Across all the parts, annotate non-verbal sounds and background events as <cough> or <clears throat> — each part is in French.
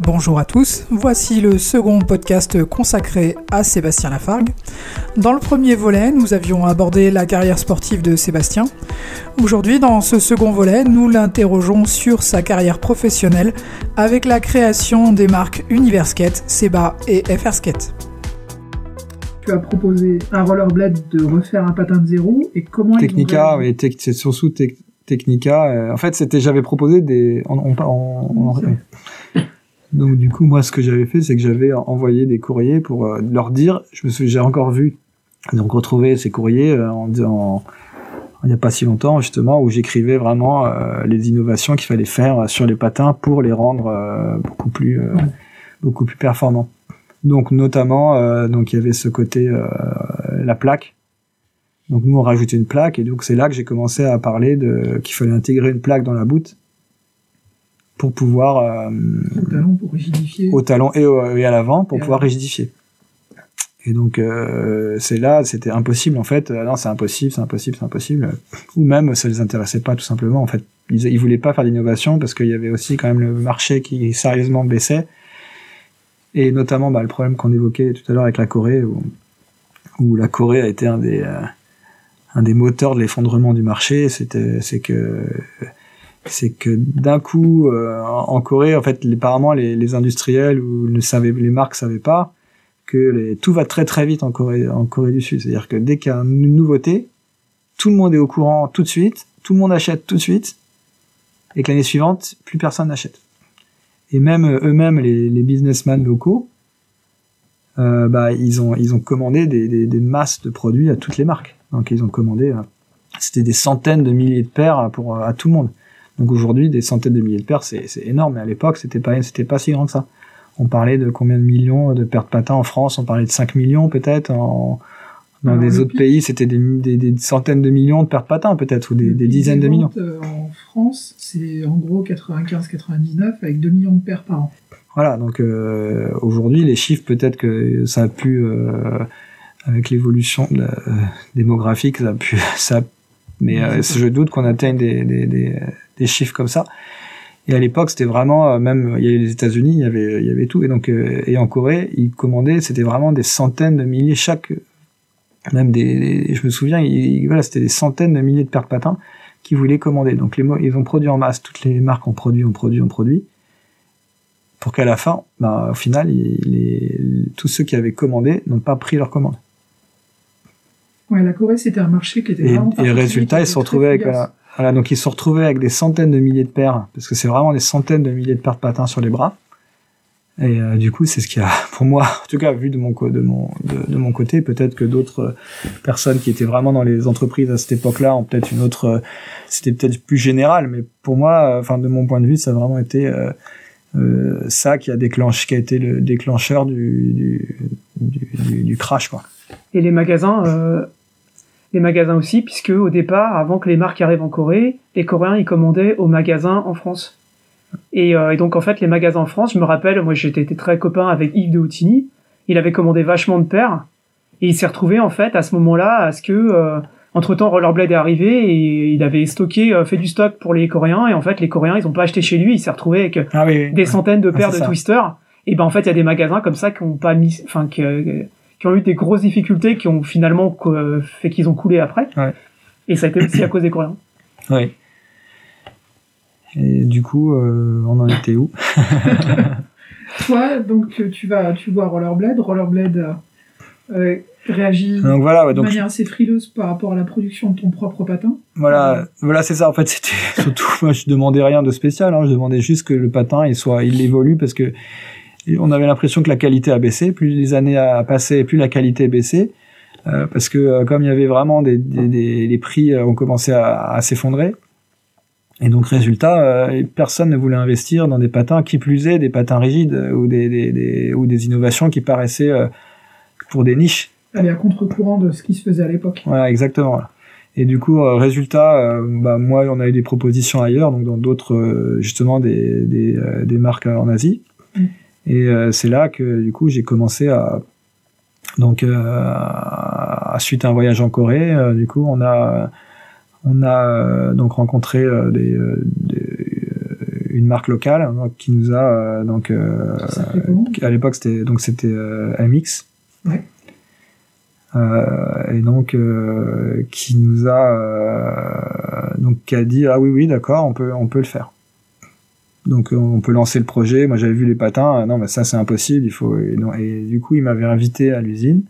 Bonjour à tous, voici le second podcast consacré à Sébastien Lafargue. Dans le premier volet, nous avions abordé la carrière sportive de Sébastien. Aujourd'hui, dans ce second volet, nous l'interrogeons sur sa carrière professionnelle avec la création des marques Universkate, Seba et FRskate. Tu as proposé un rollerblade de refaire un patin de zéro et comment Technica, oui, c'est surtout Technica. Euh, en fait, c'était j'avais proposé des donc du coup, moi, ce que j'avais fait, c'est que j'avais envoyé des courriers pour euh, leur dire. Je me suis, j'ai encore vu, donc retrouver ces courriers euh, en il n'y a pas si longtemps justement où j'écrivais vraiment euh, les innovations qu'il fallait faire sur les patins pour les rendre beaucoup plus beaucoup plus performants. Donc notamment donc il y avait ce côté la plaque. Donc nous on rajoutait une plaque et donc c'est là que j'ai commencé à parler de qu'il fallait intégrer une plaque dans la boute pour pouvoir euh, au talon pour rigidifier. au talon et, et à l'avant pour pouvoir rigidifier. Et donc euh, c'est là c'était impossible en fait. Euh, non c'est impossible c'est impossible c'est impossible. Ou même ça les intéressait pas tout simplement en fait. Ils, ils voulaient pas faire d'innovation parce qu'il y avait aussi quand même le marché qui sérieusement baissait. Et notamment bah, le problème qu'on évoquait tout à l'heure avec la Corée où, où la Corée a été un des euh, un des moteurs de l'effondrement du marché. C'était c'est que c'est que d'un coup euh, en Corée en fait apparemment les, les industriels ou ne savaient les marques savaient pas que les, tout va très très vite en Corée en Corée du Sud. C'est-à-dire que dès qu'il y a une nouveauté tout le monde est au courant tout de suite tout le monde achète tout de suite et que l'année suivante plus personne n'achète. Et même eux-mêmes les, les businessmen locaux euh, bah ils ont ils ont commandé des, des, des, masses de produits à toutes les marques. Donc ils ont commandé euh, c'était des centaines de milliers de paires pour à tout le monde donc aujourd'hui, des centaines de milliers de paires, c'est énorme. Mais à l'époque, c'était pas, c'était pas si grand que ça. On parlait de combien de millions de paires de patins en France On parlait de 5 millions peut-être. En, dans des autres pays, c'était des, des, des, centaines de millions de de patins peut-être, ou des, des dizaines de millions. Euh, en France, c'est en gros 95-99 avec 2 millions de paires par an. Voilà, donc euh, aujourd'hui, les chiffres, peut-être que ça a pu, euh, avec l'évolution de démographique, ça a pu, <laughs> ça, mais je doute qu'on atteigne des, des, chiffres comme ça. Et à l'époque, c'était vraiment euh, même il y avait les États-Unis, il y avait il y avait tout et donc euh, et en Corée, ils commandaient, c'était vraiment des centaines de milliers chaque même des, je me souviens, voilà, c'était des centaines de milliers de paires de patins qui voulaient commander. Donc les ils ont produit en masse, toutes les marques ont produit, ont produit, ont produit pour qu'à la fin, bah, au final, les, tous ceux qui avaient commandé n'ont pas pris leur commande. Ouais, la Corée, c'était un marché qui était vraiment. Et, et résultat, ils se sont retrouvés avec, voilà, donc ils se sont retrouvés avec des centaines de milliers de paires, parce que c'est vraiment des centaines de milliers de paires de patins sur les bras. Et euh, du coup, c'est ce qui a, <laughs> pour moi, en tout cas, vu de mon, de mon, de, mon côté, peut-être que d'autres euh, personnes qui étaient vraiment dans les entreprises à cette époque-là ont peut-être une autre, euh, c'était peut-être plus général, mais pour moi, enfin, de mon point de vue, ça a vraiment été euh, ça qui a déclenché, qui a été le déclencheur du, du, du, du crash, quoi. Et les magasins, les magasins aussi, puisque au départ, avant que les marques arrivent en Corée, les Coréens ils commandaient aux magasins en France. Et, euh, et donc en fait, les magasins en France, je me rappelle, moi j'étais très copain avec Yves de Houtini, il avait commandé vachement de paires, et il s'est retrouvé en fait à ce moment-là à ce que euh, entre temps Rollerblade est arrivé et il avait stocké, euh, fait du stock pour les Coréens, et en fait les Coréens ils ont pas acheté chez lui, il s'est retrouvé avec ah des centaines de paires de Twister. Et ben en fait il y a des magasins comme ça qui ont pas mis, enfin que qui ont eu des grosses difficultés, qui ont finalement fait qu'ils ont coulé après. Ouais. Et ça a été aussi à cause des Coréens. Oui. Et du coup, euh, on en était où? <laughs> Toi, donc tu vas, tu vois Rollerblade. Rollerblade euh, réagit donc, voilà, ouais, donc, de manière assez frileuse par rapport à la production de ton propre patin. Voilà, voilà, c'est ça. En fait, c'était <laughs> surtout moi, je demandais rien de spécial. Hein, je demandais juste que le patin il soit, il évolue parce que on avait l'impression que la qualité a baissé. Plus les années a passé, plus la qualité a baissé. Euh, parce que euh, comme il y avait vraiment des, des, des les prix euh, ont commencé à, à s'effondrer. Et donc résultat, euh, personne ne voulait investir dans des patins qui plus est des patins rigides ou des, des, des ou des innovations qui paraissaient pour des niches. Aller à contre-courant de ce qui se faisait à l'époque. Voilà, exactement. Et du coup, résultat, bah, moi, on a eu des propositions ailleurs, donc dans d'autres, justement, des, des, des marques en Asie. Mm. Et euh, c'est là que du coup j'ai commencé à donc euh, suite à un voyage en Corée, euh, du coup on a on a donc rencontré des, des une marque locale donc, qui nous a donc à l'époque c'était donc c'était MX. Ouais. et donc qui nous a donc qui a dit ah oui oui d'accord on peut on peut le faire donc on peut lancer le projet moi j'avais vu les patins non mais ça c'est impossible il faut et, et, du coup il m'avait invité à l'usine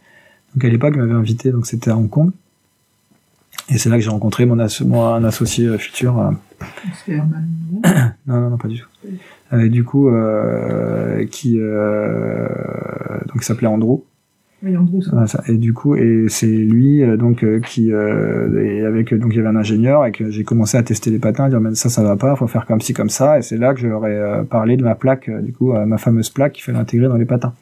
donc à l'époque il m'avait invité donc c'était à Hong Kong et c'est là que j'ai rencontré mon, un associé euh, futur. Euh. <coughs> non, non, non, pas du tout. Et du coup, euh, qui euh, donc s'appelait Andrew. Et du coup, et c'est lui donc qui et avec donc il y avait un ingénieur et que j'ai commencé à tester les patins, dire mais ça ça va pas, faut faire comme ci comme ça. Et c'est là que j'aurais parlé de ma plaque, du coup ma fameuse plaque qu'il fallait intégrer dans les patins.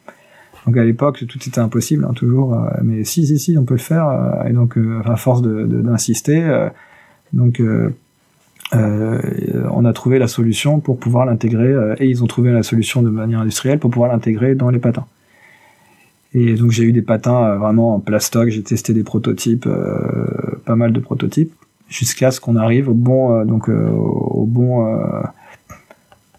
Donc à l'époque, tout était impossible, hein, toujours. Euh, mais si, si, si, on peut le faire. Euh, et donc, euh, à force d'insister, donc on a trouvé la solution pour pouvoir l'intégrer. et ils ont trouvé la solution de manière industrielle pour pouvoir l'intégrer dans les patins. Et donc j'ai eu des patins vraiment en plastoc. J'ai testé des prototypes, pas mal de prototypes, jusqu'à ce qu'on arrive au bon, donc au bon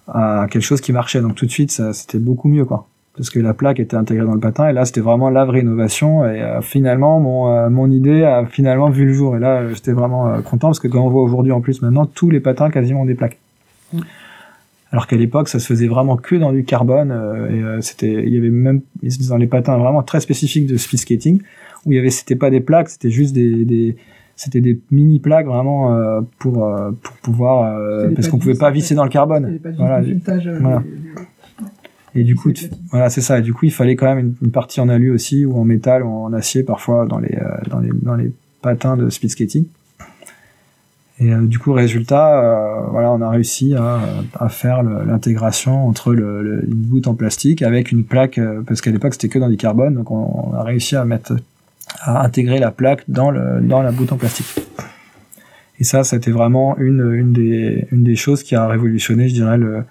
à quelque chose qui marchait. Donc tout de suite, c'était beaucoup mieux, quoi parce que la plaque était intégrée dans le patin et là c'était vraiment la vraie innovation et euh, finalement mon euh, mon idée a finalement vu le jour et là j'étais vraiment euh, content parce que quand on voit aujourd'hui en plus maintenant tous les patins quasiment ont des plaques mm. Alors qu'à l'époque ça se faisait vraiment que dans du carbone et c'était il y avait même dans les patins vraiment très spécifiques de speed skating où il y avait c'était pas des plaques c'était juste des, des c'était des mini plaques vraiment pour pour pouvoir parce qu'on pouvait pas visser dans le carbone voilà, voilà. Et du coup, voilà, c'est ça. Et du coup, il fallait quand même une, partie en alu aussi, ou en métal, ou en acier parfois dans les, euh, dans les, dans les patins de speed skating. Et euh, du coup, résultat, euh, voilà, on a réussi à, à faire l'intégration entre le, le, une voûte en plastique avec une plaque, parce qu'à l'époque c'était que dans du carbone, donc on, on, a réussi à mettre, à intégrer la plaque dans le, dans la voûte en plastique. Et ça, c'était vraiment une, une des, une des choses qui a révolutionné, je dirais, le,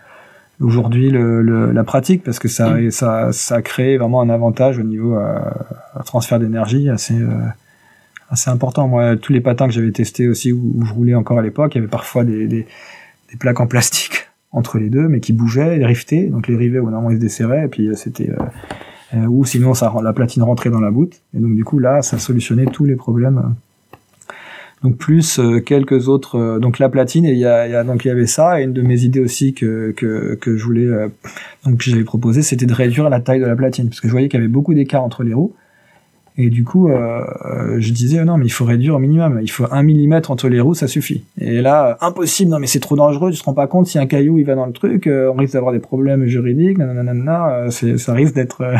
aujourd'hui le, la pratique parce que ça, ça, ça crée vraiment un avantage au niveau euh, transfert d'énergie assez, euh, assez important. Moi, tous les patins que j'avais testés aussi où, je roulais encore à l'époque, il y avait parfois des, des, des, plaques en plastique <laughs> entre les deux, mais qui bougeaient, et riftaient. Donc les rivets, au normalement, ils se desserraient, et puis euh, c'était euh, ou sinon ça la platine rentrait dans la voûte. Et donc du coup là, ça solutionnait tous les problèmes donc plus euh, quelques autres euh, donc la platine il y a, y a, y avait ça et une de mes idées aussi que que, que je voulais euh, donc j'avais proposé c'était de réduire la taille de la platine parce que je voyais qu'il y avait beaucoup d'écart entre les roues et du coup je disais non mais il faut réduire au minimum il faut un millimètre entre les roues ça suffit et là impossible non mais c'est trop dangereux tu te rends pas compte si un caillou il va dans le truc on risque d'avoir des problèmes juridiques nanana, c'est ça risque d'être <laughs>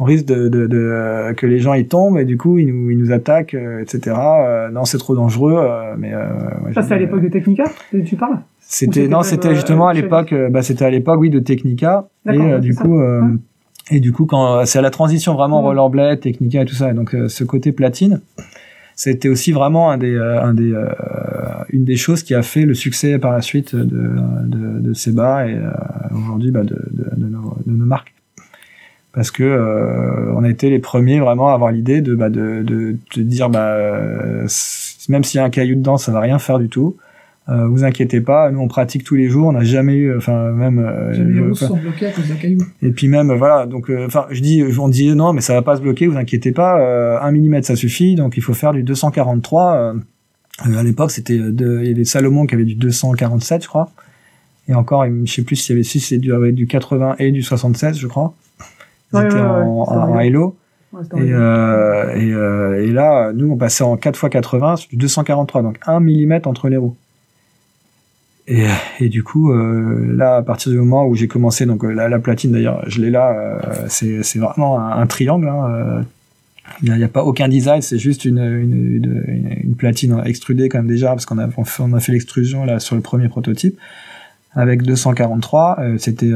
on risque de, de, de euh, que les gens y tombent et du coup ils nous, ils nous attaquent, euh, etc. Euh, non, c'est trop dangereux. mais ça c'est à l'époque de Technica, tu parles C'était non, c'était justement à l'époque, bah c'était à l'époque oui de Technica et du coup. Et du coup, quand c'est à la transition vraiment rollerblade, Technica et tout ça, et donc ce côté platine, c'était aussi vraiment un des, un des, une des choses qui a fait le succès par la suite de, de, de Seba et aujourd'hui bah, de, de, de, nos, de nos marques. Parce que euh, on a été les premiers vraiment à avoir l'idée de, bah, de, de, de, dire bah euh, même s'il y a un caillou dedans ça va rien faire du tout euh, vous inquiétez pas nous on pratique tous les jours on n'a jamais eu enfin même euh, euh, sont bloqués à cause d'un caillou et puis même voilà donc euh, enfin je dis on dit non mais ça va pas se bloquer vous inquiétez pas un millimètre ça suffit donc il faut faire du 243 à l'époque c'était il y avait Salomon qui avait du 247 je crois et encore je sais plus s'il y avait si c'est du avec du 80 et du 76 je crois ouais, en, en Hilo. et, euh, et, euh, et, là, nous, on passait en 4 x 80 sur du 243, donc 1 mm entre les roues. Et, du coup, euh, là, à partir du moment où j'ai commencé, donc la, la platine d'ailleurs, je l'ai là, euh, c'est, vraiment un, triangle. Hein, euh, il n'y a, pas aucun design, c'est juste une, platine extrudée quand même déjà, parce qu'on a, fait l'extrusion là sur le premier prototype avec 243. Euh, c'était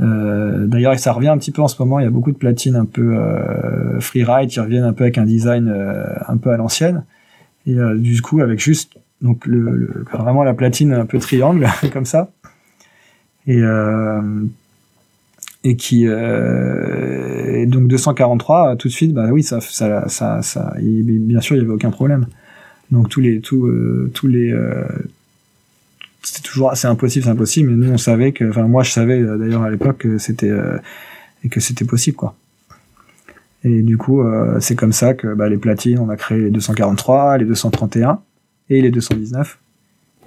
euh, D'ailleurs, ça revient un petit peu en ce moment. Il y a beaucoup de platines un peu euh, freeride qui reviennent un peu avec un design euh, un peu à l'ancienne. Et euh, du coup, avec juste donc vraiment la platine un peu triangle <laughs> comme ça. Et euh, qui et donc 243 tout de suite bah oui ça ça ça, bien sûr il y avait aucun problème donc tous les tous tous les c'était toujours c'est impossible, c'est impossible. Mais nous, on savait que, enfin, moi, je savais euh, d'ailleurs à l'époque que c'était euh, et que c'était possible, quoi. Et du coup, euh, c'est comme ça que bah, les platines, on a créé les 243, les 231 et les 219.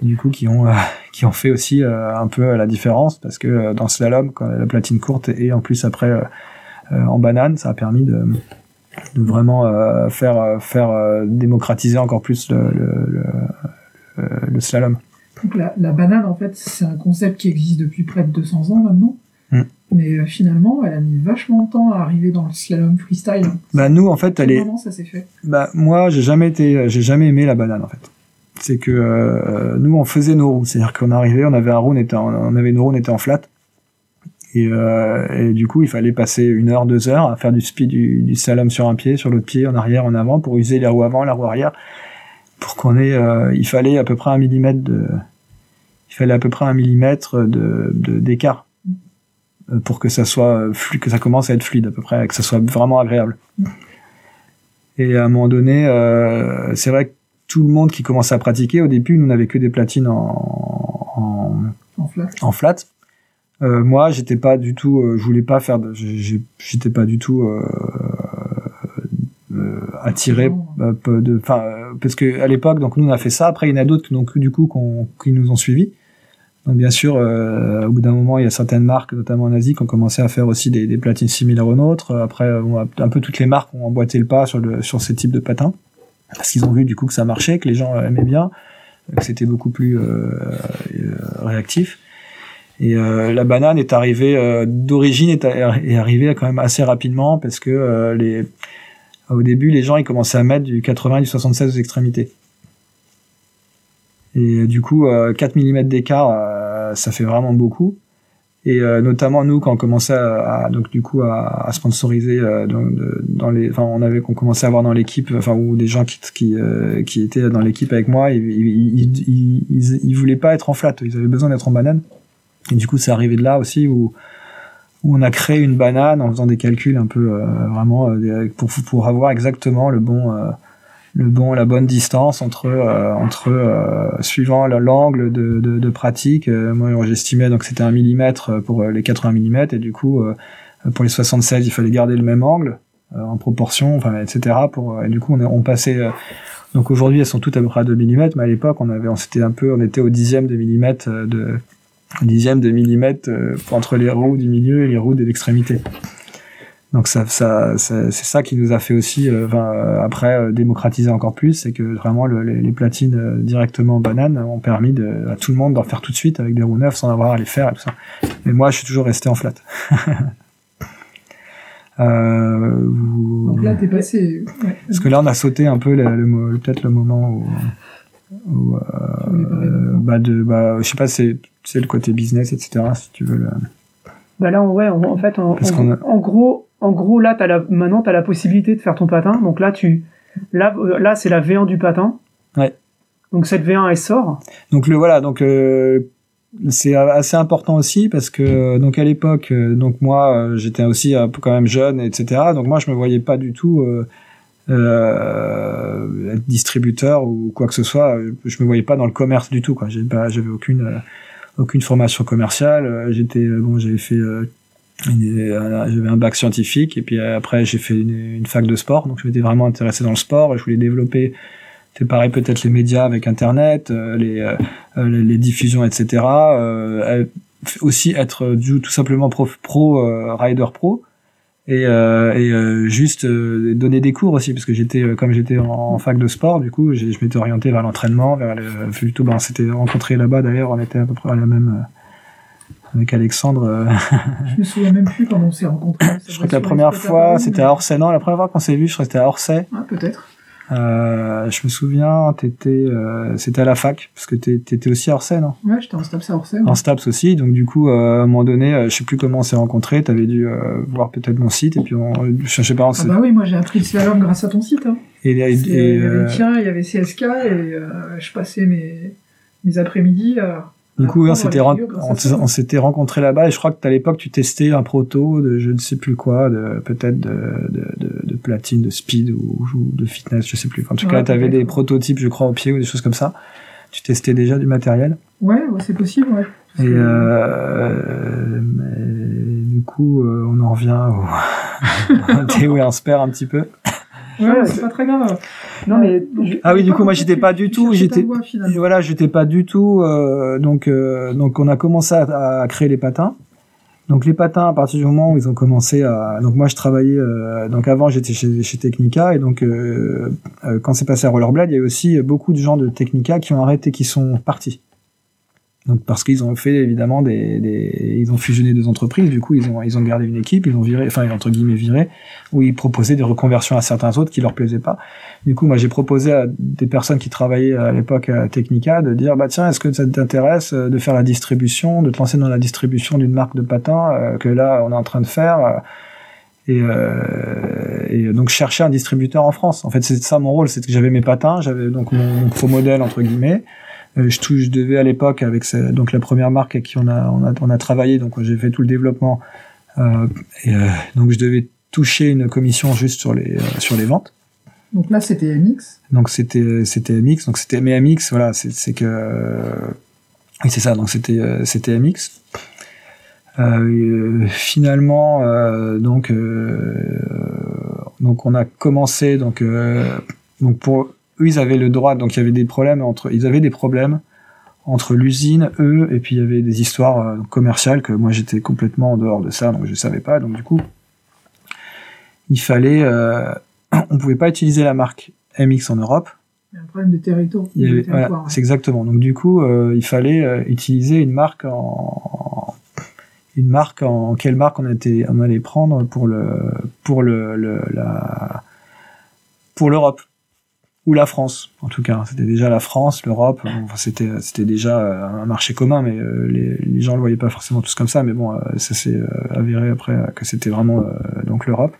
du coup, qui ont qui ont fait aussi un peu la différence parce que dans le slalom, quand la platine courte et en plus après en banane, ça a permis de de vraiment faire faire démocratiser encore plus le, le, le, le slalom. Donc la, la, banane, en fait, c'est un concept qui existe depuis près de 200 ans maintenant. Mm. Mais euh, finalement, elle a mis vachement de temps à arriver dans le slalom freestyle. Bah nous, en fait, elle est. Comment ça s'est fait Bah moi, j'ai jamais été, j'ai jamais aimé la banane en fait. C'est que euh, nous, on faisait nos roues, c'est-à-dire qu'on arrivait, on avait un roue, on était, en, avait nos roues, on était en flat. Et, euh, du coup, il fallait passer une heure, deux heures à faire du speed, du, du slalom sur un pied, sur l'autre pied, en arrière, en avant, pour user les roues avant, la roue arrière pour qu'on ait, euh, il fallait à peu près un millimètre de, il fallait à peu près un millimètre de d'écart euh, pour que ça soit fluide, que ça commence à être fluide à peu près, que ça soit vraiment agréable. Et à un moment donné, euh, c'est vrai que tout le monde qui commençait à pratiquer, au début, nous n'avait que des platines en, en, en flat. En flat. Euh, moi, j'étais pas du tout, euh, je voulais pas faire, de, j'étais pas du tout euh, attiré de, enfin, parce que à l'époque, donc nous on a fait ça. Après, il y en a d'autres donc du coup qui nous ont suivis. Donc bien sûr, au bout d'un moment, il y a certaines marques, notamment en Asie, qui ont commencé à faire aussi des, des platines similaires aux nôtres. Après, un peu toutes les marques ont emboîté le pas sur, le, sur ces types de patins, parce qu'ils ont vu du coup que ça marchait, que les gens aimaient bien, que c'était beaucoup plus euh, euh réactif. Et euh, la banane est arrivée euh, d'origine est, est, arrivée quand même assez rapidement parce que euh, les au début, les gens ils commençaient à mettre du 80 et du 76 aux extrémités. Et du coup, 4 mm d'écart, euh, ça fait vraiment beaucoup. Et euh, notamment nous, quand on commençait à, donc du coup à, sponsoriser euh, dans, les, enfin on avait, qu'on commençait à avoir dans l'équipe, enfin ou des gens qui qui, qui étaient dans l'équipe avec moi, ils, ils, ils, ils, voulaient pas être en flat, ils avaient besoin d'être en banane. Et du coup, c'est arrivé de là aussi où où on a créé une banane en faisant des calculs un peu euh, vraiment euh, pour pour avoir exactement le bon euh, le bon la bonne distance entre entre suivant l'angle de, de, de, pratique moi j'estimais donc c'était un millimètre pour les 80 mm et du coup pour les 76 il fallait garder le même angle en proportion enfin etc pour et du coup on, on passait donc aujourd'hui elles sont toutes à peu près à 2 mm mais à l'époque on avait on s'était un peu on était au dixième de millimètre de dixième de millimètre euh, entre les roues du milieu et les roues de l'extrémité. Donc ça, ça, c'est ça qui nous a fait aussi, euh, euh, après démocratiser encore plus, c'est que vraiment le, les, les, platines directement en banane ont permis de, à tout le monde d'en faire tout de suite avec des roues neuves sans avoir à les faire et tout ça. Mais moi, je suis toujours resté en flat. <laughs> euh, vous... Donc là, t'es passé. Ouais. Parce que là, on a sauté un peu le, le, peut-être le moment où. où euh, bah de, bah, je sais pas, c'est le côté business, etc. Si tu veux. Le... Bah là, ouais, en, en fait, a... en, gros, en gros, là, as la, maintenant, tu as la possibilité de faire ton patin. Donc là, tu, là, euh, là, c'est la V1 du patin. Ouais. Donc cette V1, elle sort. Donc le voilà, donc euh, c'est assez important aussi parce que donc à l'époque, euh, donc moi, j'étais aussi un peu quand même jeune, etc. Donc moi, je me voyais pas du tout. Euh, euh, être distributeur ou quoi que ce soit je me voyais pas dans le commerce du tout quoi j'avais aucune aucune formation commerciale. J'étais bon, j'avais fait euh, j'avais un bac scientifique et puis après j'ai fait une, une, fac de sport. Donc je m'étais vraiment intéressé dans le sport et je voulais développer c'est pareil peut-être les médias avec internet les, les, les diffusions etc euh, aussi être du, tout simplement pro, pro rider pro et, euh, et euh, juste euh, donner des cours aussi parce que j'étais comme j'étais en, fac de sport du coup je m'étais orienté vers l'entraînement vers le, plutôt ben c'était rencontré là-bas d'ailleurs on était à peu près à la même avec Alexandre je me souviens même plus quand on s'est rencontrés <laughs> je crois que la première fois c'était à Orsay non la première fois qu'on s'est vu je crois que c'était à Orsay ah, peut-être euh, je me souviens, t'étais, euh, c'était à la fac, parce que t'étais aussi à Orsay, non? Ouais, j'étais en STAPS à Orsay. En STAPS aussi, donc du coup, euh, à un moment donné, euh, je sais plus comment on s'est rencontrés, t'avais dû euh, voir peut-être mon site, et puis on, je sais pas. Ah bah oui, moi j'ai appris le slalom grâce à ton site. Hein. Et, et, et, il y avait tien, il y avait CSK, et je passais mes, mes après-midi à du coup, on s'était on, s'était rencontrés là-bas et je crois que à l'époque tu testais un proto de je ne sais plus quoi, de peut-être de, de, de, de, platine, de speed ou, ou, de fitness, je sais plus. En tout ouais, cas, tu avais des prototypes, je crois, au pied ou des choses comme ça. tu testais déjà du matériel? Ouais, ouais c'est possible, ouais. Et euh, du coup, euh, on en revient au <laughs> où on se perd un petit peu. Ouais, c'est pas très grave. Non mais ah oui, du coup, moi j'étais pas du tout, j'étais voilà, j'étais pas du tout. Euh, donc euh, donc on a commencé à, à, créer les patins. Donc les patins, à partir du moment où ils ont commencé à, donc moi je travaillais, euh, donc avant j'étais chez, chez Technica et donc euh, euh, quand c'est passé à Rollerblade, il y a eu aussi beaucoup de gens de Technica qui ont arrêté, qui sont partis. Donc parce qu'ils ont fait évidemment des, des, ils ont fusionné deux entreprises, du coup ils ont ils ont gardé une équipe, ils ont viré, enfin entre guillemets viré, où ils proposaient des reconversions à certains autres qui leur plaisaient pas. Du coup moi j'ai proposé à des personnes qui travaillaient à l'époque à Technica de dire bah tiens est-ce que ça t'intéresse euh, de faire la distribution, de te lancer dans la distribution d'une marque de patins euh, que là on est en train de faire. Euh, et, euh, et, donc chercher un distributeur en France. En fait, c'est ça mon rôle, c'est que j'avais mes patins, j'avais donc mon, mon faux modèle entre guillemets, euh, je, je devais à l'époque avec donc la première marque à qui on a on a, on a travaillé, donc j'ai fait tout le développement. Euh, et, euh, donc je devais toucher une commission juste sur les sur les ventes. Donc là c'était MX. Donc c'était c'était MX. Donc c'était mais MX voilà c'est c'est que oui c'est ça donc c'était c'était MX. Euh, finalement, euh, donc, euh, donc on a commencé donc donc pour eux, ils avaient le droit, donc il y avait des problèmes entre, ils avaient des problèmes entre l'usine, eux, et puis il y avait des histoires euh, commerciales que moi j'étais complètement en dehors de ça, donc je savais pas. Donc du coup, il fallait, euh, <clears throat> on pouvait pas utiliser la marque MX en Europe. Il y a un problème de territoire. Voilà, c'est exactement. Donc du coup, euh, il fallait euh, utiliser une marque en, une marque en quelle marque on était, on allait prendre pour le, pour le, le la, pour l'Europe ou la France en tout cas. C'était déjà la France l'Europe. C'était déjà euh, un marché commun mais euh, les, les, gens le voyaient pas forcément tous comme ça. Mais bon euh, ça s'est avéré après que c'était vraiment donc l'Europe.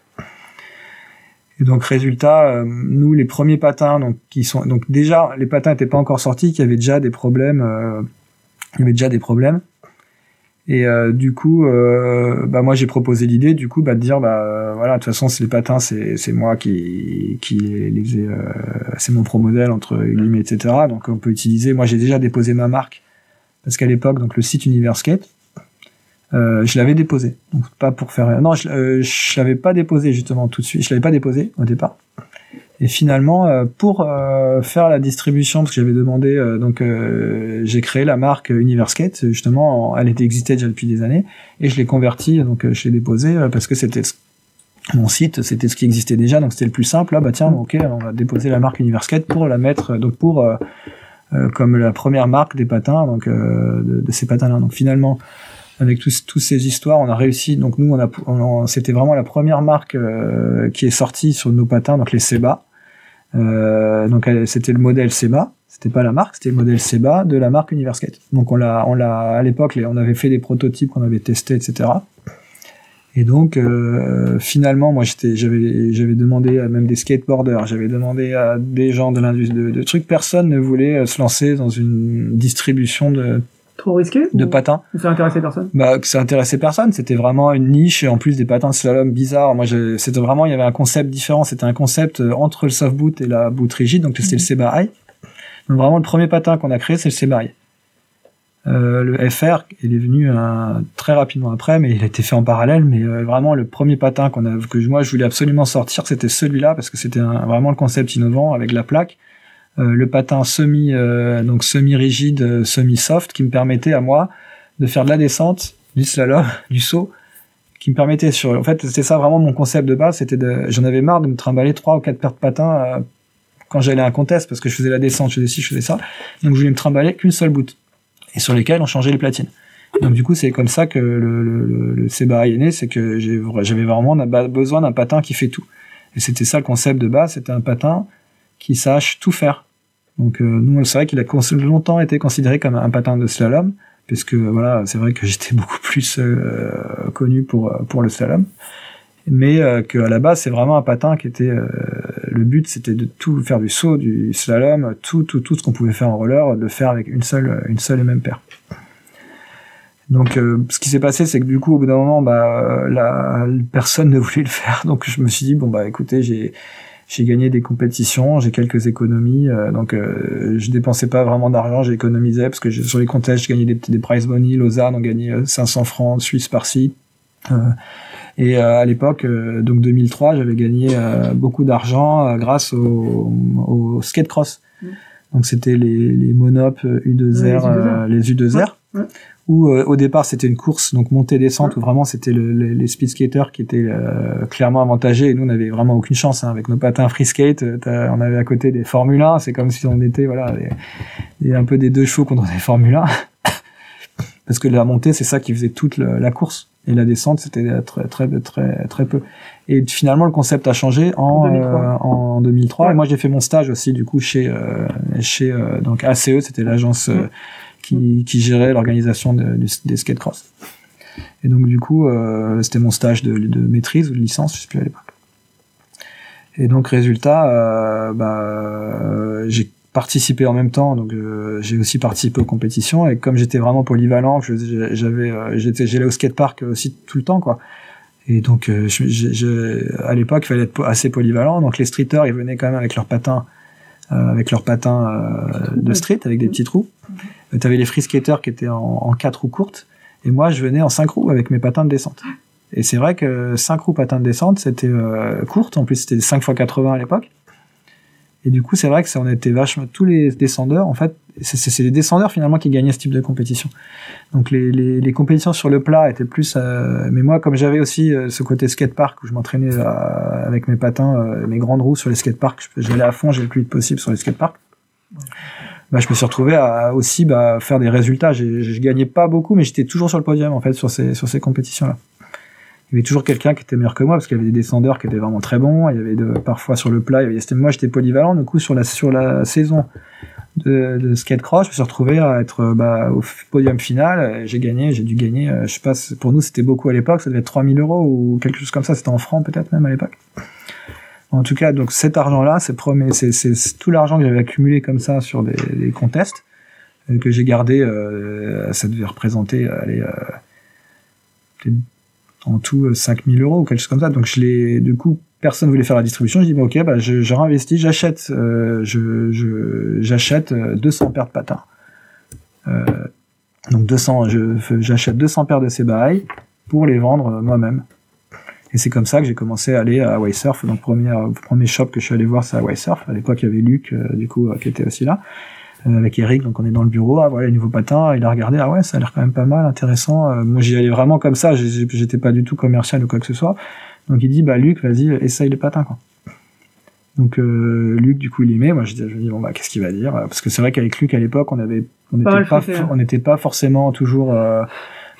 Et donc résultat nous les premiers patins donc qui sont donc déjà les patins étaient pas encore sortis qu'il y déjà des problèmes il y avait déjà des problèmes et euh, du coup, euh, bah moi j'ai proposé l'idée, du coup, bah de dire bah voilà, de toute façon c'est les patins, c'est c'est moi qui qui les faisais, euh, c'est mon pro modèle entre guillemets, etc. Donc on peut utiliser. Moi j'ai déjà déposé ma marque parce qu'à l'époque donc le site Universkate, euh, je l'avais déposé. Donc pas pour faire. Non, je, euh, je l'avais pas déposé justement tout de suite. Je l'avais pas déposé au départ. Et finalement, euh, pour euh, faire la distribution, parce que j'avais demandé, euh, donc j'ai créé la marque Universkate, justement, elle était existait déjà depuis des années, et je l'ai convertie, donc je l'ai déposé parce que c'était mon site, c'était ce qui existait déjà, donc c'était le plus simple. Là, bah tiens, ok, on va déposer la marque Universkate pour la mettre, donc pour comme la première marque des patins, donc de, de, ces patins-là. Donc finalement, avec tous, tous ces histoires, on a réussi. Donc nous, c'était vraiment la première marque qui est sortie sur nos patins, donc les Seba. Euh, donc c'était le modèle Seba, c'était pas la marque, c'était le modèle Seba de la marque Universkate. Donc on l'a, on l'a à l'époque, on avait fait des prototypes qu'on avait testés, etc. Et donc euh, finalement, moi j'avais, demandé à même des skateboarders, j'avais demandé à des gens de l'industrie de, trucs, personne ne voulait euh, se lancer dans une distribution de Trop risqué De patins. Ça intéressait personne? Bah, ça intéressait personne. C'était vraiment une niche, en plus des patins de slalom bizarres. Moi, c'était vraiment, il y avait un concept différent. C'était un concept euh, entre le soft boot et la boot rigide. Donc, c'était le mhm. Seba High. Donc, vraiment, le premier patin qu'on a créé, c'est le Seba High. Euh, le FR, il est venu un, très rapidement après, mais il a été fait en parallèle. Mais euh, vraiment, le premier patin qu'on a, que moi je voulais absolument sortir, c'était celui-là parce que c'était vraiment le concept innovant avec la plaque. Euh, le patin semi euh, donc semi rigide, euh, semi soft, qui me permettait à moi de faire de la descente, du slalom, <laughs> du saut, qui me permettait sur. En fait, c'était ça vraiment mon concept de base. C'était de, j'en avais marre de me trimballer trois ou quatre paires de patins quand j'allais à un contest parce que je faisais la descente, je faisais ci, je faisais ça. Donc je voulais me trimballer qu'une seule boot et sur lesquelles on changeait les platines. Donc du coup, c'est comme ça que le, le, le, est né, c'est que j'avais vraiment besoin d'un patin qui fait tout. Et c'était ça le concept de base, c'était un patin qui sache tout faire. Donc euh, nous, c'est vrai qu'il a longtemps été considéré comme un patin de slalom, puisque voilà, c'est vrai que <laughs> j'étais beaucoup plus euh, connu pour pour le slalom, mais euh, qu'à la base, c'est vraiment un patin qui était le but, c'était de tout faire du saut, du slalom, tout tout tout ce qu'on pouvait faire en roller, de faire avec une seule une seule et même paire. Donc, euh, ce qui s'est passé, c'est que du coup, au bout d'un moment, bah, la personne ne voulait le faire. Donc, je me suis dit bon bah, écoutez, j'ai j'ai gagné des compétitions, j'ai quelques économies, donc je dépensais pas vraiment d'argent, j'ai économisé parce que sur les contests, je gagnais des, des prize money, Lausanne, on gagnait 500 francs, Suisse par-ci. et à l'époque, donc 2003, j'avais gagné beaucoup d'argent grâce au, au skate cross. Mm. Donc c'était les, les Monop U2R, les U2R où euh, au départ c'était une course donc montée descente où vraiment c'était le, les speed skaters qui étaient euh, clairement avantagés. Et nous on n'avait vraiment aucune chance hein, avec nos patins free skate. Euh, on avait à côté des Formule 1 c'est comme si on était voilà des, un peu des deux chevaux contre des Formule 1 <laughs> parce que la montée c'est ça qui faisait toute la course. Et la descente c'était très très très très peu. Et finalement le concept a changé en 2003, en 2003. et moi j'ai fait mon stage aussi du coup chez chez donc ACE c'était l'agence qui, gérait l'organisation de, des skate cross. Et donc du coup, euh, c'était mon stage de, maîtrise ou de licence, je sais plus à l'époque. Et donc résultat, euh, bah, j'ai participé en même temps, donc euh, j'ai aussi participé aux compétitions. Et comme j'étais vraiment polyvalent, j'avais, euh, j'étais, j'allais au skatepark aussi tout le temps, quoi. Et donc, euh, à l'époque, il fallait être assez polyvalent. Donc les streeters, ils venaient quand même avec leurs patins, avec leurs patins de street, avec des petits trous. Euh, tu avais les free skaters qui étaient en, 4 roues courtes, et moi je venais en 5 roues avec mes patins de descente. Et c'est vrai que 5 roues patins de descente, c'était euh, courte, en plus c'était 5 x 80 à l'époque. Et du coup, c'est vrai que ça, on était vachement tous les descendeurs. En fait, c'est les descendeurs finalement qui gagnaient ce type de compétition. Donc les, les, les compétitions sur le plat étaient plus. Euh, mais moi, comme j'avais aussi euh, ce côté skatepark où je m'entraînais avec mes patins, mes grandes roues sur les skateparks, j'allais à fond, j'ai le plus vite possible sur les skateparks bah, je me suis retrouvé à aussi bah, faire des résultats. Je gagnais pas beaucoup, mais j'étais toujours sur le podium en fait sur ces sur ces compétitions-là. Il y avait toujours quelqu'un qui était meilleur que moi parce qu'il y avait des descendeurs qui étaient vraiment très bons. Il y avait de, parfois sur le plat, il y avait, moi j'étais polyvalent. Du coup sur la sur la saison de, de skate cross, je me suis retrouvé à être bah, au podium final. J'ai gagné, j'ai dû gagner. Euh, je sais pas, pour nous c'était beaucoup à l'époque. Ça devait être 3000 euros ou quelque chose comme ça. C'était en francs peut-être même à l'époque. En tout cas, donc cet argent-là, c'est c'est tout l'argent que j'avais accumulé comme ça sur des, des contests euh, que j'ai gardé. Euh, ça devait représenter, allez, euh, en tout 5000 euros ou quelque chose comme ça. Donc je l'ai, du coup, personne voulait faire la distribution. Je dis ok, bah je, je réinvestis, j'achète, euh, je, j'achète 200 paires de patins. donc 200, j'achète 200 paires de ces bails pour les vendre moi-même. Et c'est comme ça que j'ai commencé à aller à Surf. Donc premier premier shop que je suis allé voir, c'est à Surf. À l'époque, il y avait Luc, euh, du coup, euh, qui était aussi là, euh, avec Eric. Donc on est dans le bureau. Ah voilà, les nouveaux patins. Il a regardé. Ah ouais, ça a l'air quand même pas mal, intéressant. moi, j'y allais vraiment comme ça. J'étais pas du tout commercial ou quoi que ce soit. Donc il dit, bah Luc, vas-y, essaye les patins. Quoi. Donc Luc, du coup, il aimait. Moi, je, je dis bon bah qu'est-ce qu'il va dire? Parce que c'est vrai qu'avec Luc à l'époque, on avait, on n'était pas, on n'était pas forcément toujours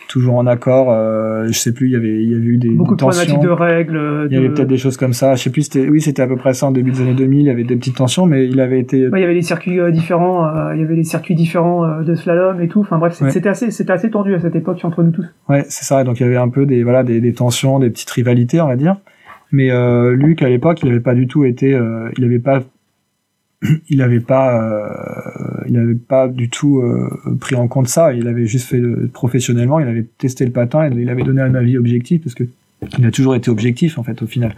toujours en accord. Euh, je sais plus, il y avait, il y avait eu des beaucoup de problématiques de règles. Il y avait peut-être des choses comme ça. Je sais plus, c'était, oui, c'était à peu près ça en début des années 2000. Il y avait des petites tensions, mais il avait été. il y avait des circuits euh, différents. Euh, il y avait des circuits différents euh, de slalom et tout. Enfin bref, c'était assez, c'était assez tendu à cette époque entre nous tous. Ouais, c'est ça. Donc il y avait un peu des, voilà, des, des tensions, des petites rivalités, on va dire. Mais euh, Luc, à l'époque, il avait pas du tout été, euh, il avait pas <clears throat> il n'avait pas, euh, il avait pas du tout euh, pris en compte ça. Il avait juste fait professionnellement. Il avait testé le patin. Il avait donné un avis objectif parce que il a toujours été objectif en fait au final.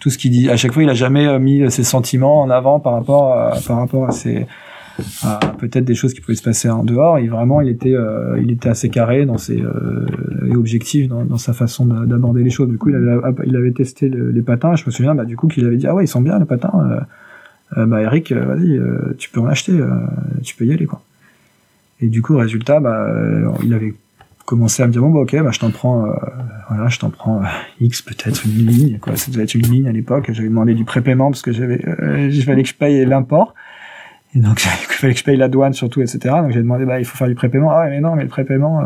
Tout ce qu'il dit, à chaque fois, il a jamais euh, mis ses sentiments en avant par rapport à, par rapport à ses peut-être des choses qui pouvaient se passer en dehors. Et vraiment, il était, il était assez carré dans ses et objectif dans, sa façon d'aborder les choses. Du coup, il avait, il avait testé les patins. Je me souviens, bah, du coup, qu'il avait dit ah ouais, ils sont bien les patins euh, bah Eric, euh, vas-y, euh, tu peux en acheter, tu peux y aller quoi. Et du coup, résultat, bah, il avait commencé à me dire bon bah ok, bah je t'en prends, voilà, je t'en prends X peut-être une ligne, quoi. Ça devait être une ligne à l'époque. J'avais demandé du prépaiement parce que j'avais, il fallait que je paye l'import. Et donc, <laughs> il fallait que je paye la douane surtout, etc. Donc, j'ai demandé, bah, il faut faire du prépaiement. Ah mais non, mais le prépaiement,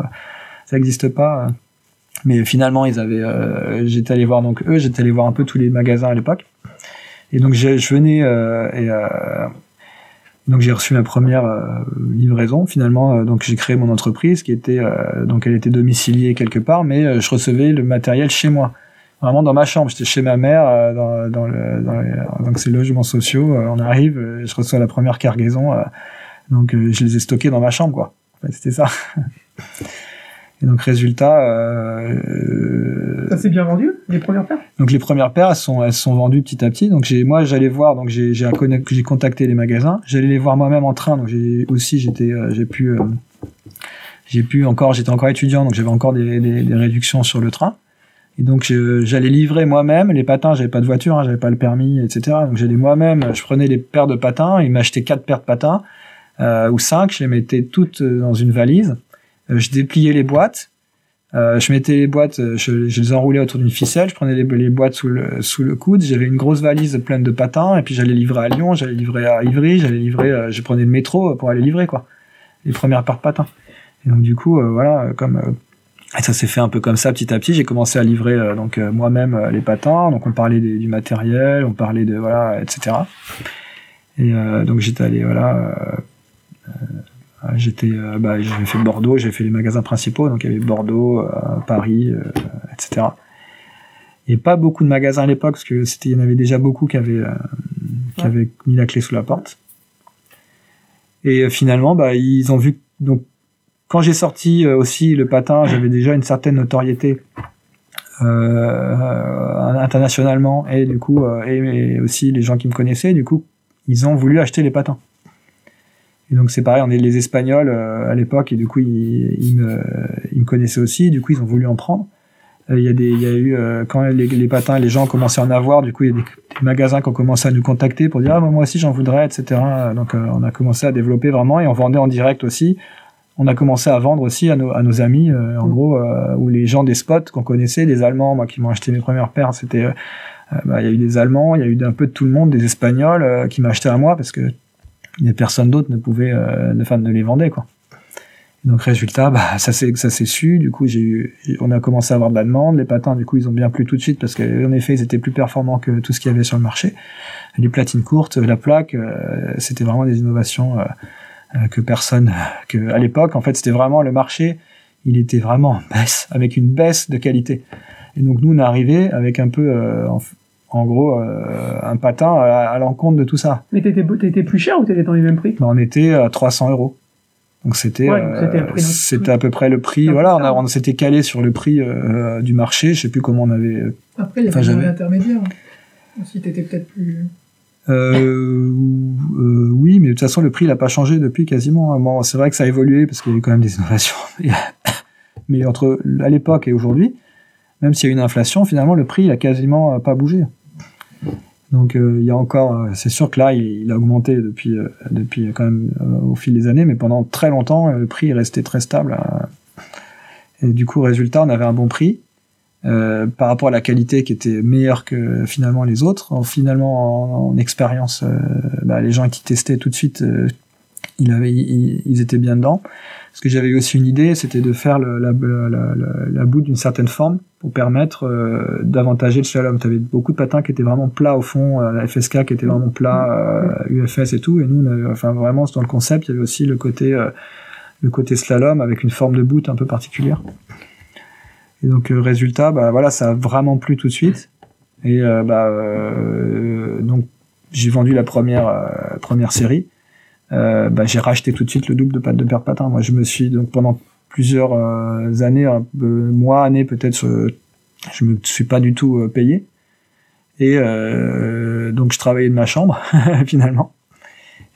ça n'existe pas. Mais finalement, ils avaient, j'étais allé voir donc eux, j'étais allé voir un peu tous les magasins à l'époque. Et donc je venais euh, et euh, donc j'ai reçu ma première euh, livraison finalement. donc j'ai créé mon entreprise qui était donc elle était domiciliée quelque part, mais je recevais le matériel chez moi, vraiment dans ma chambre. J'étais chez ma mère dans, dans, le, dans les, donc ces logements sociaux. on arrive, je reçois la première cargaison, donc je les ai stockés dans ma chambre quoi. C'était ça. <laughs> Et donc résultat, euh, ça s'est bien vendu les premières paires? Donc les premières paires elles sont elles sont vendues petit à petit. Donc j'ai moi j'allais voir donc j'ai j'ai contacté les magasins. J'allais les voir moi-même en train. Donc j'ai aussi j'étais euh, j'ai pu euh, j'ai pu encore j'étais encore étudiant donc j'avais encore des, des, des, réductions sur le train. Et donc j'allais livrer moi-même les patins. J'avais pas de voiture, hein, j'avais pas le permis, etc. Donc j'allais moi-même. Je prenais les paires de patins. Ils m'achetaient quatre paires de patins euh, ou cinq. Je les mettais toutes dans une valise je dépliais les boîtes, euh, je mettais les boîtes, euh, je, les enroulais autour d'une ficelle, je prenais les, boîtes sous le, coude, j'avais une grosse valise pleine de patins, et puis j'allais livrer à Lyon, j'allais livrer à Ivry, j'allais livrer, euh, je prenais le métro pour aller livrer, quoi. Les premières paires de patins. Et donc, du coup, voilà, comme, ça s'est fait un peu comme ça petit à petit. J'ai commencé à livrer donc moi-même les patins. Donc on parlait du matériel, on parlait de voilà, etc. Et donc j'étais allé voilà euh, j'étais, euh, bah, j'ai fait Bordeaux, j'ai fait les magasins principaux, donc il y avait Bordeaux, euh, Paris, etc. Il n'y avait pas beaucoup de magasins à l'époque parce que c'était, il y en avait déjà beaucoup qui avaient, qui avaient mis la clé sous la porte. Et finalement, bah, ils ont vu donc quand j'ai sorti aussi le patin, j'avais déjà une certaine notoriété euh, internationalement et du coup et, aussi les gens qui me connaissaient, du coup ils ont voulu acheter les patins. Et donc c'est pareil, on est les Espagnols euh, à l'époque et du coup ils, ils, me, ils me connaissaient aussi, du coup ils ont voulu en prendre. Euh, il y a des, il y a eu euh, quand les, les, patins, les gens commençaient à en avoir, du coup il y a des, magasins qui ont commencé à nous contacter pour dire ah moi aussi j'en voudrais, etc. Donc on a commencé à développer vraiment et on vendait en direct aussi. On a commencé à vendre aussi à nos, à nos amis, en mm. gros, ou les gens des spots qu'on connaissait, des Allemands, moi qui m'ont acheté mes premières paires, c'était, bah, il y a eu des Allemands, il y a eu un peu de tout le monde, des Espagnols qui m'achetaient à moi parce que a personne d'autre ne pouvait, euh, enfin, ne les vendait quoi. donc résultat, bah, ça s'est ça s'est su. Du coup, on a commencé à avoir de la demande. Les patins, du coup, ils ont bien plu tout de suite parce qu'en effet, ils étaient plus performants que tout ce qu'il y avait sur le marché. Les platines courtes, la plaque, euh, c'était vraiment des innovations euh, que personne, que à l'époque, en fait, c'était vraiment le marché. Il était vraiment en baisse, avec une baisse de qualité. Et donc nous, on est arrivé avec un peu, en gros euh, un patin à, l'encontre de tout ça. Mais t'étais, t'étais plus cher ou t'étais dans les mêmes prix? Ben, On était à 300 euros. Donc c'était euh, c'était, à peu près le prix. Voilà, on, a, on s'était calé sur le prix euh, du marché. Je sais plus comment on avait. Après, il y avait un intermédiaire. Si t'étais peut-être plus. Euh, oui, mais de toute façon, le prix n'a pas changé depuis quasiment. Bon, c'est vrai que ça a évolué parce qu'il y a eu quand même des innovations. <laughs> mais entre à l'époque et aujourd'hui, même s'il y a une inflation, finalement, le prix il a quasiment pas bougé. Donc euh, il y a encore, euh, c'est sûr que là il, a augmenté depuis euh, depuis quand même au fil des années, mais pendant très longtemps le prix est resté très stable. et du coup résultat on avait un bon prix par rapport à la qualité qui était meilleure que finalement les autres. En, finalement en, expérience, bah, les gens qui testaient tout de suite, ils, étaient bien dedans. Parce que j'avais aussi une idée, c'était de faire la, la, la, bout d'une certaine forme pour permettre euh, d'avantager le slalom. Tu avais beaucoup de patins qui étaient vraiment plats au fond, euh, la FSK qui était vraiment plat, euh, UFS et tout. Et nous, enfin vraiment dans le concept, il y avait aussi le côté euh, le côté slalom avec une forme de boot un peu particulière. Et donc résultat, bah voilà, ça a vraiment plu tout de suite. Et bah donc j'ai vendu la première première série. Euh, bah, j'ai racheté tout de suite le double de pattes de paire de patins. Moi, je me suis donc pendant plusieurs euh, années, mois, années peut-être, je me suis pas du tout euh, payé. Et donc je travaillais de ma chambre <laughs> finalement.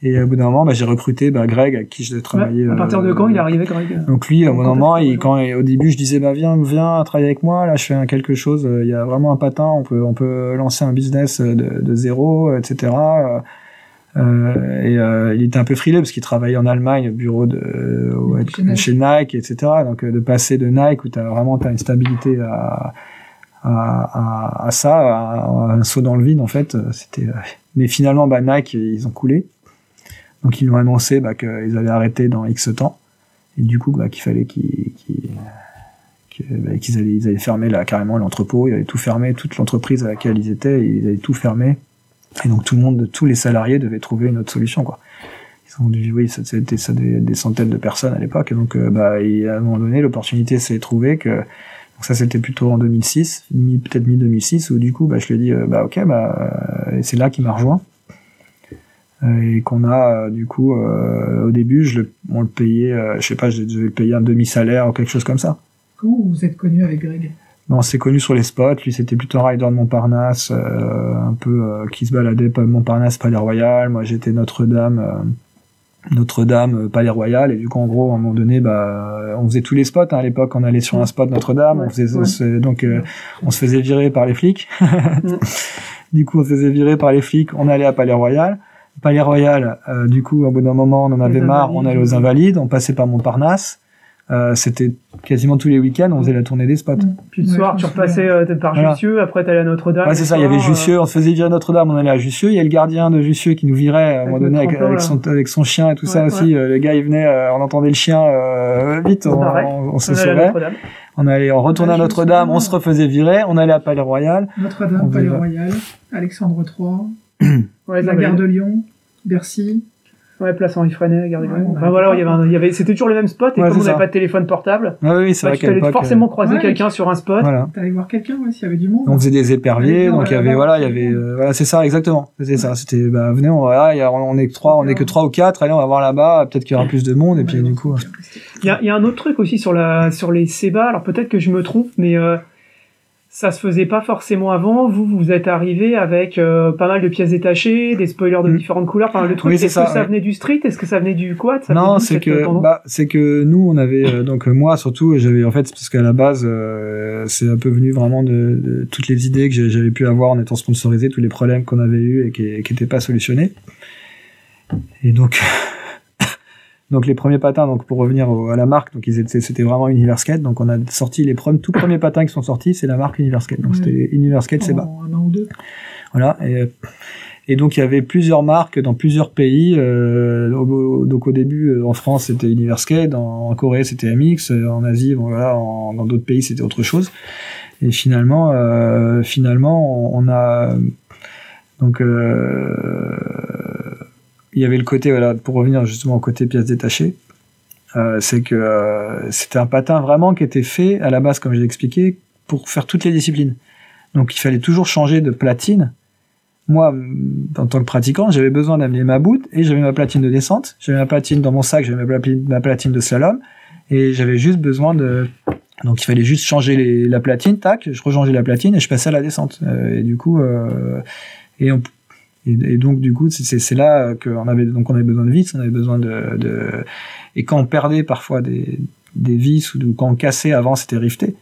Et au bout d'un moment, bah, j'ai recruté bah, Greg, avec qui je travaillais. à partir de quand il est arrivé, Greg? Donc lui, au bout d'un moment, il, quand au début, je disais, bah viens, viens travailler avec moi. Là, je fais quelque chose. Il y a vraiment un patin. On peut, on peut lancer un business de, de zéro, etc. Euh, et euh, il était un peu frileux parce qu'il travaillait en Allemagne au bureau de chez, Nike. etc. Donc euh, de passer de Nike où tu as vraiment as une stabilité à, à, à, à ça, à, un saut dans le vide en fait. C'était. Mais finalement, bah, Nike ils ont coulé. Donc ils l'ont annoncé bah, qu'ils avaient arrêté dans X temps. Et du coup, bah, qu'il fallait qu'ils bah, qu'ils allaient, ils allaient fermer là, carrément l'entrepôt, ils allaient tout fermer, toute l'entreprise à laquelle ils étaient, ils allaient tout fermer. Et donc tout le monde, tous les salariés devaient trouver une autre solution, quoi. Ils ont dû, oui, c'était ça des, des, centaines de personnes à l'époque, et donc euh, bah, à un moment donné, l'opportunité s'est trouvée que donc ça c'était plutôt en 2006, peut-être mi 2006, où du coup, bah, je lui ai dit, euh, bah ok, et c'est là qu'il m'a rejoint. Et qu'on a du coup au début on le payait je sais pas je devais le payer un demi salaire ou quelque chose comme ça. Comment vous êtes connu avec Greg? On s'est connu sur les spots. Lui, c'était plutôt un rider de Montparnasse, euh, un peu euh, qui se baladait pas Montparnasse, Palais Royal. Moi, j'étais Notre-Dame, euh, Notre-Dame, Palais Royal. Et du coup, en gros, à un moment donné, bah, on faisait tous les spots. Hein. À l'époque, on allait sur un spot Notre-Dame. on faisait, donc, on se faisait virer par les flics. <laughs> du coup, on se faisait virer par les flics. On allait à Palais Royal. Palais Royal, du coup, au bout d'un moment, on en avait marre. On allait aux Invalides. On passait par Montparnasse. Euh, c'était quasiment tous les week-ends, on faisait la tournée des spots. Mm. Puis le soir, tu repassais euh, par Jussieu, après t'allais à Notre-Dame. Ouais, c'est ça, il y avait Jussieu, on se faisait virer à Notre-Dame, on allait à Jussieu, il y a le gardien de Jussieu qui nous virait à un moment donné avec, son, avec, son, chien et tout ça aussi. Euh, le gars, il venait, on entendait le chien vite, on, on, se sauvait. On allait, on retournait à Notre-Dame, on se refaisait virer, on allait à Palais Royal. Notre-Dame, Palais Royal, Alexandre III, <clears throat> la gare de Lyon, Bercy. Ouais, place Henri Freinet, regardez ouais, enfin, voilà, il y avait, il y avait, c'était toujours le même spot, et comme on n'avait pas de téléphone portable, ouais, oui, c'est vrai tu allais forcément euh, croiser quelqu'un sur un spot. Voilà. T'allais voir quelqu'un, ouais, s'il y avait du monde. On faisait des éperviers, donc il y avait, voilà, il y avait, euh, voilà, c'est ça, exactement. C'était ça, c'était, bah, venez, on, voilà, y a, on est que trois, on est que trois ou quatre, allez, on va voir là-bas, peut-être qu'il y aura plus de monde, et puis du coup. Il y a, il y a un autre truc aussi sur la, sur les Seba, alors peut-être que je me trompe, mais, euh, ça se faisait pas forcément avant. Vous, vous êtes arrivé avec euh, pas mal de pièces détachées, des spoilers de mm. différentes couleurs, pas mal de trucs. Est-ce que ça venait du street? Est-ce que ça venait du quad? Non, c'est que bah, c'est que nous, on avait euh, donc moi surtout, j'avais en fait parce qu'à la base, euh, c'est un peu venu vraiment de, de toutes les idées que j'avais pu avoir en étant sponsorisé, tous les problèmes qu'on avait eu et qui n'étaient pas solutionnés. Et donc <laughs> donc les premiers patins, donc pour revenir à la marque, donc c'était vraiment Universkate. Donc on a sorti les premiers, tout premiers patins qui sont sortis, c'est la marque Universkate. Donc c'était Universkate Seba. Un an ou deux. Voilà. Et, et donc il y avait plusieurs marques dans plusieurs pays. Euh, donc au début euh, en France c'était Universkate, en, Corée c'était MX, euh, en Asie bon, voilà, en, dans d'autres pays c'était autre chose. Et finalement, euh, finalement on, a donc euh, il y avait le côté, voilà, pour revenir justement au côté pièces détachées, euh, c'est que euh, c'était un patin vraiment qui était fait à la base, comme j'ai expliqué, pour faire toutes les disciplines. Donc il fallait toujours changer de platine. Moi, en tant que pratiquant, j'avais besoin d'amener ma boot et j'avais ma platine de descente. J'avais ma platine dans mon sac, j'avais ma platine, de slalom et j'avais juste besoin de donc il fallait juste changer la platine, tac, je rechangeais la platine et je passais à la descente. Euh, et du coup, et on, et, donc du coup, c'est là qu'on avait donc on avait besoin de vis, on avait besoin de, de et quand on perdait parfois des, des vis ou quand on cassait avant, c'était rifté.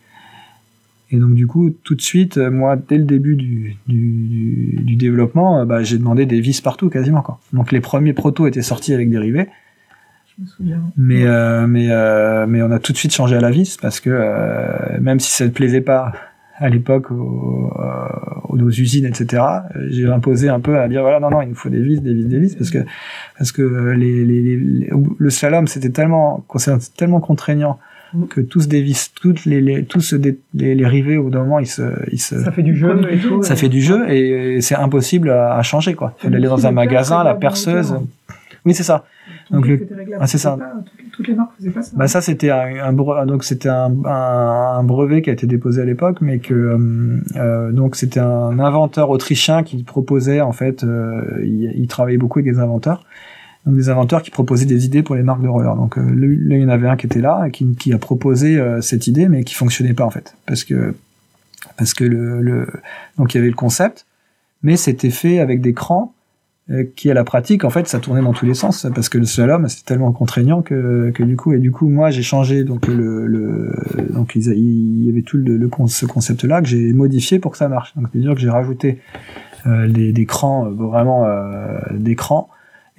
Et donc du coup, tout de suite, moi, dès le début du, du, du développement, bah, j'ai demandé des vis partout quasiment. Quoi. Donc les premiers protos étaient sortis avec des rivets. Je me souviens. Mais euh, mais euh, mais on a tout de suite changé à la vis parce que euh, même si ça ne plaisait pas à l'époque aux, aux, nos usines, etc. J'ai imposé un peu à dire voilà non non il nous faut des vis, des vis, des vis parce que parce que les, les, les le slalom c'était tellement tellement contraignant mm. que tous des vis, toutes les, les tous les, les, rivets au bout d'un moment ils se, ils se ça fait du jeu et tout, ça fait du jeu et c'est impossible à, à, changer quoi. Il faut aller dans un magasin, la perceuse. Oui c'est ça. Donc le... ah, c'est ça. toutes les marques faisaient pas ça. Bah ça c'était un, un, donc c'était un, un, brevet qui a été déposé à l'époque, mais que euh, euh donc c'était un inventeur autrichien qui proposait en fait, euh, il, il, travaillait beaucoup avec des inventeurs, donc des inventeurs qui proposaient des idées pour les marques de roller. Donc euh, là il y en avait un qui était là, qui, qui a proposé euh, cette idée, mais qui fonctionnait pas en fait, parce que parce que le, le donc il y avait le concept, mais c'était fait avec des crans qui à la pratique en fait ça tournait dans tous les sens parce que le slalom c'est tellement contraignant que, que du coup et du coup moi j'ai changé donc le, le donc il y avait tout le, le ce concept là que j'ai modifié pour que ça marche. Donc c'est à dire que j'ai rajouté euh, des, des crans euh, vraiment euh, des crans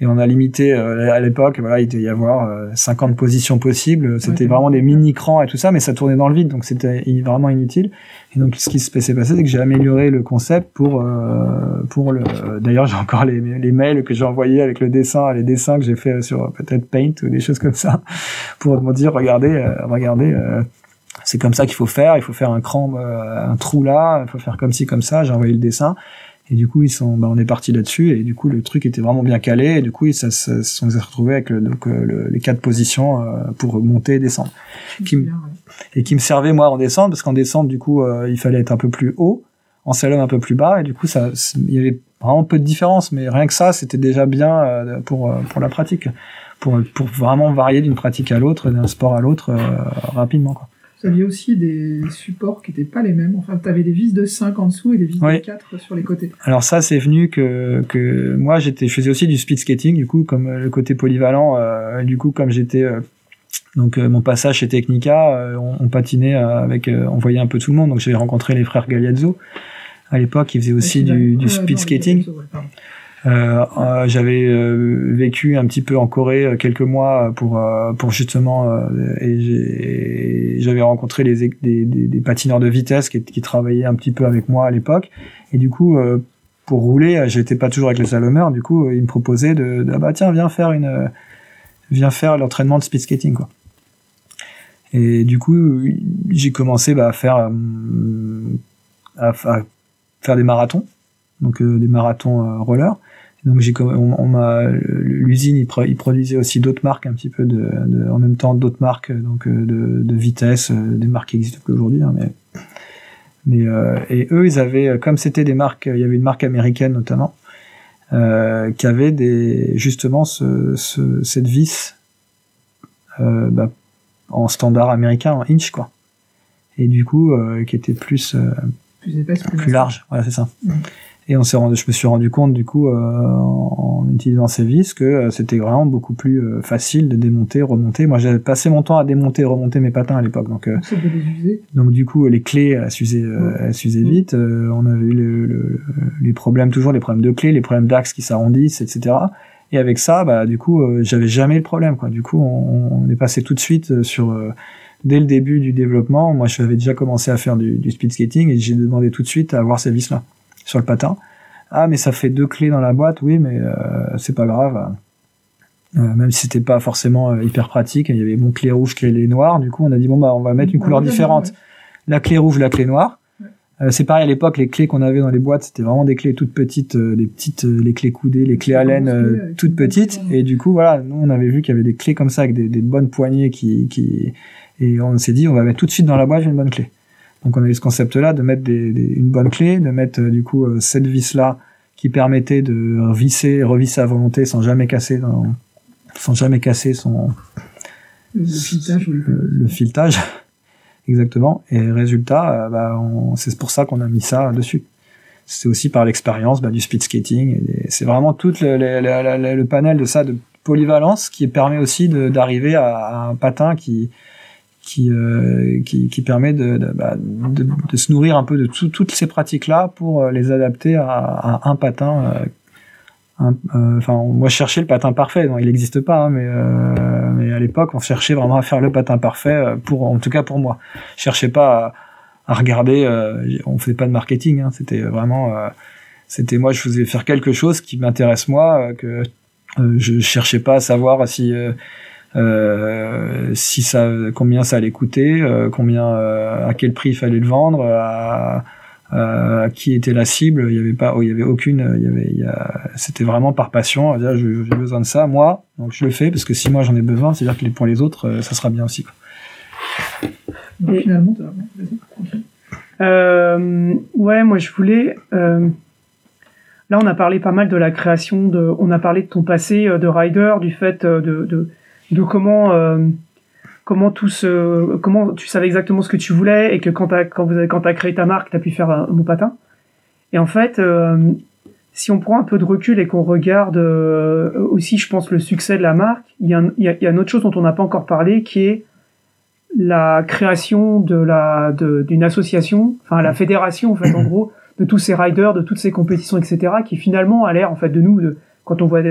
et on a limité euh, à l'époque voilà il devait y avoir 50 positions possibles. C'était vraiment des mini crans et tout ça mais ça tournait dans le vide donc c'était vraiment inutile. Et donc ce qui s'est passé c'est que j'ai amélioré le concept pour euh, pour le d'ailleurs j'ai encore les, les mails que j'ai envoyés avec le dessin les dessins que j'ai fait sur peut-être Paint ou des choses comme ça pour me dire regardez regardez c'est comme ça qu'il faut faire. Il faut faire un cran un trou là il faut faire comme ci comme ça. J'ai envoyé le dessin et du coup, ils sont, bah, on est parti là-dessus. Et du coup, le truc était vraiment bien calé. Et du coup, ça, ça, ça on s'est retrouvé avec le, donc, euh, les quatre positions euh, pour monter et descendre. Qui Et qui me servait moi en descente parce qu'en descente, du coup, euh, il fallait être un peu plus haut, en slalom un peu plus bas. Et du coup, ça, il y avait vraiment peu de différence. Mais rien que ça, c'était déjà bien pour pour la pratique, pour pour vraiment varier d'une pratique à l'autre, d'un sport à l'autre rapidement. Quoi. Vous aviez aussi des supports qui n'étaient pas les mêmes. Enfin, tu avais des vis de 5 en dessous et des vis de 4 sur les côtés. Alors ça, c'est venu que, que moi, j'étais, je faisais aussi du speed skating, du coup, comme le côté polyvalent, euh, du coup, comme j'étais, euh, donc mon passage chez Technica, on, patinait avec, on voyait un peu tout le monde, donc j'avais rencontré les frères Galiazzo. À l'époque, ils faisaient aussi du, du speed skating. Euh, euh, j'avais euh, vécu un petit peu en Corée quelques mois pour pour justement et j'avais rencontré les, des, des, patineurs de vitesse qui, qui, travaillaient un petit peu avec moi à l'époque. Et du coup pour rouler j'étais pas toujours avec les salomeurs du coup ils me proposaient de, ah bah tiens viens faire une viens faire l'entraînement de speed skating quoi. Et du coup j'ai commencé bah, à faire à, faire des marathons. Donc des marathons roller donc j'ai on, on m'a l'usine il, produisait aussi d'autres marques un petit peu de, de en même temps d'autres marques donc euh, de, de vitesse euh, des marques qui existent plus aujourd'hui hein, mais mais euh, et eux ils avaient comme c'était des marques il y avait une marque américaine notamment euh, qui avait des justement ce, ce cette vis euh, bah, en standard américain en inch quoi. Et du coup qui était plus plus épaisse plus, large. voilà c'est ça et on s'est rendu, je me suis rendu compte du coup euh, en, utilisant ces vis que euh, c'était vraiment beaucoup plus euh, facile de démonter, remonter. Moi, j'avais passé mon temps à démonter, remonter mes patins à l'époque, donc donc du coup les clés elles s'usaient, elles s'usaient vite. on avait eu le, les problèmes toujours, les problèmes de clés, les problèmes d'axes qui s'arrondissent, etc. Et avec ça, bah du coup, j'avais jamais le problème. Quoi. Du coup, on, on est passé tout de suite sur dès le début du développement. Moi, je avais déjà commencé à faire du, du speed skating et j'ai demandé tout de suite à avoir ces vis là sur le patin. Ah, mais ça fait deux clés dans la boîte, oui, mais euh, c'est pas grave. Euh, même si c'était pas forcément euh, hyper pratique, il y avait mon clé rouge, clé noire. Du coup, on a dit bon bah on va mettre une couleur différente. La clé rouge, la clé noire. c'est pareil à l'époque, les clés qu'on avait dans les boîtes, c'était vraiment des clés toutes petites, les petites, les clés coudées, les clés Allen toutes petites. Et du coup, voilà, nous on avait vu qu'il y avait des clés comme ça avec des, des bonnes poignées qui, qui, et on s'est dit on va mettre tout de suite dans la boîte une bonne clé. Donc on a eu ce concept-là de mettre des, une bonne clé, de mettre euh, du coup euh, cette vis-là qui permettait de visser, revisser à volonté sans jamais casser, dans, sans jamais casser son le filetage. Le, filetage, <laughs> exactement. Et résultat, euh, bah, c'est pour ça qu'on a mis ça dessus. C'est aussi par l'expérience bah, du speed skating. C'est vraiment tout le, le, le, panel de ça, de polyvalence, qui permet aussi d'arriver à, à, un patin qui qui, euh, qui, qui, permet de, de, bah, de, de, se nourrir un peu de toutes ces pratiques-là pour euh, les adapter à, à un patin. Euh, enfin, moi, je cherchais le patin parfait. Non, il n'existe pas, hein, mais, mais à l'époque, on cherchait vraiment à faire le patin parfait pour, en tout cas pour moi. Je cherchais pas à, à regarder. on faisait pas de marketing. Hein, c'était vraiment, c'était moi, je faisais faire quelque chose qui m'intéresse moi, que je cherchais pas à savoir si euh, si ça, combien ça allait coûter, euh, combien, euh, à quel prix il fallait le vendre, à, à qui était la cible. Il y avait pas, oh, il y avait aucune, il y avait, il c'était vraiment par passion. J'ai besoin de ça, moi, donc je le fais parce que si moi j'en ai besoin, c'est-à-dire que pour les autres, ça sera bien aussi. Quoi. finalement, euh, ouais, moi je voulais. Euh, là, on a parlé pas mal de la création de. On a parlé de ton passé de rider, du fait de, de de comment euh, comment tout ce, comment tu savais exactement ce que tu voulais et que quand t'as quand vous avez, quand as créé ta marque, tu as pu faire un, mot patin. Et en fait, euh, si on prend un peu de recul et qu'on regarde euh, aussi, je pense, le succès de la marque, il y a, il y a, une autre chose dont on n'a pas encore parlé, qui est la création de la d'une association, enfin la fédération en fait en gros de tous ces riders, de toutes ces compétitions, etc., qui finalement a l'air en fait de nous, quand on voit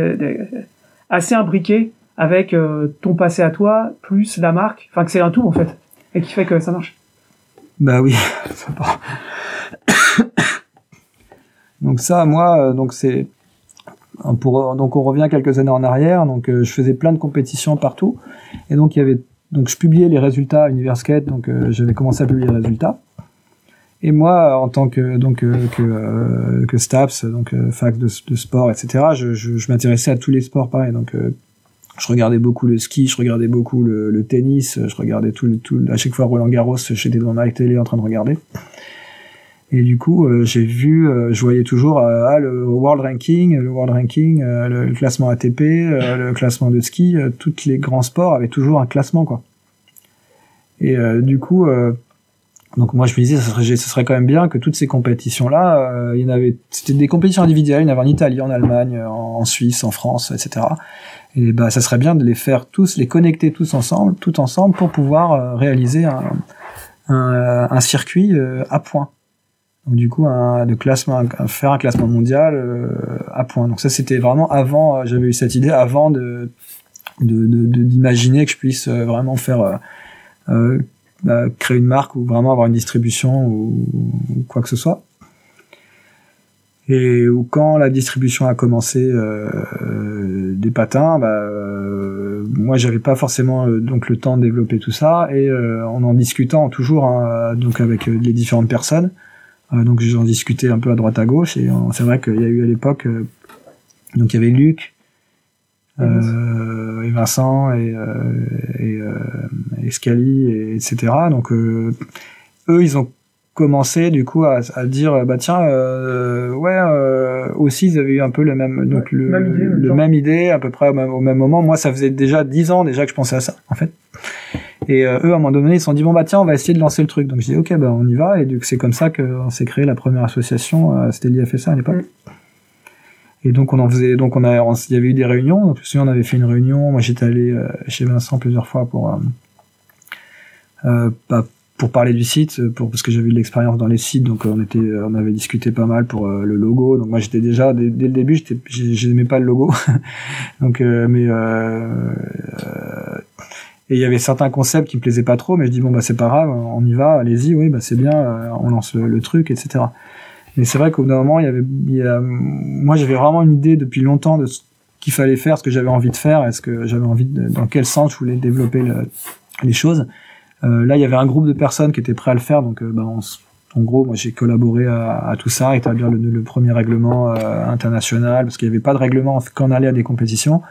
assez imbriqués avec euh, ton passé à toi plus la marque, enfin que c'est un tout en fait, et qui fait que ça marche. Bah oui. <laughs> <coughs> donc ça, moi, euh, donc c'est pour donc on revient quelques années en arrière. Donc euh, je faisais plein de compétitions partout, et donc il y avait donc je publiais les résultats à Universkate, donc j'avais commencé à publier les résultats. Et moi, en tant que donc que que Staps, donc fac de, sport, etc. Je, je, je m'intéressais à tous les sports pareil. Donc je regardais beaucoup le ski, je regardais beaucoup le, tennis, je regardais tout, tout, à chaque fois Roland Garros, j'étais devant ma télé en train de regarder. Et du coup, euh, j'ai vu, euh, je voyais toujours euh, ah, le World Ranking, le World Ranking, le, classement ATP, le classement de ski, tous les grands sports avaient toujours un classement quoi. Et du coup, donc moi je me disais ce serait, ce serait quand même bien que toutes ces compétitions là, il y en avait, c'était des compétitions individuelles, il y en avait en Italie, en Allemagne, en, Suisse, en France, etc. Et bah ça serait bien de les faire tous, les connecter tous ensemble, tout ensemble pour pouvoir réaliser un, un, un circuit à points. Donc du coup, un, de classement, faire un classement mondial euh, à point. Donc ça, c'était vraiment avant. Euh, j'avais eu cette idée avant de d'imaginer de, de, que je puisse euh, vraiment faire euh, créer une marque ou vraiment avoir une distribution ou, ou quoi que ce soit. Et ou quand la distribution a commencé euh, des patins, bah, euh, moi j'avais pas forcément donc le temps de développer tout ça et en en discutant toujours hein, donc avec les différentes personnes, euh, donc j'en discutais un peu à droite à gauche et c'est vrai qu'il y a eu à l'époque euh, donc il y avait Luc euh, et Vincent et, et, et Scali et etc. Donc eux ils ont commencé du coup à, à dire bah tiens euh, ouais euh, aussi ils avaient eu un peu le même donc le, même idée, le même idée à peu près au même, au même, moment moi ça faisait déjà dix ans déjà que je pensais à ça en fait et euh, eux, à un moment donné, ils se sont dit bon bah tiens, on va essayer de lancer le truc. Donc je dis ok, bah on y va. Et donc c'est comme ça qu'on s'est créé la première association. Euh, C'était l'IFSA à l'époque. Mm. Et donc on en faisait, donc on a, il y avait eu des réunions. Donc on avait fait une réunion. Moi j'étais allé euh, chez Vincent plusieurs fois pour euh, euh bah, pour parler du site, pour parce que j'avais eu de l'expérience dans les sites, donc on était, on avait discuté pas mal pour le logo. Donc moi j'étais déjà dès, le début, j'étais, j'aimais pas le logo, <laughs> donc mais et il y avait certains concepts qui me plaisaient pas trop, mais je dis bon bah c'est pas grave, on y va, allez-y, oui bah c'est bien, euh, on lance le, truc, etc. Mais c'est vrai qu'au bout d'un moment, moi j'avais vraiment une idée depuis longtemps de ce qu'il fallait faire, ce que j'avais envie de faire, est-ce que j'avais envie dans quel sens je voulais développer les choses. Euh, là, il y avait un groupe de personnes qui étaient prêts à le faire, donc euh, bah, en gros, moi j'ai collaboré à, à, tout ça, établir le, premier règlement euh, international, parce qu'il n'y avait pas de règlement quand on à des compétitions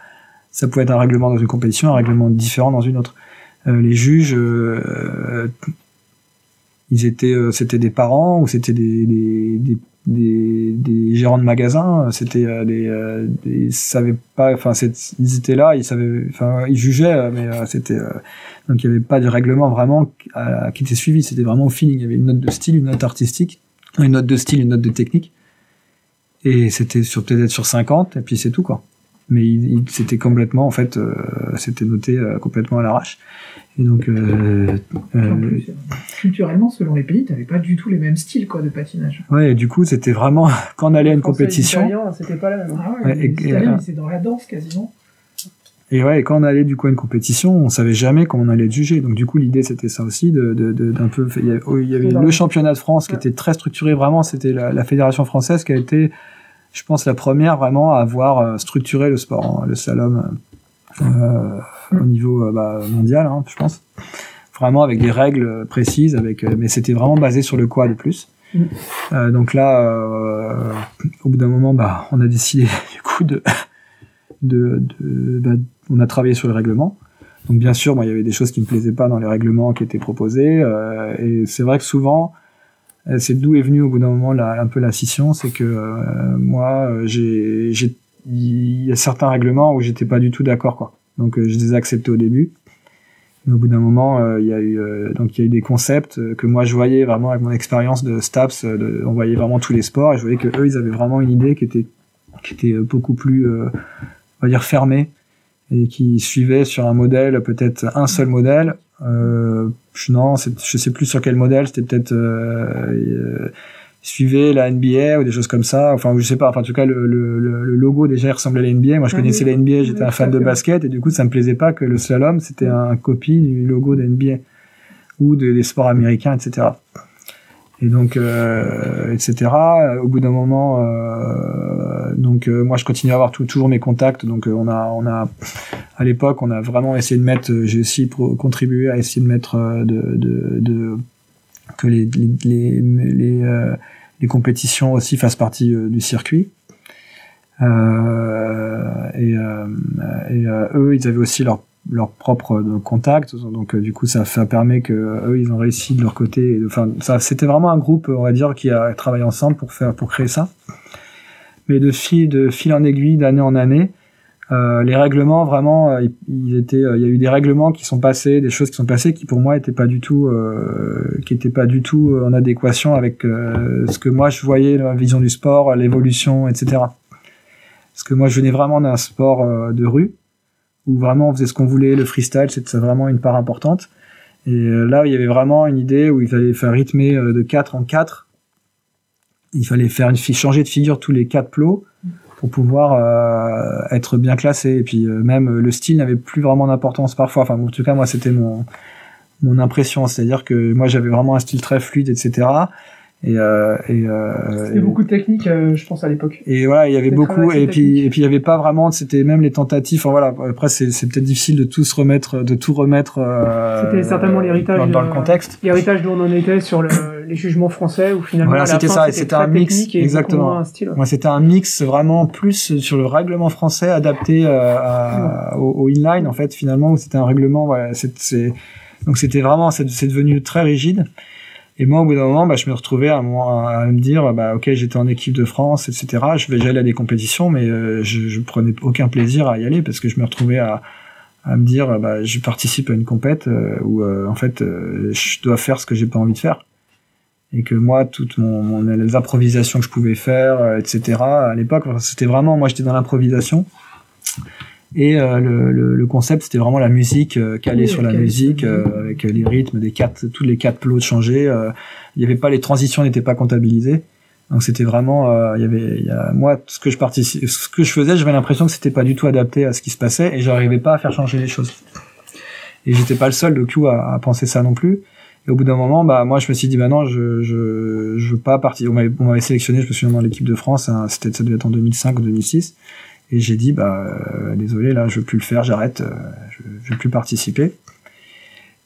ça pouvait être un règlement dans une compétition, un règlement différent dans une autre. Les juges, ils étaient, euh, c'était des parents ou c'était des, des, des, des, des gérants de magasins. C'était des, ils savaient pas, enfin, ils étaient là, ils savaient, enfin, ils jugeaient, mais c'était donc il n'y avait pas de règlement vraiment qui était suivi. C'était vraiment au feeling. Il y avait une note de style, une note artistique, une note de style, une note de technique. Et c'était sur peut-être sur 50, et puis c'est tout quoi mais il, c'était complètement en fait euh, c'était noté euh, complètement à l'arrache et donc euh, euh culturellement selon les pays t'avais pas du tout les mêmes styles quoi de patinage ouais et du coup c'était vraiment <laughs> quand on allait à une compétition c'était pas la même ah ouais, ouais et, c'est dans la danse quasiment et ouais, et quand on allait du coup à une compétition, on savait jamais comment on allait être jugé. Donc du coup, l'idée c'était ça aussi, de d'un peu. Il y avait, il y avait le championnat de France qui était très structuré. Vraiment, c'était la, la, fédération française qui a été je pense, la première vraiment à avoir euh, structuré le sport, hein, le slalom, euh, au niveau euh, bah, mondial, hein, je pense. Vraiment avec des règles précises, avec, mais c'était vraiment basé sur le quoi de plus. Mm. Euh, donc là, euh, au bout d'un moment, bah, on a décidé <laughs> du coup de, de, de bah, on a travaillé sur le règlement. Donc bien sûr, moi, il y avait des choses qui me plaisaient pas dans les règlements qui étaient proposés, euh, et c'est vrai que souvent, c'est d'où est venu au bout d'un moment un peu la scission, c'est que euh, moi, euh, j'ai, il y a certains règlements où j'étais pas du tout d'accord, quoi. Donc je les ai acceptés au début. Mais au bout d'un moment, il y a eu donc il y a eu des concepts que moi je voyais vraiment avec mon expérience de Staps, on voyait vraiment tous les sports et je voyais que eux ils avaient vraiment une idée qui était qui était beaucoup plus on va dire fermée et qui suivait sur un modèle peut-être un seul modèle euh, non, je sais plus sur quel modèle, c'était peut-être euh, euh, suivait la NBA ou des choses comme ça. Enfin, je sais pas. Enfin, en tout cas, le, le, le logo déjà ressemblait à la NBA. Moi, je connaissais la NBA, j'étais un fan de basket et du coup, ça me plaisait pas que le slalom c'était un copie du logo de NBA ou des sports américains, etc et donc euh, etc au bout d'un moment euh, donc euh, moi je continue à avoir toujours mes contacts. Donc euh, on a on a à l'époque on a vraiment essayé de mettre j'ai aussi contribué à essayer de mettre de, de, de que les les les, les, les compétitions aussi fassent partie du circuit. Et, et eux ils avaient aussi leur leur propre euh, contact. Donc euh, du coup ça, ça permet que eux ils ont réussi de leur côté enfin ça c'était vraiment un groupe on va dire qui a travaillé ensemble pour faire pour créer ça. Mais de fil de fil en aiguille d'année en année Euh, les règlements, vraiment, euh, il, était, euh, il y a eu des règlements qui sont passés, des choses qui sont passées qui pour moi étaient pas du tout, qui étaient pas du tout en adéquation avec ce que moi je voyais, la vision du sport, l'évolution, etc. Parce que moi je venais vraiment d'un sport de rue où vraiment on faisait ce qu'on voulait, le freestyle c'était vraiment une part importante. Et là il y avait vraiment une idée où il fallait faire rythmer de 4 en 4 il fallait faire une changer de figure tous les quatre plots pour pouvoir euh, être bien classé. Et puis euh, même le style n'avait plus vraiment d'importance parfois. Enfin, en tout cas, moi, c'était mon mon impression, c'est-à-dire que moi, j'avais vraiment un style très fluide, etc. Et, euh, et euh, c'était beaucoup de techniques, euh, je pense à l'époque. Et voilà, il y avait beaucoup, et puis et puis il y avait pas vraiment, c'était même les tentatives. Enfin voilà, après c'est c'est peut-être difficile de tout se remettre, de tout remettre. Euh, c'était certainement l'héritage dans, dans, le contexte. L'héritage d'où on en était sur le, les jugements français, où finalement voilà, c'était ça, c'était un mix, exactement. Un style, c'était un mix vraiment plus sur le règlement français adapté à, au, au, inline en fait finalement où c'était un règlement. Voilà, c'est donc c'était vraiment, c'est devenu très rigide. Et moi, au bout d'un moment, bah, je me retrouvais à, à me dire, bah, ok, j'étais en équipe de France, etc. Je vais j'allais à des compétitions, mais euh, je, je prenais aucun plaisir à y aller parce que je me retrouvais à, à me dire, bah, je participe à une compète euh, où euh, en fait, je dois faire ce que j'ai pas envie de faire et que moi, toutes mon, mon, les improvisations que je pouvais faire, etc. À l'époque, c'était vraiment, moi, j'étais dans l'improvisation. Et euh, le, le, le, concept, c'était vraiment la musique, euh, calée sur la musique, euh, avec les rythmes des quatre, tous les quatre plots de changer. il y avait pas les transitions n'étaient pas comptabilisées. Donc c'était vraiment, il y avait, il y a, moi, ce que je participe, ce que je faisais, j'avais l'impression que c'était pas du tout adapté à ce qui se passait et j'arrivais pas à faire changer les choses. Et j'étais pas le seul, de coup, à, à, penser ça non plus. Et au bout d'un moment, bah moi, je me suis dit, bah non, je je je veux pas partir. On m'avait sélectionné, je me souviens dans l'équipe de France, hein, c'était ça devait être en 2005 ou 2006. Et j'ai dit, bah, euh, désolé, là, je veux plus le faire, j'arrête, euh, je, je veux plus participer.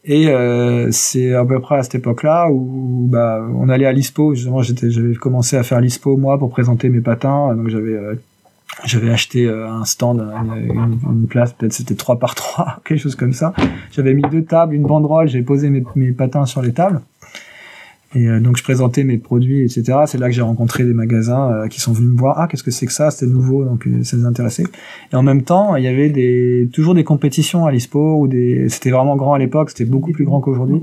Et euh, c'est à peu près à cette époque-là où bah, on allait à l'ISPO. Justement, j'avais commencé à faire l'ISPO moi pour présenter mes patins. Donc j'avais, j'avais acheté un stand, une, place, peut-être c'était 3 par 3, <laughs> quelque chose comme ça. J'avais mis deux tables, une banderole, j'ai posé mes patins sur les tables. Et euh, donc je présentais mes produits, etc. C'est là que j'ai rencontré des magasins euh, qui sont venus me voir. Ah, qu'est-ce que c'est que ça? C'était nouveau, donc euh, ça les intéressait. Et en même temps, il y avait des toujours des compétitions à l'ISPO ou des. C'était vraiment grand à l'époque. C'était beaucoup plus grand qu'aujourd'hui.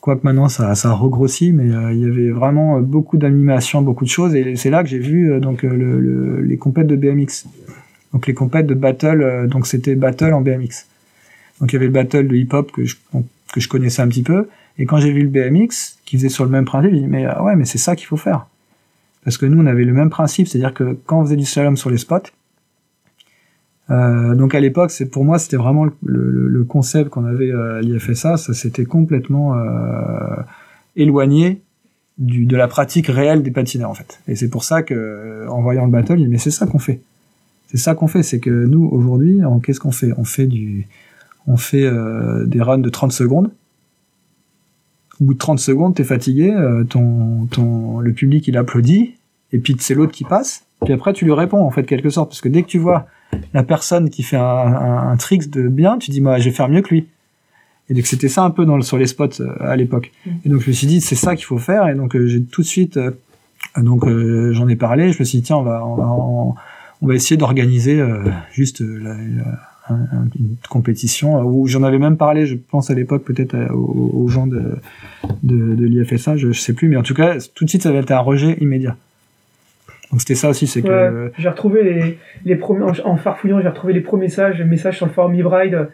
Quoique maintenant ça, ça a regrossi, mais il y avait vraiment beaucoup d'animation, beaucoup de choses. Et c'est là que j'ai vu donc le, le, les compètes de BMX. Donc les compètes de battle. donc c'était battle en BMX. Donc il y avait le battle de hip-hop que que je connaissais un petit peu. Et quand j'ai vu le BMX, qui faisait sur le même principe, j'ai dit, mais ah ouais, mais c'est ça qu'il faut faire. Parce que nous, on avait le même principe, c'est-à-dire que quand on faisait du slalom sur les spots, euh, donc à l'époque, c'est pour moi, c'était vraiment le, le, concept qu'on avait à l'IFSA, ça s'était complètement euh, éloigné du, de la pratique réelle des patineurs en fait. Et c'est pour ça que, en voyant le battle, il mais c'est ça qu'on fait. C'est ça qu'on fait, c'est que nous aujourd'hui, qu'est-ce qu'on fait? On fait du, on fait euh, des runs de 30 secondes au bout de 30 secondes, t'es fatigué, euh, ton, ton, le public il applaudit, et puis c'est l'autre qui passe, puis après tu lui réponds en fait quelque sorte, parce que dès que tu vois la personne qui fait un, un, un trick de bien, tu dis moi je vais faire mieux que lui. Et donc c'était ça un peu dans le, sur les spots euh, à l'époque. Mm. Et donc je me suis dit c'est ça qu'il faut faire, et donc euh, j'ai tout de suite, donc j'en ai parlé, je me suis dit tiens on va on va on, va essayer d'organiser juste la, une compétition où j'en avais même parlé, je pense à l'époque peut-être euh, aux, gens de, de, l'IFSA, je, sais plus, mais en tout cas tout de suite ça avait été un rejet immédiat. Donc c'était ça aussi, c'est que j'ai retrouvé les, les premiers en, farfouillant, j'ai retrouvé les premiers messages, messages sur le forum e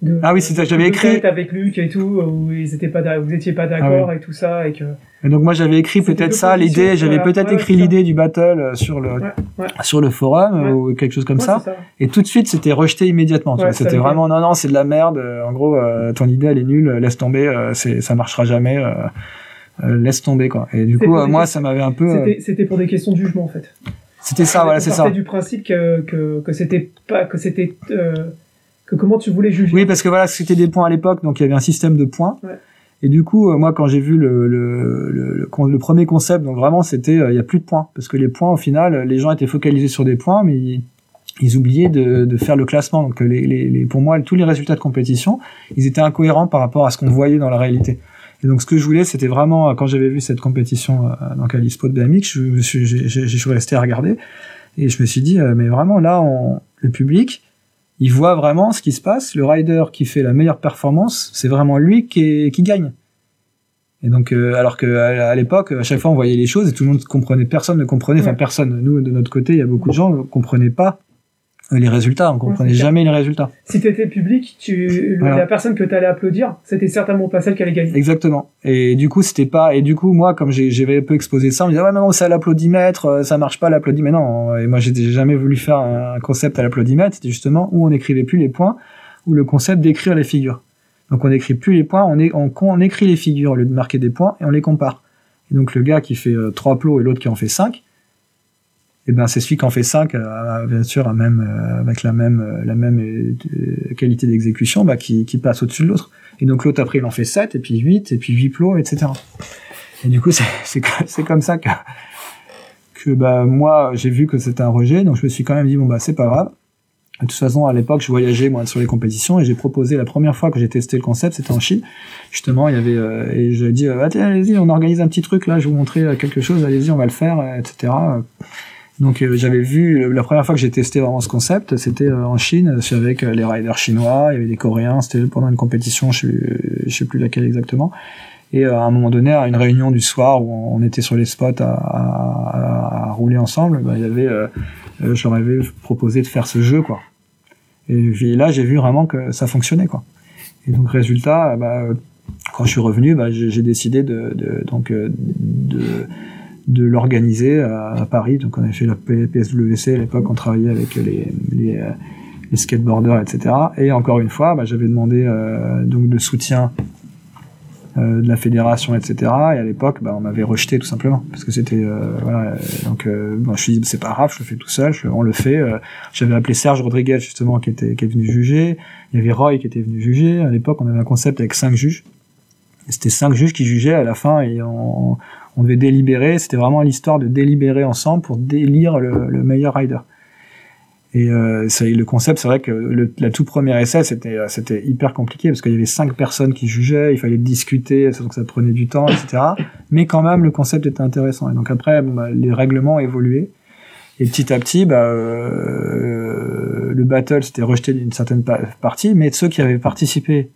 De, ah oui, c'est ça, j'avais écrit avec Luc et tout, où ils étaient pas, vous étiez pas d'accord ah et tout ça, et que et donc moi j'avais écrit peut-être ça, l'idée, j'avais peut-être écrit l'idée du battle euh, sur le sur le forum ou quelque chose comme ça. Et tout de suite c'était rejeté immédiatement. c'était vraiment non non c'est de la merde. En gros euh, ton idée elle est nulle, laisse tomber, euh, c'est ça marchera jamais. laisse tomber quoi. Et du coup moi ça m'avait un peu. C'était pour des questions de jugement en fait. C'était ça voilà c'est ça. du principe que que, que c'était pas que c'était que comment tu voulais juger. Oui parce que voilà c'était des points à l'époque donc il y avait un système de points. Et du coup, euh, moi, quand j'ai vu le, le, le, le, premier concept, donc vraiment, c'était euh, il y a plus de points parce que les points, au final, les gens étaient focalisés sur des points, mais ils, oubliaient de, de, faire le classement. Donc, les, les, pour moi, tous les résultats de compétition, ils étaient incohérents par rapport à ce qu'on voyait dans la réalité. Et donc, ce que je voulais, c'était vraiment quand j'avais vu cette compétition euh, donc à l'ISPO de BMX, je, je, je, je suis resté à regarder et je me suis dit, mais vraiment là, on, le public, il voit vraiment ce qui se passe. Le rider qui fait la meilleure performance, c'est vraiment lui qui, qui gagne. Et donc, euh, alors que à, l'époque, à chaque fois, on voyait les choses et tout le monde comprenait, personne ne comprenait, enfin personne. Nous, de notre côté, il y a beaucoup de gens ne comprenaient pas les résultats, on comprenait jamais les résultats. Si tu étais public, tu, la personne que tu allais applaudir, c'était certainement pas celle qui allait gagner. Exactement. Et du coup, c'était pas, et du coup, moi, comme j'avais un peu exposé ça, on me disait, ouais, mais non, c'est à l'applaudimètre, euh, ça marche pas l'applaudimètre. Non. Et moi, j'ai jamais voulu faire un concept à l'applaudimètre. C'était justement où on n'écrivait plus les points, ou le concept d'écrire les figures. Donc, on n'écrit plus les points, on, est, on, on, écrit les figures au lieu de marquer des points et on les compare. Et donc, le gars qui fait euh, trois plots et l'autre qui en fait cinq, et ben c'est celui qui en fait 5 euh, bien sûr euh, avec la même euh, la même qualité d'exécution bah, qui, passe au-dessus de l'autre et donc l'autre après il en fait 7 et puis 8 et puis 8 plots etc et du coup <laughs> c'est comme ça que que bah moi j'ai vu que c'était un rejet donc je me suis quand même dit bon bah c'est pas grave de toute façon, à l'époque, je voyageais moi sur les compétitions et j'ai proposé la première fois que j'ai testé le concept, c'était en Chine. Justement, il y avait et j'ai dit ah, allez-y, on organise un petit truc là, je vais vous montrer quelque chose, allez-y, on va le faire, etc. Donc euh, j'avais vu la première fois que j'ai testé vraiment ce concept, c'était euh, en Chine, c'est avec euh, les riders chinois, il y avait des Coréens, c'était pendant une compétition, je sais, sais plus laquelle exactement. Et à un moment donné, à une réunion du soir où on était sur les spots à, à, à rouler ensemble, bah, il y avait, euh, je leur avais proposé de faire ce jeu, quoi. Et là, j'ai vu vraiment que ça fonctionnait, quoi. Et donc résultat, bah, quand je suis revenu, bah, j'ai décidé de, de donc de de l'organiser à, Paris. Donc on a fait la PSWC à l'époque, on travaillait avec les, les, euh, les, skateboarders, etc. Et encore une fois, bah, j'avais demandé euh, donc de soutien euh, de la fédération, etc. Et à l'époque, bah, on m'avait rejeté tout simplement parce que c'était voilà. Donc bon, je me suis dit c'est pas grave, je le fais tout seul, on le fait. J'avais appelé Serge Rodriguez justement qui était qui est venu juger. Il y avait Roy qui était venu juger. À l'époque, on avait un concept avec cinq juges. C'était cinq juges qui jugeaient à la fin et on, on devait délibérer. C'était vraiment l'histoire de délibérer ensemble pour délire le, meilleur rider. Et euh, le concept, c'est vrai que le la tout premier essai, c'était c'était hyper compliqué parce qu'il y avait cinq personnes qui jugeaient, il fallait discuter, donc ça prenait du temps, etc. Mais quand même, le concept était intéressant. Et donc après, bah, les règlements ont évolué. Et petit à petit, bah, euh, le battle s'était rejeté d'une certaine partie, mais ceux qui avaient participé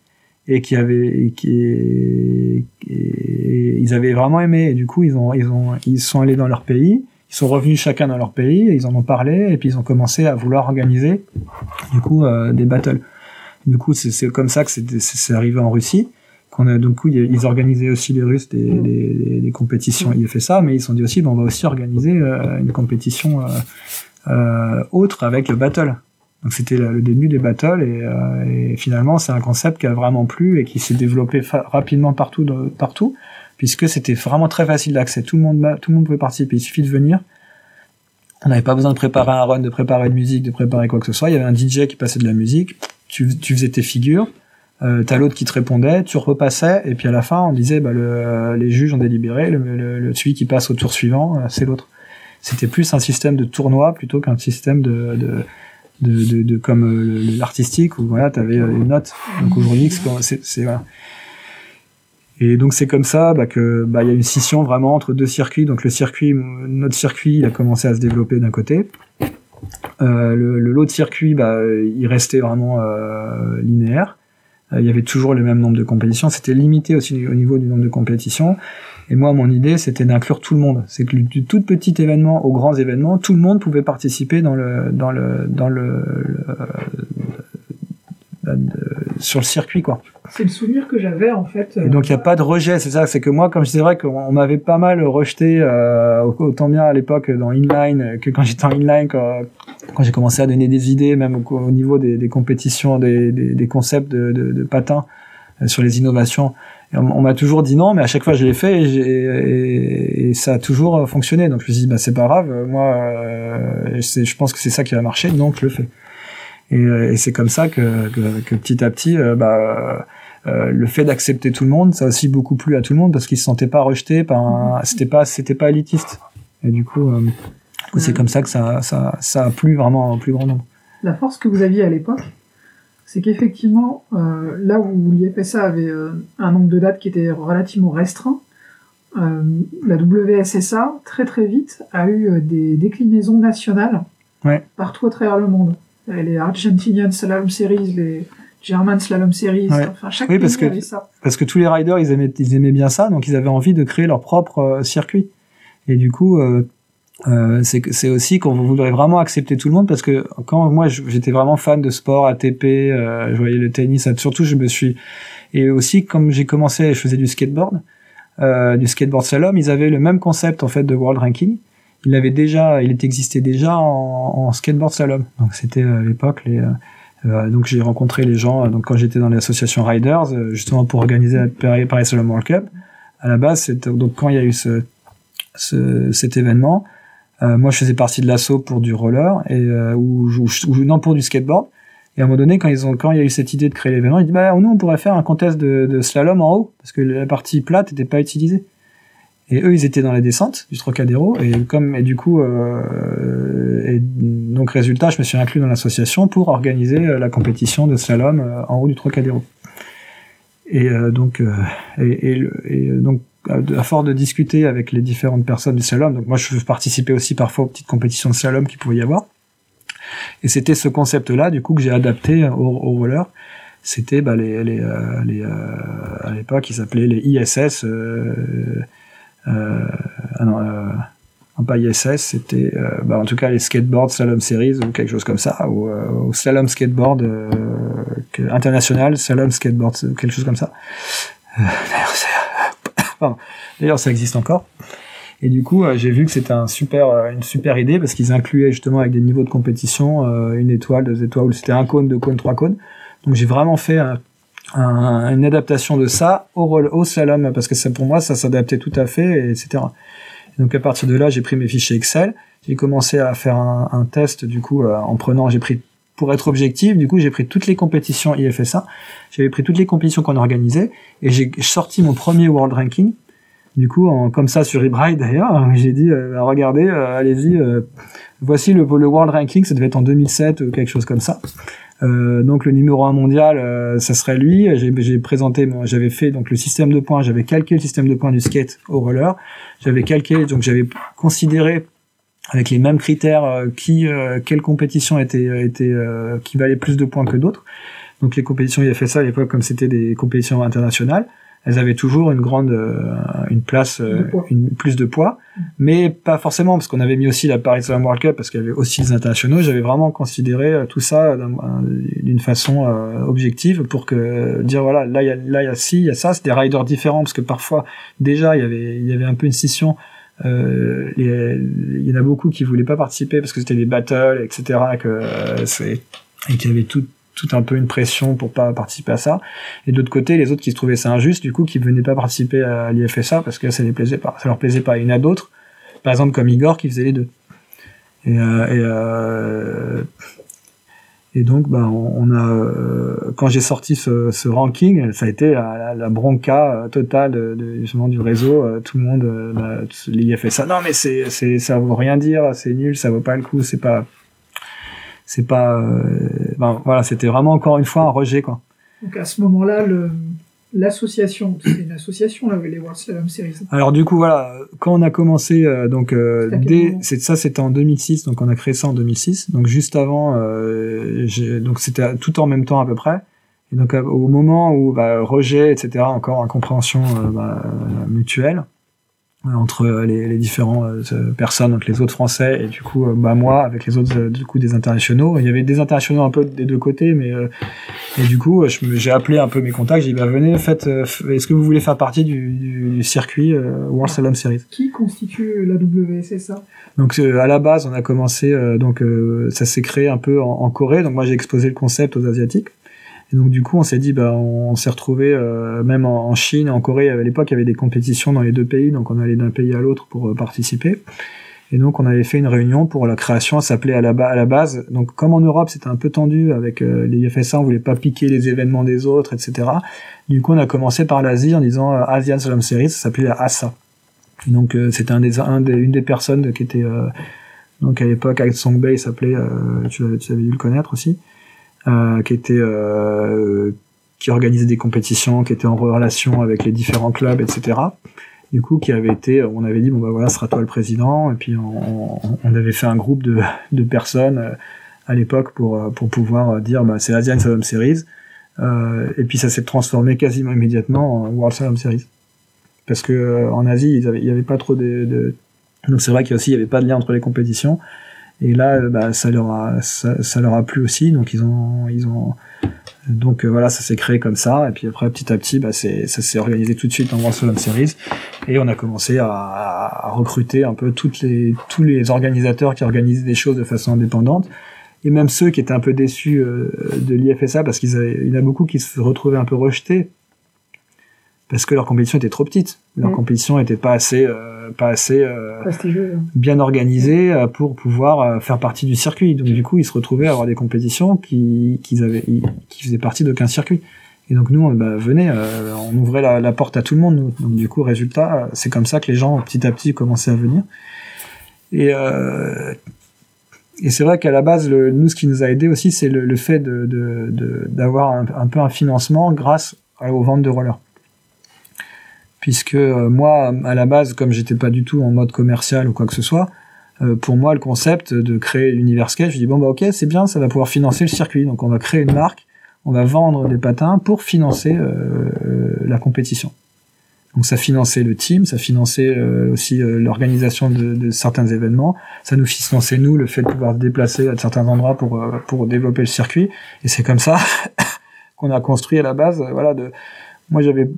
et qui avaient qui ils avaient vraiment aimé. Et du coup ils ont ils ont ils sont allés dans leur pays. Ils sont revenus chacun dans leur pays et ils en ont parlé et puis ils ont commencé à vouloir organiser du coup euh, des battles. Du coup c'est comme ça que c'est arrivé en Russie qu'on a donc ils organisaient aussi les Russes des, des, des compétitions. Il a fait ça mais ils se sont dit aussi bon on va aussi organiser euh, une compétition euh, euh, autre avec le battle donc c'était le début des battles et, euh, et finalement c'est un concept qui a vraiment plu et qui s'est développé rapidement partout partout puisque c'était vraiment très facile d'accès. Tout le monde tout le monde pouvait participer. Il suffit de venir. On n'avait pas besoin de préparer un run, de préparer de musique, de préparer quoi que ce soit. Il y avait un DJ qui passait de la musique. Tu, faisais tes figures. Euh, t'as l'autre qui te répondait, tu repassais, et puis à la fin, on disait, bah, le, les juges ont délibéré, le, celui qui passe au tour suivant, euh, c'est l'autre. C'était plus un système de tournoi plutôt qu'un système de de, de, de comme euh, l'artistique où voilà, tu avais euh, une note. Donc aujourd'hui, c'est voilà. Et donc c'est comme ça bah, que bah il y a une scission vraiment entre deux circuits. Donc le circuit, notre circuit, il a commencé à se développer d'un côté. Euh, le l'autre circuit, bah, il restait vraiment euh, linéaire. Euh, il y avait toujours le même nombre de compétitions. C'était limité aussi au niveau du nombre de compétitions. Et moi, mon idée, c'était d'inclure tout le monde. C'est que du tout petit événement aux grands événements, tout le monde pouvait participer dans le dans le dans le, sur le circuit, quoi. C'est le souvenir que j'avais en fait. Et donc il n'y a pas de rejet, c'est ça. C'est que moi, comme c'est vrai qu'on m'avait pas mal rejeté euh, autant bien à l'époque dans inline que quand j'étais en inline, quand, quand j'ai commencé à donner des idées, même au, au niveau des, des compétitions, des, des, des, concepts de, de, de patins euh, sur les innovations on, m'a toujours dit non, mais à chaque fois je l'ai fait et, et, ça a toujours fonctionné. Donc je me suis dit bah c'est pas grave, moi euh, je pense que c'est ça qui va marcher, donc je le fais. Et, et c'est comme ça que, que, que, petit à petit, euh, bah, euh, le fait d'accepter tout le monde, ça a aussi beaucoup plu à tout le monde parce qu'ils se sentaient pas rejetés par c'était pas c'était pas élitiste. Et du coup, euh, c'est comme ça que ça, ça, ça a plu vraiment au plus grand nombre. La force que vous aviez à l'époque, c'est qu'effectivement, euh, là où l'IFSA avait euh, un nombre de dates qui était relativement restreint, euh, la WSSA, très très vite, a eu des déclinaisons nationales partout à travers le monde. Les Argentinian Slalom Series, les German Slalom Series. Ouais. Enfin, chaque Oui, pays parce que- avait ça. parce que tous les riders ils aimaient ils aimaient bien ça donc ils avaient envie de créer leur propre circuit et du coup euh, euh, c'est aussi qu'on voudrait vraiment accepter tout le monde parce que quand moi j'étais vraiment fan de sport ATP euh, je voyais le tennis surtout je me suis et aussi comme j'ai commencé je faisais du skateboard euh, du skateboard slalom ils avaient le même concept en fait de world ranking il avait déjà il existait déjà en, en skateboard slalom donc c'était euh, à l'époque les euh, euh, donc j'ai rencontré les gens euh, donc quand j'étais dans l'association Riders euh, justement pour organiser la Paris, Paris Slalom World Cup. À la base, donc quand il y a eu ce, ce cet événement, euh, moi je faisais partie de l'assaut pour du roller euh, ou, non pour du skateboard. Et à un moment donné, quand ils ont quand il y a eu cette idée de créer l'événement, ils disent bah nous on pourrait faire un contest de, slalom en haut parce que la partie plate n'était pas utilisée. Et eux, ils étaient dans la descente du Trocadéro, et comme et du coup, euh, et donc résultat, je me suis inclus dans l'association pour organiser la compétition de slalom en haut du Trocadéro. Et donc, et donc, à force de discuter avec les différentes personnes du slalom, donc moi, je participais aussi parfois aux petites compétitions de slalom qu'il pouvait y avoir. Et c'était ce concept-là, du coup, que j'ai adapté au, au roller. C'était bah, les, les, euh, les euh, à l'époque, ils s'appelaient les ISS. Euh, euh, ah non, euh, non, pas ISS, c'était euh, bah, en tout cas les skateboard slalom series ou quelque chose comme ça, ou, euh, ou slalom skateboard euh, international slalom skateboard, quelque chose comme ça. Euh, <laughs> D'ailleurs, c'est- D'ailleurs, ça existe encore. Et du coup, euh, j'ai vu que c'était un super, euh, une super idée parce qu'ils incluaient justement avec des niveaux de compétition euh, une étoile, deux étoiles, c'était un cône, deux cônes, trois cônes. Donc j'ai vraiment fait un, un- une adaptation de ça au, roll- au slalom parce que ça, pour moi, ça s'adaptait tout à fait, et etc. Et donc à partir de là, j'ai pris mes fichiers Excel, j'ai commencé à faire un, un test du coup en prenant, j'ai pris pour être objectif, du coup j'ai pris toutes les compétitions IFSA, j'avais pris toutes les compétitions qu'on organisait et j'ai sorti mon premier World Ranking. Du coup, comme ça sur eBride d'ailleurs, <laughs> j'ai dit euh, bah, regardez, euh, allez-y, euh, voici le, World Ranking, ça devait être en 2007 ou quelque chose comme ça. Donc le numéro un mondial, ça serait lui. J'ai présenté, j'avais fait donc le système de points, j'avais calqué le système de points du skate au roller. J'avais calqué, donc j'avais considéré avec les mêmes critères euh, qui, euh, quelle compétition était, était euh, qui valait plus de points que d'autres. Donc les compétitions IFSA à l'époque, comme c'était des compétitions internationales, elles avaient toujours une grande, euh, une place, euh, De une plus de poids, mais pas forcément parce qu'on avait mis aussi la Paris Slam World Cup parce qu'il y avait aussi les internationaux. J'avais vraiment considéré tout ça d'un- un- d'une façon euh, objective pour que dire voilà là il y a là il y a ci, il y a ça. C'est des riders différents parce que parfois déjà il y avait il y avait un peu une scission. Euh, les- il y en a beaucoup qui voulaient pas participer parce que c'était des battles, etc. Que euh, c'est et qu'il y avait tout tout un peu une pression pour pas participer à ça. Et d'autre côté, les autres qui se trouvaient ça injuste, du coup, qui venaient pas participer à l'IFSA parce que ça les plaisait pas, ça leur plaisait pas. Il y en a d'autres, par exemple comme Igor, qui faisait les deux. Euh, et, euh, et donc, bah, on, a, euh, quand j'ai sorti ce, ce ranking, ça a été la, la, la bronca euh, totale de, justement du réseau. euh, Tout le monde, euh, bah, l'IFSA, non mais c'est, c'est, ça vaut rien dire, c'est nul, ça vaut pas le coup, c'est pas, c'est pas, euh, ben, voilà, c'était vraiment encore une fois un rejet quoi. Donc à ce moment-là, le- l'association, c'est une association là, les World Slalom Series. Alors du coup voilà, quand on a commencé euh, donc euh, dès c'est ça c'était en 2006 donc on a créé ça en 2006 donc juste avant euh, donc c'était tout en même temps à peu près. Et donc euh, au moment où bah, rejet etc encore incompréhension euh, bah, mutuelle entre euh, les, les différents euh, personnes donc les autres français et du coup euh, bah moi avec les autres euh, du coup des internationaux il y avait des internationaux un peu des deux côtés mais euh, et du coup, j'ai appelé un peu mes contacts. J'ai dit, bah, venez, faites, euh, est-ce que vous voulez faire partie du, du, du circuit euh, World Slalom Series? Qui constitue la WSSA Donc, euh, à la base, on a commencé, euh, donc, euh, ça s'est créé un peu en, en Corée. Donc, moi, j'ai exposé le concept aux Asiatiques. Et donc, du coup, on s'est dit, bah, on, s'est retrouvé même en, Chine, en Corée. À l'époque, il y avait des compétitions dans les deux pays. Donc, on allait d'un pays à l'autre pour euh, participer. Et donc, on avait fait une réunion pour la création. Ça s'appelait à la, base. Donc, comme en Europe, c'était un peu tendu avec euh, les FSA, on voulait pas piquer les événements des autres, etc. Du coup, on a commencé par l'Asie en disant euh, Asian Slalom Series. Ça s'appelait la ASA. Et donc, euh, c'était un des, un des, une des personnes qui était euh, donc à l'époque Song Bay, s'appelait, euh, tu, tu avais dû le connaître aussi, euh, qui était euh, qui organisait des compétitions, qui était en relation avec les différents clubs, etc du coup qui avait été on avait dit bon bah voilà sera toi le président. Et puis on, on, avait fait un groupe de, <laughs> de personnes à l'époque pour pour pouvoir dire bah c'est Asian Slalom Series. et puis ça s'est transformé quasiment immédiatement en World Slalom Series. Parce que en Asie il y avait pas trop de, de... donc c'est vrai qu'il y avait pas de lien entre les compétitions et là, euh, bah, ça leur a, ça, leur a plu aussi. Donc ils ont, ils ont, donc euh, voilà, ça s'est créé comme ça. Et puis après, petit à petit, bah, c'est, ça s'est organisé tout de suite en Grand Slalom Series. Et on a commencé à, à, recruter un peu toutes les, tous les organisateurs qui organisent des choses de façon indépendante. Et même ceux qui étaient un peu déçus euh, de l'IFSA parce qu'ils il y en a beaucoup qui se retrouvaient un peu rejetés parce que leur compétition était trop petite. Leur mm. compétition était pas assez, euh, pas assez euh, bien organisée euh, pour pouvoir faire partie du circuit. Donc du coup, ils se retrouvaient à avoir des compétitions qui, qui avaient, qui faisaient partie d'aucun circuit. Et donc nous, on, bah, venez, on ouvrait la, la, porte à tout le monde. Nous. Donc du coup, résultat, c'est comme ça que les gens petit à petit commençaient à venir. Et et c'est vrai qu'à la base, le, nous, ce qui nous a aidé aussi, c'est le, le, fait d'avoir de, de, un, un, peu un financement grâce aux ventes de rollers puisque euh, moi, à la base, comme j'étais pas du tout en mode commercial ou quoi que ce soit, euh, pour moi, le concept de créer l'univers skate, je dis bon bah ok, c'est bien, ça va pouvoir financer le circuit. Donc on va créer une marque, on va vendre des patins pour financer euh, la compétition. Donc ça finançait le team, ça finançait aussi l'organisation de, de, certains événements, ça nous finançait nous le fait de pouvoir se déplacer à certains endroits pour pour développer le circuit. Et c'est comme ça <laughs> qu'on a construit à la base. Voilà, de moi j'avais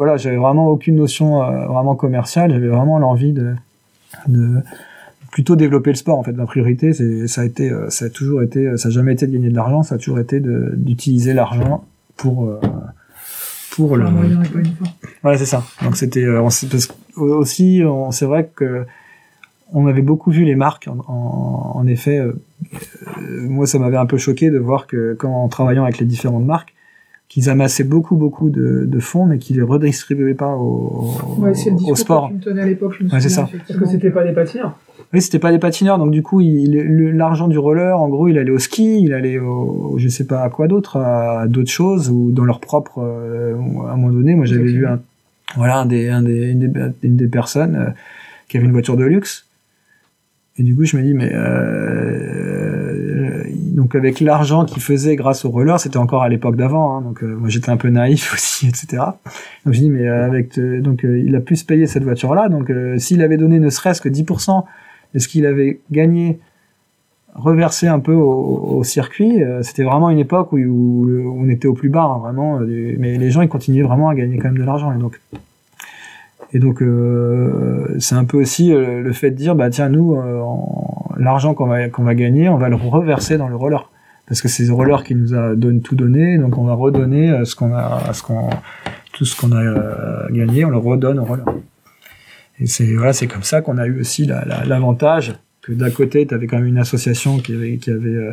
voilà, j'avais vraiment aucune notion euh, vraiment commerciale. J'avais vraiment l'envie de, de plutôt développer le sport. En fait, ma priorité, c'est ça a été, euh, ça a toujours été, ça a jamais été de gagner de l'argent. Ça a toujours été d'utiliser l'argent pour euh, pour le. Voilà, c'est ça. Donc c'était aussi, c'est vrai que on avait beaucoup vu les marques. En, en effet, moi, ça m'avait un peu choqué de voir que quand en travaillant avec les différentes marques qu'ils amassaient beaucoup beaucoup de, de, fonds mais qu'ils les redistribuaient pas au, ouais, c'est le au sport. Que tu me tenais à l'époque, je me ouais, c'est ça. Parce que c'était pas des patineurs. Oui, c'était pas des patineurs, donc du coup, l'argent du roller, en gros, il allait au ski, il allait au, je sais pas à quoi d'autre, à, d'autres choses ou dans leur propre. Euh, à un moment donné, moi, j'avais vu un, voilà, un des, un des, une des, une des personnes euh, qui avait une voiture de luxe. Et du coup, je me dis, mais euh, donc avec l'argent qu'il faisait grâce au roller, c'était encore à l'époque d'avant. Hein, donc euh, moi j'étais un peu naïf <laughs> aussi, etc. Donc je dis mais euh, avec euh, donc il a pu se payer cette voiture là. Donc s'il avait donné ne serait-ce que 10% de ce qu'il avait gagné reversé un peu au, circuit, c'était vraiment une époque où, où, on était au plus bas, hein, vraiment. mais les gens ils continuaient vraiment à gagner quand même de l'argent. Et donc et donc c'est un peu aussi le fait de dire bah tiens nous l'argent qu'on va, qu'on va gagner, on va le reverser dans le roller. Parce que c'est le roller qui nous a donné, tout donné, donc on va redonner euh, ce qu'on a, ce qu'on, tout ce qu'on a euh, gagné, on le redonne au roller. Et c'est voilà, c'est comme ça qu'on a eu aussi l'avantage que d'un côté, tu avais quand même une association qui avait, qui avait euh,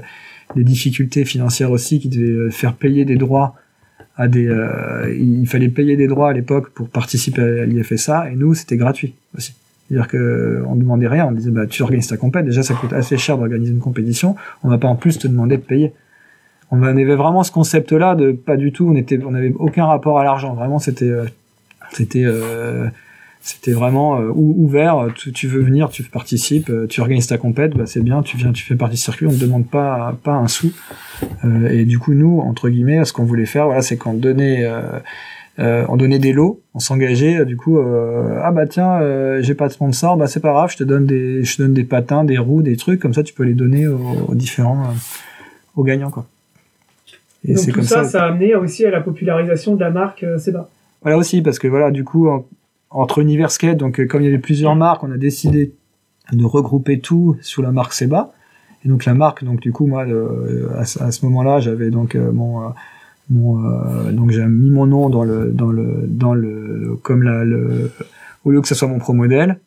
des difficultés financières aussi, qui devait faire payer des droits à des, il fallait payer des droits à l'époque pour participer à l'IFSA, et nous, c'était gratuit aussi. C'est-à-dire que on demandait rien, on disait bah tu organises ta compète, déjà ça coûte assez cher d'organiser une compétition, on va pas en plus te demander de payer. On avait vraiment ce concept-là de pas du tout, on était, on avait aucun rapport à l'argent, vraiment c'était, euh, c'était, euh, c'était vraiment euh, ouvert. Tu, tu, veux venir, tu participes, tu organises ta compète, bah c'est bien, tu viens, tu fais partie du circuit, on ne demande pas pas un sou. et du coup nous entre guillemets, ce qu'on voulait faire, voilà, c'est qu'on donnait euh, on donnait des lots, on s'engageait, euh, du coup, euh, ah bah tiens, euh, j'ai pas de sponsor, bah c'est pas grave, je te donne des, je te donne des patins, des roues, des trucs, comme ça tu peux les donner aux, différents, aux gagnants quoi. Et Donc tout ça, ça, a amené aussi à la popularisation de la marque Seba. Voilà aussi, parce que voilà, du coup, entre Univers donc comme il y avait plusieurs marques, on a décidé de regrouper tout sous la marque Seba. Et donc la marque, donc du coup moi, à, à, ce moment-là, j'avais donc mon euh, donc j'ai mis mon nom dans le dans le dans le comme la le au lieu que ce soit mon pro modèle.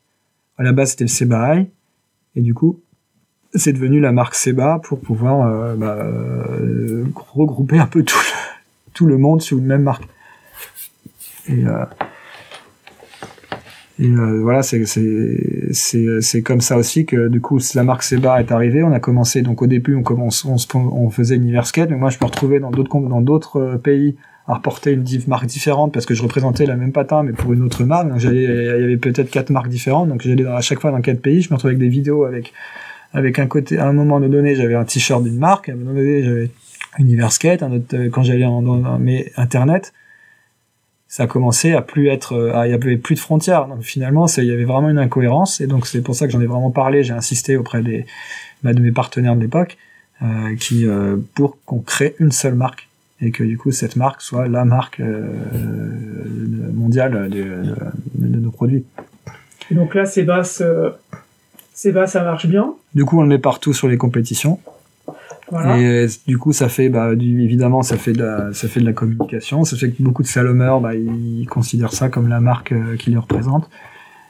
À la base c'était le Seba et du coup c'est devenu la marque Seba pour pouvoir euh, bah, euh, regrouper un peu tout le, tout le monde sous une même marque. Et euh, et euh, voilà, c'est c'est comme ça aussi que du coup la marque Seba est arrivée. On a commencé donc au début on commence on, on faisait Univers Skate, mais moi je me retrouvais dans d'autres dans d'autres euh, pays à reporter une marque différente parce que je représentais la même patin mais pour une autre marque. Donc il y avait peut-être quatre marques différentes. Donc j'allais à chaque fois dans quatre pays. Je me retrouvais avec des vidéos avec avec un côté, à un moment donné, j'avais un t-shirt d'une marque, à un moment donné, j'avais Universkate, un autre, quand j'allais dans, mais Internet, ça commençait à plus être, il y avait plus de frontières. Donc finalement, il y avait vraiment une incohérence, et donc c'est pour ça que j'en ai vraiment parlé. J'ai insisté auprès des, bah, de mes partenaires de l'époque, euh, qui euh, pour qu'on crée une seule marque et que du coup cette marque soit la marque euh, mondiale de, de, nos produits. Et donc là, c'est bas, ça marche bien. Du coup, on le met partout sur les compétitions. Voilà. Et du coup, ça fait, bah, du, évidemment, ça fait de la, ça fait de la communication. Ça fait que beaucoup de salomeurs, bah, ils considèrent ça comme la marque qui les représente.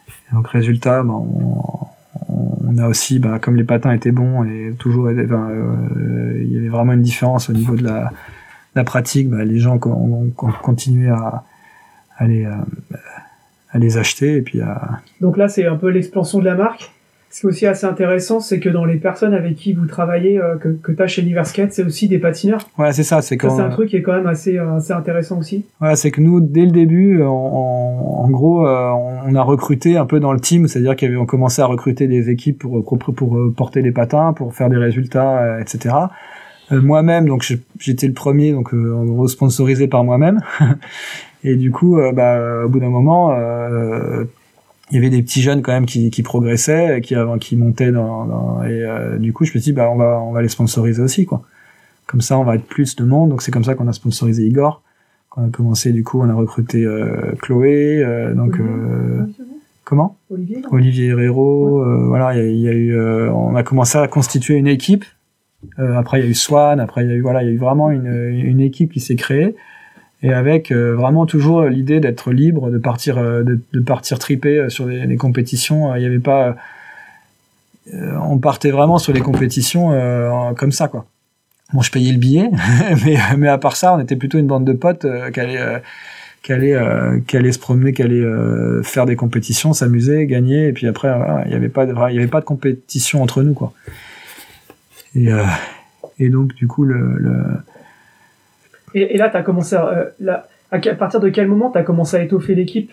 Et donc, résultat, bah, on, on a aussi, bah, comme les patins étaient bons et toujours, euh, il y avait vraiment une différence au niveau de la, la pratique. Bah, les gens ont, continué à, à, les, euh, à les acheter et puis à... Donc là, c'est un peu l'expansion de la marque? Ce qui est aussi assez intéressant, c'est que dans les personnes avec qui vous travaillez, euh, que, que tu as chez Liverskate, c'est aussi des patineurs. Ouais, c'est ça. C'est quand... c'est un truc qui est quand même assez, euh, assez intéressant aussi. Ouais, c'est que nous, dès le début, en, en gros, euh, on a recruté un peu dans le team, c'est-à-dire qu'on commençait à recruter des équipes pour, pour, pour, porter des patins, pour faire des résultats, etc. moi-même, donc j'étais le premier, donc en gros sponsorisé par moi-même. <laughs> Et du coup, bah, au bout d'un moment, il y avait des petits jeunes quand même qui, qui progressaient, qui qui montaient dans, dans et euh, du coup je me suis dit bah on va on va les sponsoriser aussi quoi. Comme ça on va être plus de monde donc c'est comme ça qu'on a sponsorisé Igor. Quand on a commencé du coup on a recruté euh, Chloé euh, donc comment Olivier Olivier Herrero voilà il y, a, eu on a commencé à constituer une équipe. après il y a eu Swan après il y a eu voilà il y a eu vraiment une, une équipe qui s'est créée et avec euh, vraiment toujours l'idée d'être libre, de partir, euh, de, partir triper euh, sur les, les compétitions. Il n'y avait pas, on partait vraiment sur les compétitions comme ça, quoi. Bon, je payais le billet, <laughs> mais, mais à part ça, on était plutôt une bande de potes qui allait, qui allait, qui allait se promener, qui allait faire des compétitions, s'amuser, gagner, et puis après, il n'y avait pas, de, de compétition entre nous, quoi. Et, et donc, du coup, le et, et là, tu as commencé à, euh, là, à, partir de quel moment tu as commencé à étoffer l'équipe?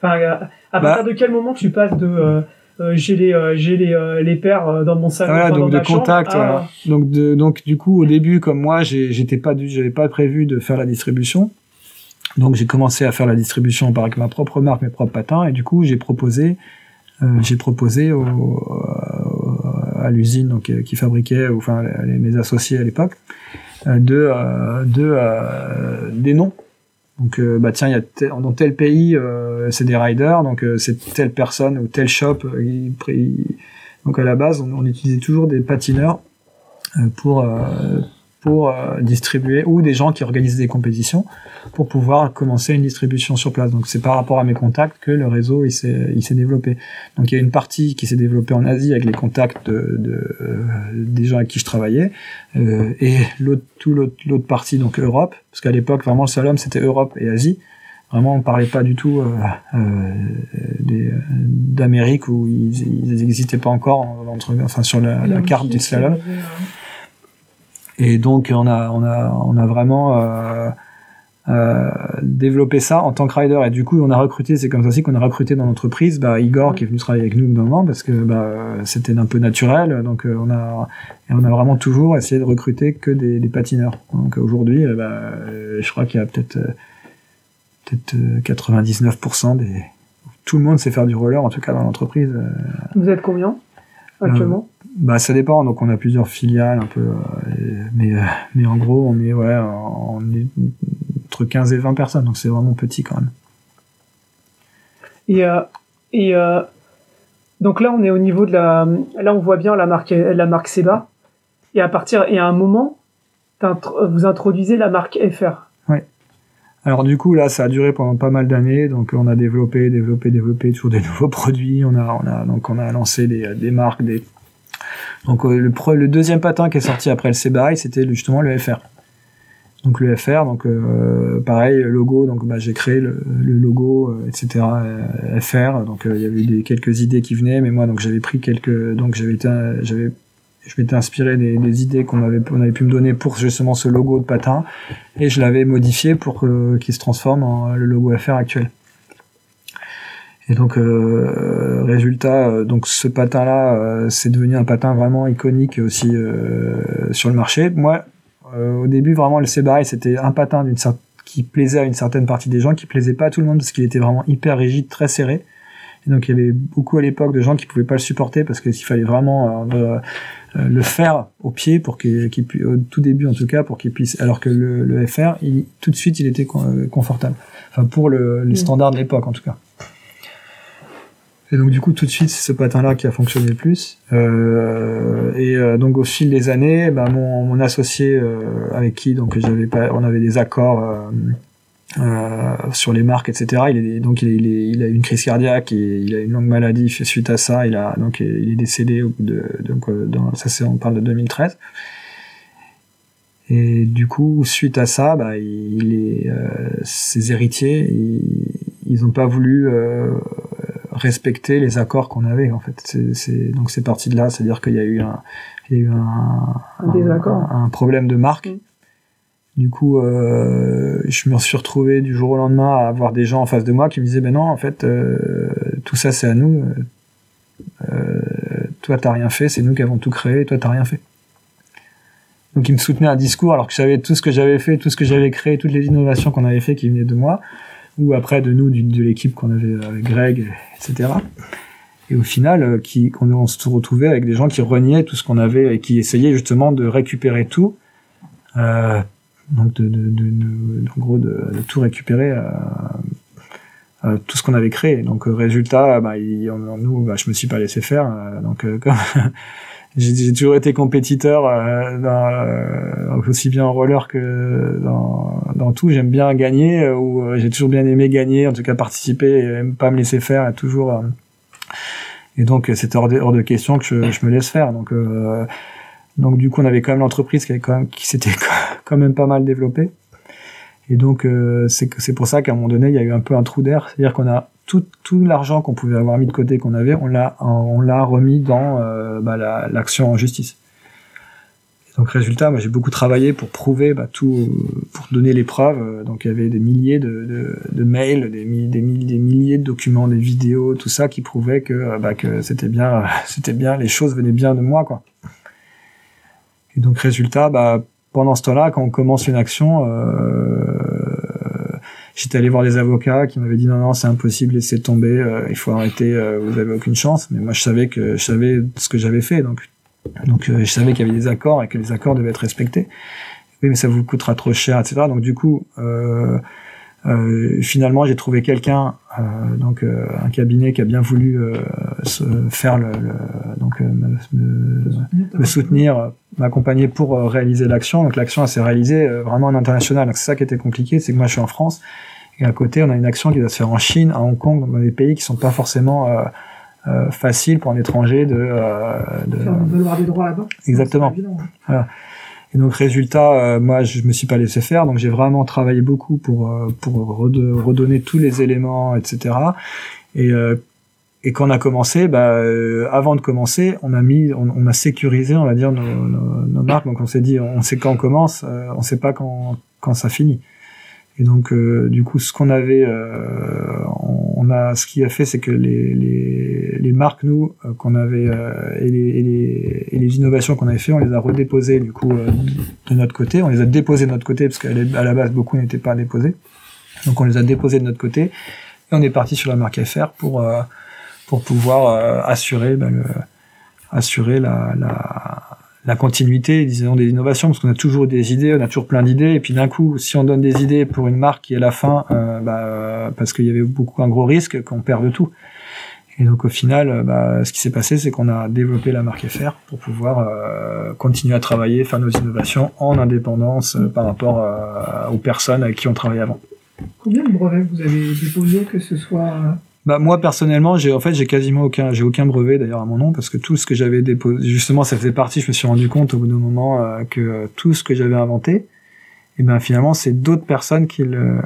Enfin, à, à partir bah. de quel moment tu passes de euh, euh j'ai les euh, j'ai les les paires dans mon salon voilà, donc de contact donc de donc du coup au début comme moi j'étais pas j'avais pas prévu de faire la distribution. Donc j'ai commencé à faire la distribution par avec ma propre marque mes propres patins et du coup j'ai proposé j'ai proposé au, à l'usine donc qui fabriquait enfin les, mes associés à l'époque de, euh, euh, des noms. Donc bah tiens, y a dans tel pays c'est des riders, donc c'est telle personne ou tel shop. donc à la base, on, on utilisait toujours des patineurs pour pour euh, distribuer ou des gens qui organisent des compétitions pour pouvoir commencer une distribution sur place. Donc c'est par rapport à mes contacts que le réseau il s'est il s'est développé. Donc il y a une partie qui s'est développée en Asie avec les contacts de, de euh, des gens avec qui je travaillais euh, et l'autre tout l'autre l'autre partie donc Europe parce qu'à l'époque vraiment le salon c'était Europe et Asie. Vraiment, on parlait pas du tout d'Amérique où ils n'existaient pas encore entre, enfin sur la, la carte du slalom. Et donc on a on a on a vraiment euh, euh, développé ça en tant que rider. Et du coup on a recruté c'est comme ça aussi qu'on a recruté dans l'entreprise bah, Igor qui est venu travailler avec nous moment parce que bah, c'était un peu naturel. Donc euh, on a et on a vraiment toujours essayé de recruter que des, patineurs. Donc aujourd'hui bah, je crois qu'il y a peut-être peut-être 99% des tout le monde sait faire du roller en tout cas dans l'entreprise vous êtes combien actuellement? Bah ça dépend, donc on a plusieurs filiales un peu, euh, mais euh, mais en gros on est ouais on est entre 15 et 20 personnes, donc c'est vraiment petit quand même. Et euh, et donc là on est au niveau de la, là on voit bien la marque la marque Seba, et à partir et à un moment vous introduisez la marque FR. Ouais. Alors du coup là ça a duré pendant pas mal d'années, donc on a développé, développé, développé toujours des <laughs> nouveaux produits, on a on a donc on a lancé des, des marques, des donc euh, le, deuxième patin qui est sorti après le Sebaï, c'était justement le FR. Donc le FR, donc euh, pareil, logo, donc bah, j'ai créé le, logo, euh, etc. FR. Donc il y avait quelques idées qui venaient, mais moi j'avais pris quelques, donc je m'étais inspiré des, idées qu'on avait, avait pu me donner pour justement ce logo de patin, et je l'avais modifié pour qu'il se transforme en le logo FR actuel. Et donc euh, résultat, euh, donc ce patin-là, euh, c'est devenu un patin vraiment iconique aussi sur le marché. Moi, au début, vraiment le Sebae, c'était un patin d'une qui plaisait à une certaine partie des gens, qui plaisait pas à tout le monde parce qu'il était vraiment hyper rigide, très serré. Et donc il y avait beaucoup à l'époque de gens qui pouvaient pas le supporter parce qu'il fallait vraiment le faire au pied pour qu'il puisse, au tout début en tout cas, pour qu'il puisse. Alors que le, le FR, il, tout de suite, il était confortable. Enfin pour le, les mm. standards de l'époque en tout cas. Et donc du coup tout de suite c'est ce patin-là qui a fonctionné le plus. Euh, et euh, donc au fil des années, bah, mon, mon associé euh, avec qui donc j'avais pas, on avait des accords euh, euh, sur les marques, etc. Il est donc il, est, il, a eu une crise cardiaque et il a une longue maladie suite à ça. Il a donc il est décédé au bout de donc dans, ça c'est on parle de 2013. Et du coup, suite à ça, bah, il est, ses héritiers, ils n'ont pas voulu euh, respecter les accords qu'on avait en fait. C'est, donc c'est parti de là, c'est-à-dire qu'il y a eu un, il y a eu un, un, un, problème de marque. Mm. Du coup, euh, je me suis retrouvé du jour au lendemain à avoir des gens en face de moi qui me disaient, ben non, en fait, euh, tout ça c'est à nous. Euh, toi t'as rien fait, c'est nous qui avons tout créé, toi t'as rien fait. Donc ils me soutenaient un discours alors que je savais tout ce que j'avais fait, tout ce que j'avais créé, toutes les innovations qu'on avait fait qui venaient de moi ou après de nous, de l'équipe qu'on avait avec Greg, etc. Et au final, euh, qui, on, se retrouvait avec des gens qui reniaient tout ce qu'on avait et qui essayaient justement de récupérer tout. Euh, donc de, en gros de, tout récupérer euh, euh, tout ce qu'on avait créé donc résultat bah, il, nous bah, je me suis pas laissé faire donc <laughs> comme j'ai toujours été compétiteur euh, dans, euh, aussi bien en roller que dans, dans tout. J'aime bien gagner, euh, ou j'ai toujours bien aimé gagner, en tout cas participer, et pas me laisser faire, et toujours. et donc c'était hors, hors, de question que je, je, me laisse faire. Donc donc du coup on avait quand même l'entreprise qui qui s'était <laughs> quand même pas mal développée. Et donc c'est c'est pour ça qu'à un moment donné il y a eu un peu un trou d'air, c'est-à-dire qu'on a tout, tout l'argent qu'on pouvait avoir mis de côté qu'on avait, on l'a on l'a remis dans euh, bah, l'action en justice. donc résultat, j'ai beaucoup travaillé pour prouver bah, tout, pour donner les preuves. Donc il y avait des milliers de, de, mails, des, des, des, milliers de documents, des vidéos, tout ça qui prouvait que bah, que c'était bien, <laughs> c'était bien, les choses venaient bien de moi quoi. Et donc résultat, bah pendant ce temps-là, quand on commence une action, euh, J'étais allé voir des avocats qui m'avaient dit non non c'est impossible, laissez tomber, euh, il faut arrêter, euh, vous avez aucune chance. Mais moi je savais que je savais ce que j'avais fait, donc donc euh, je savais qu'il y avait des accords et que les accords devaient être respectés. Oui mais ça vous coûtera trop cher, etc. Donc du coup finalement j'ai trouvé quelqu'un donc un cabinet qui a bien voulu se faire le, donc me, me, soutenir m'accompagner pour réaliser l'action donc l'action s'est réalisée vraiment en international donc c'est ça qui était compliqué c'est que moi je suis en France et à côté, on a une action qui doit se faire en Chine, à Hong Kong, dans des pays qui sont pas forcément euh, euh, faciles pour un étranger de. Euh, de... avoir des droits là-bas. Exactement. Voilà. Et donc résultat, euh, moi je me suis pas laissé faire, donc j'ai vraiment travaillé beaucoup pour euh, pour redonner tous les éléments, etc. Et et quand on a commencé, bah, avant de commencer, on a mis, on, on a sécurisé, on va dire nos, nos, nos marques. Donc on s'est dit, on sait quand on commence, on sait pas quand quand ça finit. Et donc, euh, du coup, ce qu'on avait, euh, on, a, ce qui a fait, c'est que les, les, les, marques, nous, euh, qu'on avait, et les, et, les, et, les, innovations qu'on avait fait, on les a redéposées, du coup, de notre côté. On les a déposées de notre côté, parce qu'à la base, beaucoup n'étaient pas déposés. Donc, on les a déposées de notre côté. Et on est parti sur la marque FR pour, pour pouvoir assurer, ben, assurer la, la continuité, disons, des innovations, parce qu'on a toujours des idées, on a toujours plein d'idées, et puis d'un coup, si on donne des idées pour une marque qui est à la fin, euh, bah, parce qu'il y avait beaucoup un gros risque qu'on perde tout. Et donc au final, euh, bah, ce qui s'est passé, c'est qu'on a développé la marque FR pour pouvoir euh, continuer à travailler, faire nos innovations en indépendance par rapport aux personnes avec qui on travaillait avant. Combien de brevets vous avez déposé, que ce soit bah moi personnellement, j'ai en fait j'ai quasiment aucun j'ai aucun brevet d'ailleurs à mon nom parce que tout ce que j'avais déposé justement ça faisait partie, je me suis rendu compte au bout d'un moment euh, que tout ce que j'avais inventé et eh ben finalement c'est d'autres personnes qui le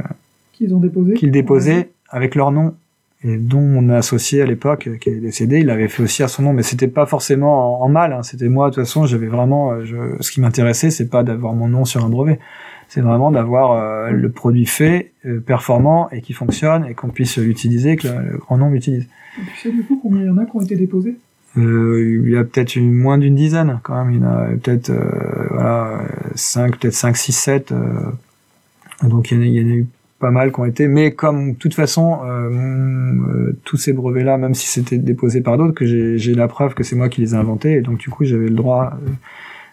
qui ont déposé qui le déposaient avec leur nom et dont mon associé à l'époque qui est décédé, il avait fait aussi à son nom mais c'était pas forcément en, mal, hein. c'était moi de toute façon, j'avais vraiment euh, je, ce qui m'intéressait c'est pas d'avoir mon nom sur un brevet C'est vraiment d'avoir euh, le produit fait, euh, performant et qui fonctionne et qu'on puisse l'utiliser, que le, le grand nombre l'utilise. Et tu sais du coup combien il y en a qui ont été déposés? Euh, il y a peut-être moins d'une dizaine quand même. Il y en a peut-être voilà, 5, peut-être 5, 6, 7. donc il y, en a, il y en a eu pas mal qui ont été. Mais comme de toute façon, tous ces brevets-là, même si c'était déposé par d'autres, que j'ai la preuve que c'est moi qui les ai inventés. Et donc du coup, j'avais le droit,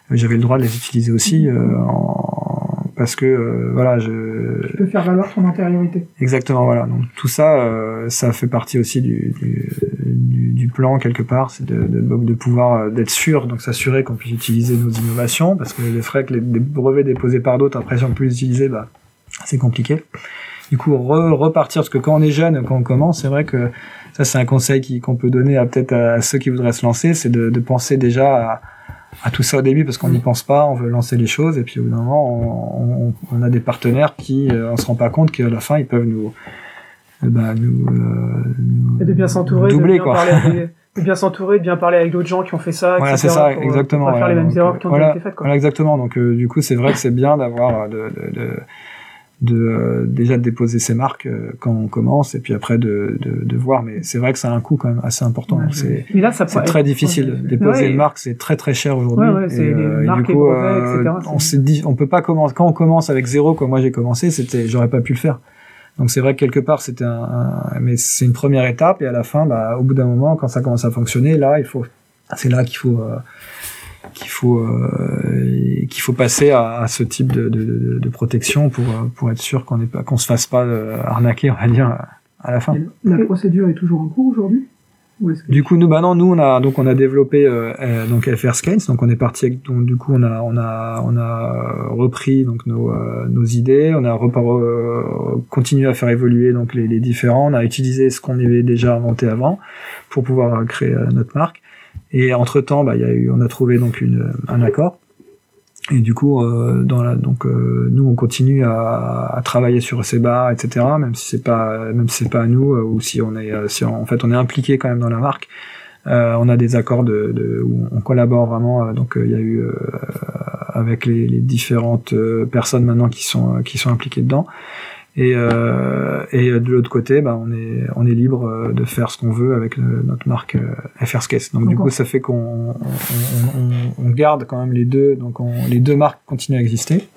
j'avais le droit de les utiliser aussi. en- parce que euh, voilà, je, Tu peux faire valoir ton antériorité. Exactement, voilà. Donc tout ça, euh, ça fait partie aussi du, du, du, du plan quelque part, c'est de, de, de pouvoir euh, d'être sûr, donc s'assurer qu'on puisse utiliser nos innovations, parce que les frais que les, les brevets déposés par d'autres, après si on peut les utiliser, bah, c'est compliqué. Du coup, re- repartir, parce que quand on est jeune, quand on commence, c'est vrai que ça c'est un conseil qui- qu'on peut donner à peut-être à ceux qui voudraient se lancer, c'est de, de penser déjà à, à tout ça au début parce qu'on n'y pense pas, on veut lancer les choses et puis au bout d'un moment on, on, on a des partenaires qui euh, on se rend pas compte qu'à la fin ils peuvent nous euh, bah, nous, euh, nous Et de bien s'entourer, de doubler bien quoi. parler <laughs> de bien s'entourer, de bien parler avec d'autres gens qui ont fait ça, Voilà, c'est ça, pour, euh, exactement. Pour pas faire les mêmes Donc, erreurs qui ont voilà, été faites, quoi. Voilà, exactement. Donc, euh, du coup, c'est vrai que c'est bien d'avoir de, de, de, de, euh, déjà de déposer ses marques euh, quand on commence et puis après de, de, de voir. Mais c'est vrai que ça a un coût quand même assez important. Ouais, c'est prend- très difficile. Ouais. Déposer Ouais. une marque, c'est très très cher aujourd'hui. Ouais, ouais, c'est Et, euh, et du coup, brevets, euh, etc., on s'est dit, on peut pas commencer. Quand on commence avec zéro, comme moi j'ai commencé, c'était, j'aurais pas pu le faire. Donc c'est vrai que quelque part c'était un, un- mais c'est une première étape et à la fin, bah, au bout d'un moment, quand ça commence à fonctionner, là il faut, c'est là qu'il faut, euh, qu'il faut, euh, qu'il faut passer à, à ce type de, de, de, protection pour euh, pour être sûr qu'on n'est pas, qu'on se fasse pas euh, arnaquer, on va dire, à la fin. La procédure est toujours en cours aujourd'hui Du coup, nous, bah non, nous, on a donc on a développé euh, euh, donc FR Scans, donc on est parti avec, donc du coup on a on a on a repris donc nos euh, nos idées, on a euh, continué à faire évoluer donc les, les différents, on a utilisé ce qu'on avait déjà inventé avant pour pouvoir créer notre marque. Et entre temps, bah y a eu, on a trouvé donc une un accord. Et du coup, euh, dans la, donc euh, nous on continue à, à travailler sur ces bars, etc. Même si c'est pas, même si c'est pas à nous euh, ou si on est, euh, si on- en fait on est impliqué quand même dans la marque. Euh, on a des accords de, de où on collabore vraiment. donc il y a eu avec les, les différentes personnes maintenant qui sont qui sont impliquées dedans. Et, euh, et de l'autre côté, bah, on est on est libre euh, de faire ce qu'on veut avec euh, notre marque euh, FR Skate. Donc du coup, ça fait qu'on on, on- on- on garde quand même les deux. Donc on- les deux marques continuent à exister.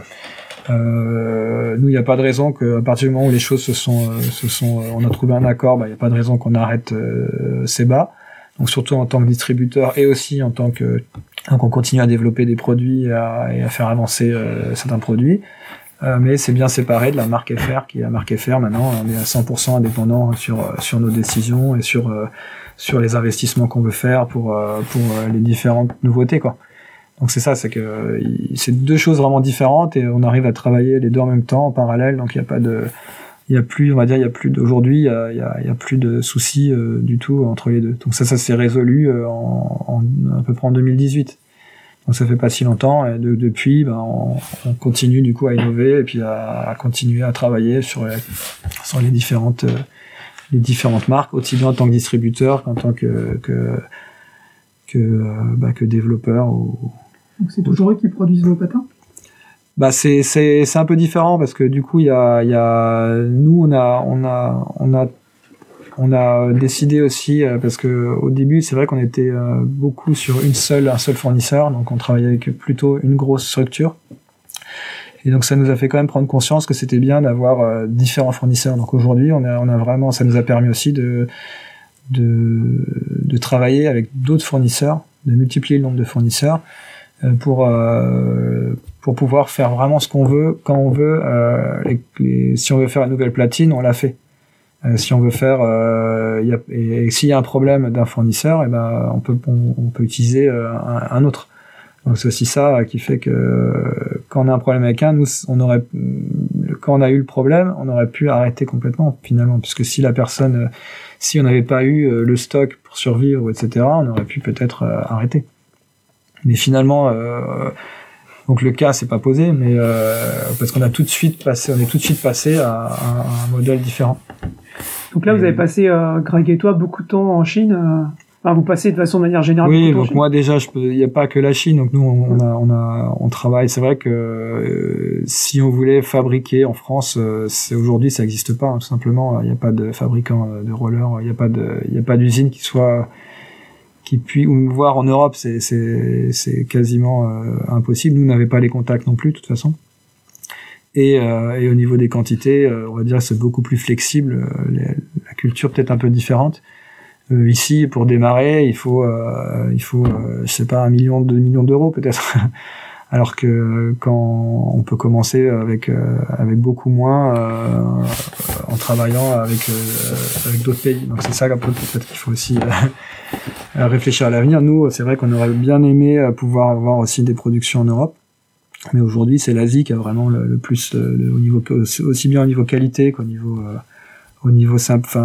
Euh, nous, il n'y a pas de raison qu'à partir du moment où les choses se sont, euh, se sont, euh, on a trouvé un accord, bah, il n'y a pas de raison qu'on arrête euh, ces bas. Donc surtout en tant que distributeur et aussi en tant que donc on continue à développer des produits et à, et à faire avancer euh, certains produits. Euh, mais c'est bien séparé de la marque FR qui est la marque FR maintenant. On est à 100% indépendant sur euh, sur nos décisions et sur euh, sur les investissements qu'on veut faire pour pour les différentes nouveautés quoi. Donc c'est ça, c'est que c'est deux choses vraiment différentes et on arrive à travailler les deux en même temps en parallèle. Donc il n'y a pas de il y a plus, on va dire, il y a plus d'aujourd'hui, il y a, il y a- plus de soucis du tout entre les deux. Donc ça, ça s'est résolu en, en- à peu près en 2018. Donc ça fait pas si longtemps. Et de- depuis, ben, on, on continue du coup à innover et puis à, à continuer à travailler sur les, sur les différentes euh, les différentes marques, aussi bien en tant que distributeur qu'en tant que que que, bah, que développeur ou, Donc c'est toujours eux qui produisent vos patins? Bah c'est c'est c'est un peu différent parce que du coup il y a il y a nous on a on a on a on a décidé aussi euh, parce que au début c'est vrai qu'on était euh, beaucoup sur une seule un seul fournisseur donc on travaillait avec plutôt une grosse structure et donc ça nous a fait quand même prendre conscience que c'était bien d'avoir euh, différents fournisseurs donc aujourd'hui on a on a vraiment ça nous a permis aussi de de travailler avec d'autres fournisseurs de multiplier le nombre de fournisseurs euh, pour euh, pour pouvoir faire vraiment ce qu'on veut quand on veut. Euh, si on veut faire une nouvelle platine, on l'a fait. Euh, si on veut faire, euh, y a, et, s'il y a un problème d'un fournisseur, et ben on peut on, peut utiliser euh, un, un autre. Donc c'est aussi ça qui fait que euh, quand on a un problème avec un, nous on aurait quand on a eu le problème, on aurait pu arrêter complètement finalement, puisque si la personne, euh, si on n'avait pas eu euh, le stock pour survivre, etc., on aurait pu peut-être euh, arrêter. Mais finalement, euh, donc le cas s'est pas posé, mais euh, parce qu'on a tout de suite passé, on est tout de suite passé à, à un modèle différent. Donc là, vous avez passé, euh, Greg et toi, beaucoup de temps en Chine. euh, Enfin, vous passez de façon de manière générale. Oui, donc moi déjà, il n'y a pas que la Chine, donc nous on a, on a, on travaille. C'est vrai que euh, si on voulait fabriquer en France, euh, c'est aujourd'hui ça n'existe pas, hein, tout simplement. Il n'y a pas de fabricant de rollers, il n'y a pas de, il n'y a pas d'usine qui soit, qui ou voir en Europe, c'est, c'est, c'est quasiment euh, impossible. Nous on n'avait pas les contacts non plus, de toute façon. Et, euh, et au niveau des quantités, euh, on va dire c'est beaucoup plus flexible. la culture peut-être un peu différente. Ici, pour démarrer, il faut, il faut, sais pas, un million, deux millions d'euros peut-être. <laughs> Alors que quand on peut commencer avec euh, avec beaucoup moins euh, en travaillant avec euh, avec d'autres pays. Donc c'est ça peut-être qu'il faut aussi euh, <laughs> réfléchir à l'avenir. Nous, c'est vrai qu'on aurait bien aimé euh, pouvoir avoir aussi des productions en Europe. Mais aujourd'hui, c'est l'Asie qui a vraiment le, plus, le, au niveau, aussi bien au niveau qualité qu'au niveau, euh, au niveau simple, euh,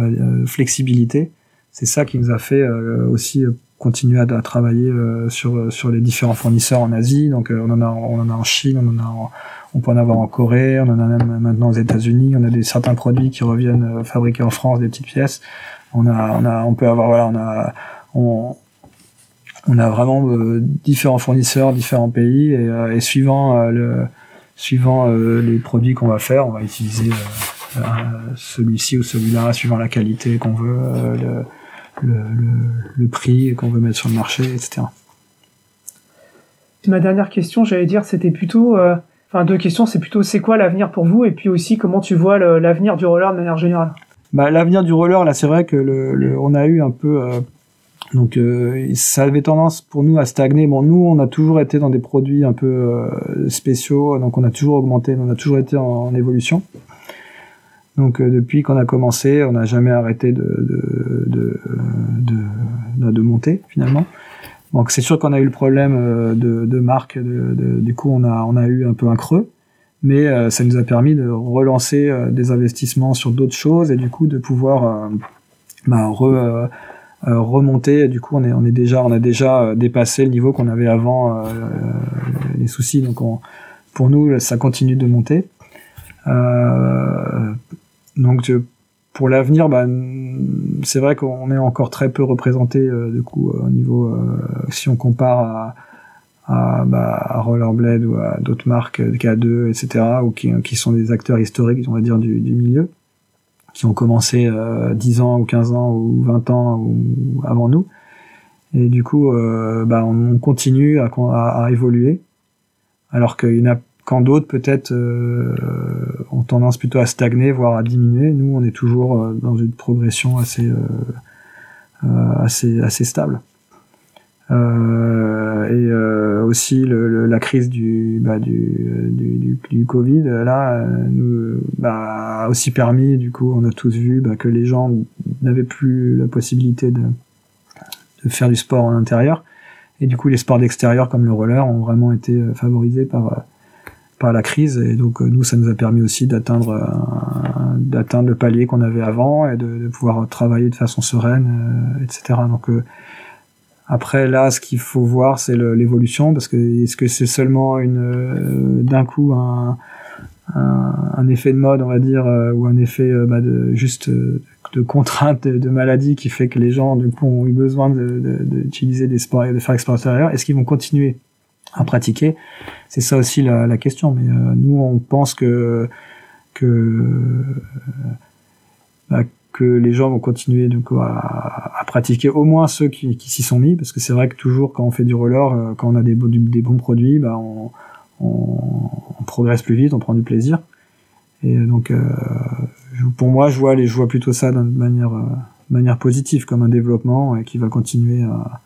euh, flexibilité. C'est ça qui nous a fait euh, aussi euh, continuer à, à travailler euh, sur sur les différents fournisseurs en Asie. Donc euh, on en a on en a en Chine, on en a en- on peut en avoir en Corée, on en a même maintenant aux États-Unis. On a des certains produits qui reviennent euh, fabriqués en France, des petites pièces. On a on a on peut avoir voilà on a on on a vraiment euh, différents fournisseurs, différents pays et, euh, et suivant euh, le suivant euh, les produits qu'on va faire, on va utiliser euh, euh, celui-ci ou celui-là suivant la qualité qu'on veut, euh, le, le, le, le prix qu'on veut mettre sur le marché, etc. Ma dernière question, j'allais dire, c'était plutôt, euh, enfin deux questions, c'est plutôt c'est quoi l'avenir pour vous et puis aussi comment tu vois l'avenir du roller de manière générale? Bah, l'avenir du roller, là, c'est vrai que le, le- on a eu un peu, euh, donc euh, ça avait tendance pour nous à stagner. Bon, nous, on a toujours été dans des produits un peu euh, spéciaux, donc on a toujours augmenté, on a toujours été en, en évolution. Donc euh, depuis qu'on a commencé, on n'a jamais arrêté de de, de, de, de monter finalement. Donc c'est sûr qu'on a eu le problème euh, de, marque, du coup on a on a eu un peu un creux mais euh, ça nous a permis de relancer euh, des investissements sur d'autres choses et du coup de pouvoir euh, bah, re- euh, euh, remonter. Du coup, on est, on est déjà, on a déjà euh, dépassé le niveau qu'on avait avant euh, les soucis. Donc, on, pour nous, ça continue de monter. Euh, donc, euh, pour l'avenir, bah, c'est vrai qu'on est encore très peu représenté euh, du coup au niveau euh, si on compare à à, bah, à Rollerblade ou à d'autres marques euh, K2 etc ou qui, qui sont des acteurs historiques on va dire du, du milieu qui ont commencé euh, 10 ans ou 15 ans ou 20 ans ou avant nous. Et du coup euh, bah, on continue à, à, à évoluer alors qu'il y en a quand d'autres peut-être euh, ont tendance plutôt à stagner voire à diminuer nous on est toujours euh, dans une progression assez euh, stable. Et aussi la crise du, bah, du, Covid là nous bah, a aussi permis du coup on a tous vu bah, que les gens n'avaient plus la possibilité de, de faire du sport en intérieur. Et du coup les sports d'extérieur comme le roller ont vraiment été favorisés par par la crise et donc nous ça nous a permis aussi d'atteindre d'atteindre le palier qu'on avait avant et de, de, pouvoir travailler de façon sereine euh, etc donc après là, ce qu'il faut voir, c'est l'évolution, parce que est-ce que c'est seulement une euh, d'un coup un, un, un, effet de mode, on va dire, euh, ou un effet euh, bah, de juste de contrainte de, de, maladie qui fait que les gens du coup ont eu besoin d'utiliser de, des sports de faire l'export extérieur. Est-ce qu'ils vont continuer à pratiquer C'est ça aussi la, la question. Mais euh, nous, on pense que que bah, que les gens vont continuer donc à, à pratiquer au moins ceux qui, qui s'y sont mis parce que c'est vrai que toujours quand on fait du roller euh, quand on a des, des bons produits bah on, on, on, progresse plus vite on prend du plaisir et donc euh, pour moi je vois les je vois plutôt ça de manière euh, manière positive comme un développement et qui va continuer à,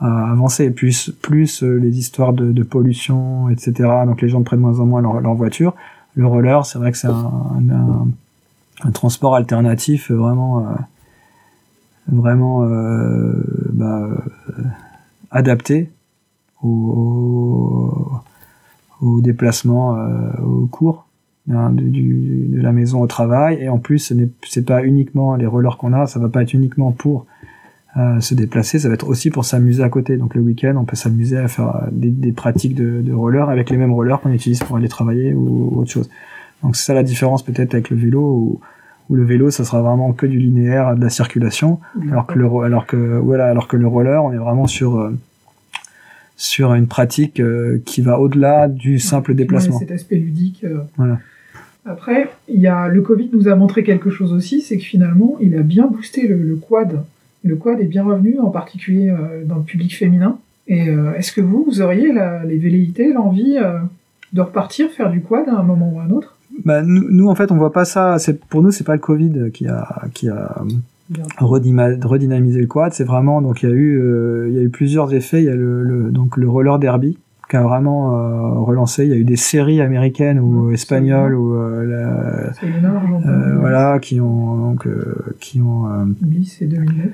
à avancer. Plus plus euh, les histoires de, de, pollution etc donc les gens prennent de moins en moins leur, leur voiture. Le roller c'est vrai que c'est un, un un transport alternatif vraiment euh, vraiment euh, bah, euh, adapté au, au, déplacement au cours hein, du, du, de la maison au travail. Et en plus ce n'est pas uniquement les rollers qu'on a. Ça va pas être uniquement pour euh, se déplacer ça va être aussi pour s'amuser à côté donc le week-end on peut s'amuser à faire des, des pratiques de, de roller avec les mêmes rollers qu'on utilise pour aller travailler ou, ou autre chose donc c'est ça la différence peut-être avec le vélo où, où le vélo, ça sera vraiment que du linéaire, de la circulation, alors que le, alors que, voilà, alors que le roller, on est vraiment sur, euh, sur une pratique euh, qui va au-delà du simple déplacement. cet aspect ludique. euh. Voilà. Après, il y a, le Covid nous a montré quelque chose aussi, c'est que finalement, il a bien boosté le, le quad. Le quad est bien revenu, en particulier euh, dans le public féminin. Et euh, est-ce que vous, vous auriez la, les velléités, l'envie euh, de repartir faire du quad à un moment ou à un autre? Bah, nous, nous, en fait, on voit pas ça. C'est pour nous, c'est pas le Covid qui a qui a redynamisé le quad. C'est vraiment donc il y a eu euh, il y a eu plusieurs effets. Il y a le, le- donc le roller derby qui a vraiment euh, relancé. Il y a eu des séries américaines ou espagnoles ou euh, la- voilà qui ont donc qui ont euh, Bliss, c'est 2009.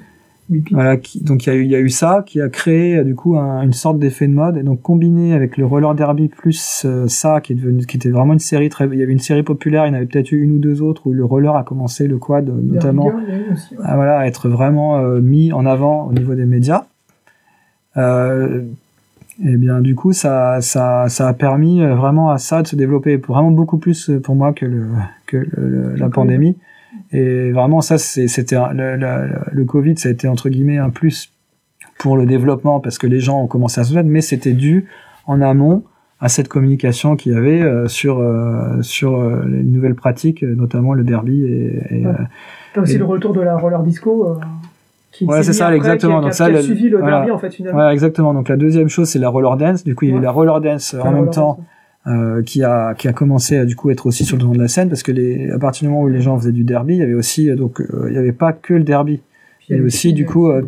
Voilà qui, donc il y a eu il y a eu ça qui a créé du coup un- une sorte d'effet de mode et donc combiné avec le roller derby plus euh, ça qui est devenu qui était vraiment une série très il y avait une série populaire il y en avait peut-être eu une ou deux autres où le roller a commencé le quad euh, notamment aussi, ouais. à, voilà, à être vraiment euh, mis en avant au niveau des médias. Euh, et bien du coup, ça, ça, ça a permis vraiment à ça de se développer vraiment beaucoup plus pour moi que le, que le- le- la pandémie. Et vraiment, ça, c'était le, le, le Covid, ça a été entre guillemets un plus pour le développement parce que les gens ont commencé à se mettre, mais c'était dû en amont à cette communication qu'il y avait euh, sur euh, sur euh, les nouvelles pratiques, euh, notamment le derby et, et, Ouais. euh, T'as aussi Et- le retour de la roller disco. euh, qui Ouais, c'est ça, après, exactement. Qui a, Donc qui ça, a le- suivi le voilà. derby, en fait, finalement. Ouais, exactement. Donc la deuxième chose, c'est la roller dance. Du coup, il y a eu la roller dance en La même temps dance. Euh, qui a qui a commencé à du coup être aussi sur le devant de la scène parce que les à partir du moment où les gens faisaient du derby, il y avait aussi euh, donc euh, il y avait pas que le derby. Il y Et a aussi, du coup, euh,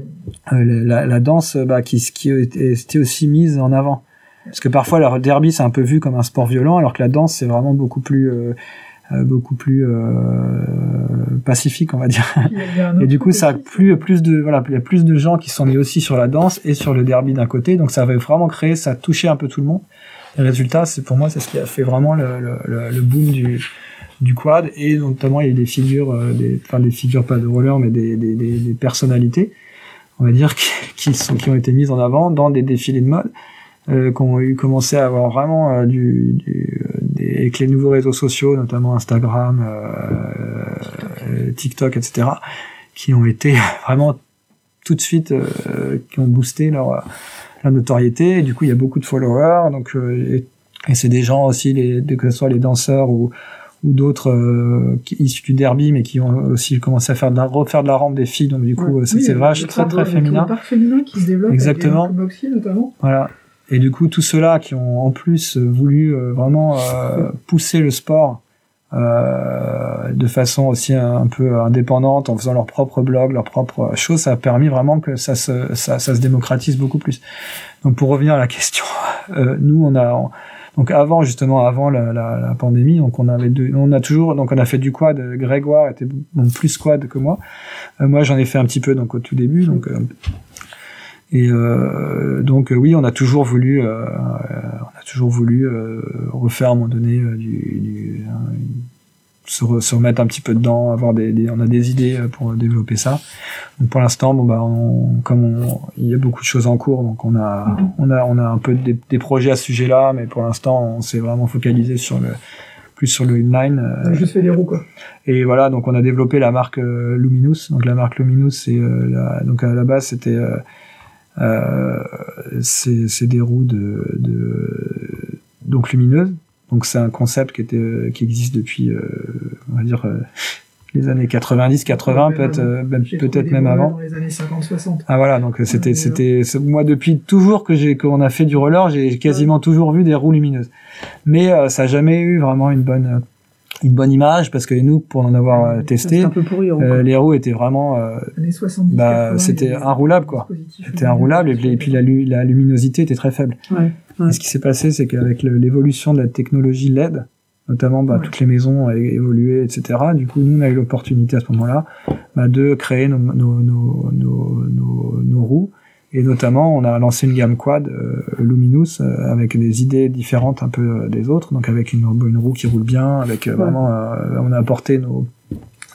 Euh, la, la danse, euh, bah, qui qui était aussi mise en avant. Parce que parfois le derby c'est un peu vu comme un sport violent, alors que la danse c'est vraiment beaucoup plus beaucoup plus euh, pacifique, on va dire. Et du coup, ça a plus, plus de, voilà, il y a plus de gens qui sont mis aussi sur la danse et sur le derby d'un côté. Donc, ça avait vraiment créé, ça a touché un peu tout le monde. Et le résultat, c'est, pour moi, c'est ce qui a fait vraiment le, le, le, boom du, du quad. Et notamment, il y a eu des figures, euh, des, enfin, des figures pas de roller, mais des, des, des, personnalités, on va dire, <laughs> qui, qui sont, qui ont été mises en avant dans des défilés de mode. Euh, qui ont eu commencé à avoir vraiment euh, du, du des, avec les nouveaux réseaux sociaux, notamment Instagram, euh, euh, TikTok, etc qui ont été <laughs> vraiment tout de suite qui ont boosté leur leur notoriété et du coup il y a beaucoup de followers donc euh, et, et c'est des gens aussi les que ce soit les danseurs ou ou d'autres euh, issus du derby mais qui ont aussi commencé à faire de la refaire de la rampe des filles donc du coup Ouais. euh, c'est Oui, vache très très féminin parc féminin qui se développe. Exactement. Avec Boxy notamment. voilà. Et du coup, tous ceux-là qui ont en plus euh, voulu euh, vraiment euh, pousser le sport euh, de façon aussi un, peu indépendante, en faisant leur propre blog, leur propre chose, ça a permis vraiment que ça se, ça, se démocratise beaucoup plus. Donc pour revenir à la question, euh, nous on a donc avant justement avant la, pandémie, donc on avait deux, on a toujours donc on a fait du quad. Grégoire était plus quad que moi. Euh, moi j'en ai fait un petit peu donc au tout début donc. et donc oui, on a toujours voulu, on a toujours voulu refaire à un moment donné du, se, re- se remettre un petit peu dedans, avoir des, des- on a des idées euh, pour développer ça. Donc pour l'instant, bon bah, on, comme on, il y a beaucoup de choses en cours, donc on a, on a, on a un peu des, des projets à ce sujet-là, mais pour l'instant, on s'est vraiment focalisé sur le plus sur le inline. euh, juste fait des roues, quoi. et voilà, donc on a développé la marque euh, Luminous. Donc la marque Luminous, c'est euh, la- donc à la base c'était euh, euh, c'est c'est des roues de, de donc lumineuses. Donc c'est un concept qui était qui existe depuis euh, on va dire euh, les années 90, 80 Ouais, peut-être euh, même- trouvé peut-être des même avant. Dans les années 50-60. Ah voilà, donc euh, c'était c'était moi depuis toujours que j'ai qu'on a fait du roller, j'ai quasiment toujours vu des roues lumineuses. Mais euh, ça a jamais eu vraiment une bonne euh, une bonne image parce que nous pour en avoir euh, testé, un peu pourri. euh, quoi. les roues étaient vraiment euh, Années 70. Bah, 80, c'était inroulable, quoi. c'était inroulable et, et puis la, la luminosité était très faible. Ouais. Ce qui s'est passé, c'est qu'avec l'évolution de la technologie LED, notamment bah, Ouais. toutes les maisons ont évolué, etc. Du coup, nous, on a eu l'opportunité à ce moment-là bah, de créer nos, nos, nos, nos, roues. Et notamment, on a lancé une gamme quad euh, Luminous euh, avec des idées différentes un peu euh, des autres. Donc avec une, une roue qui roule bien, avec vraiment, on a apporté nos,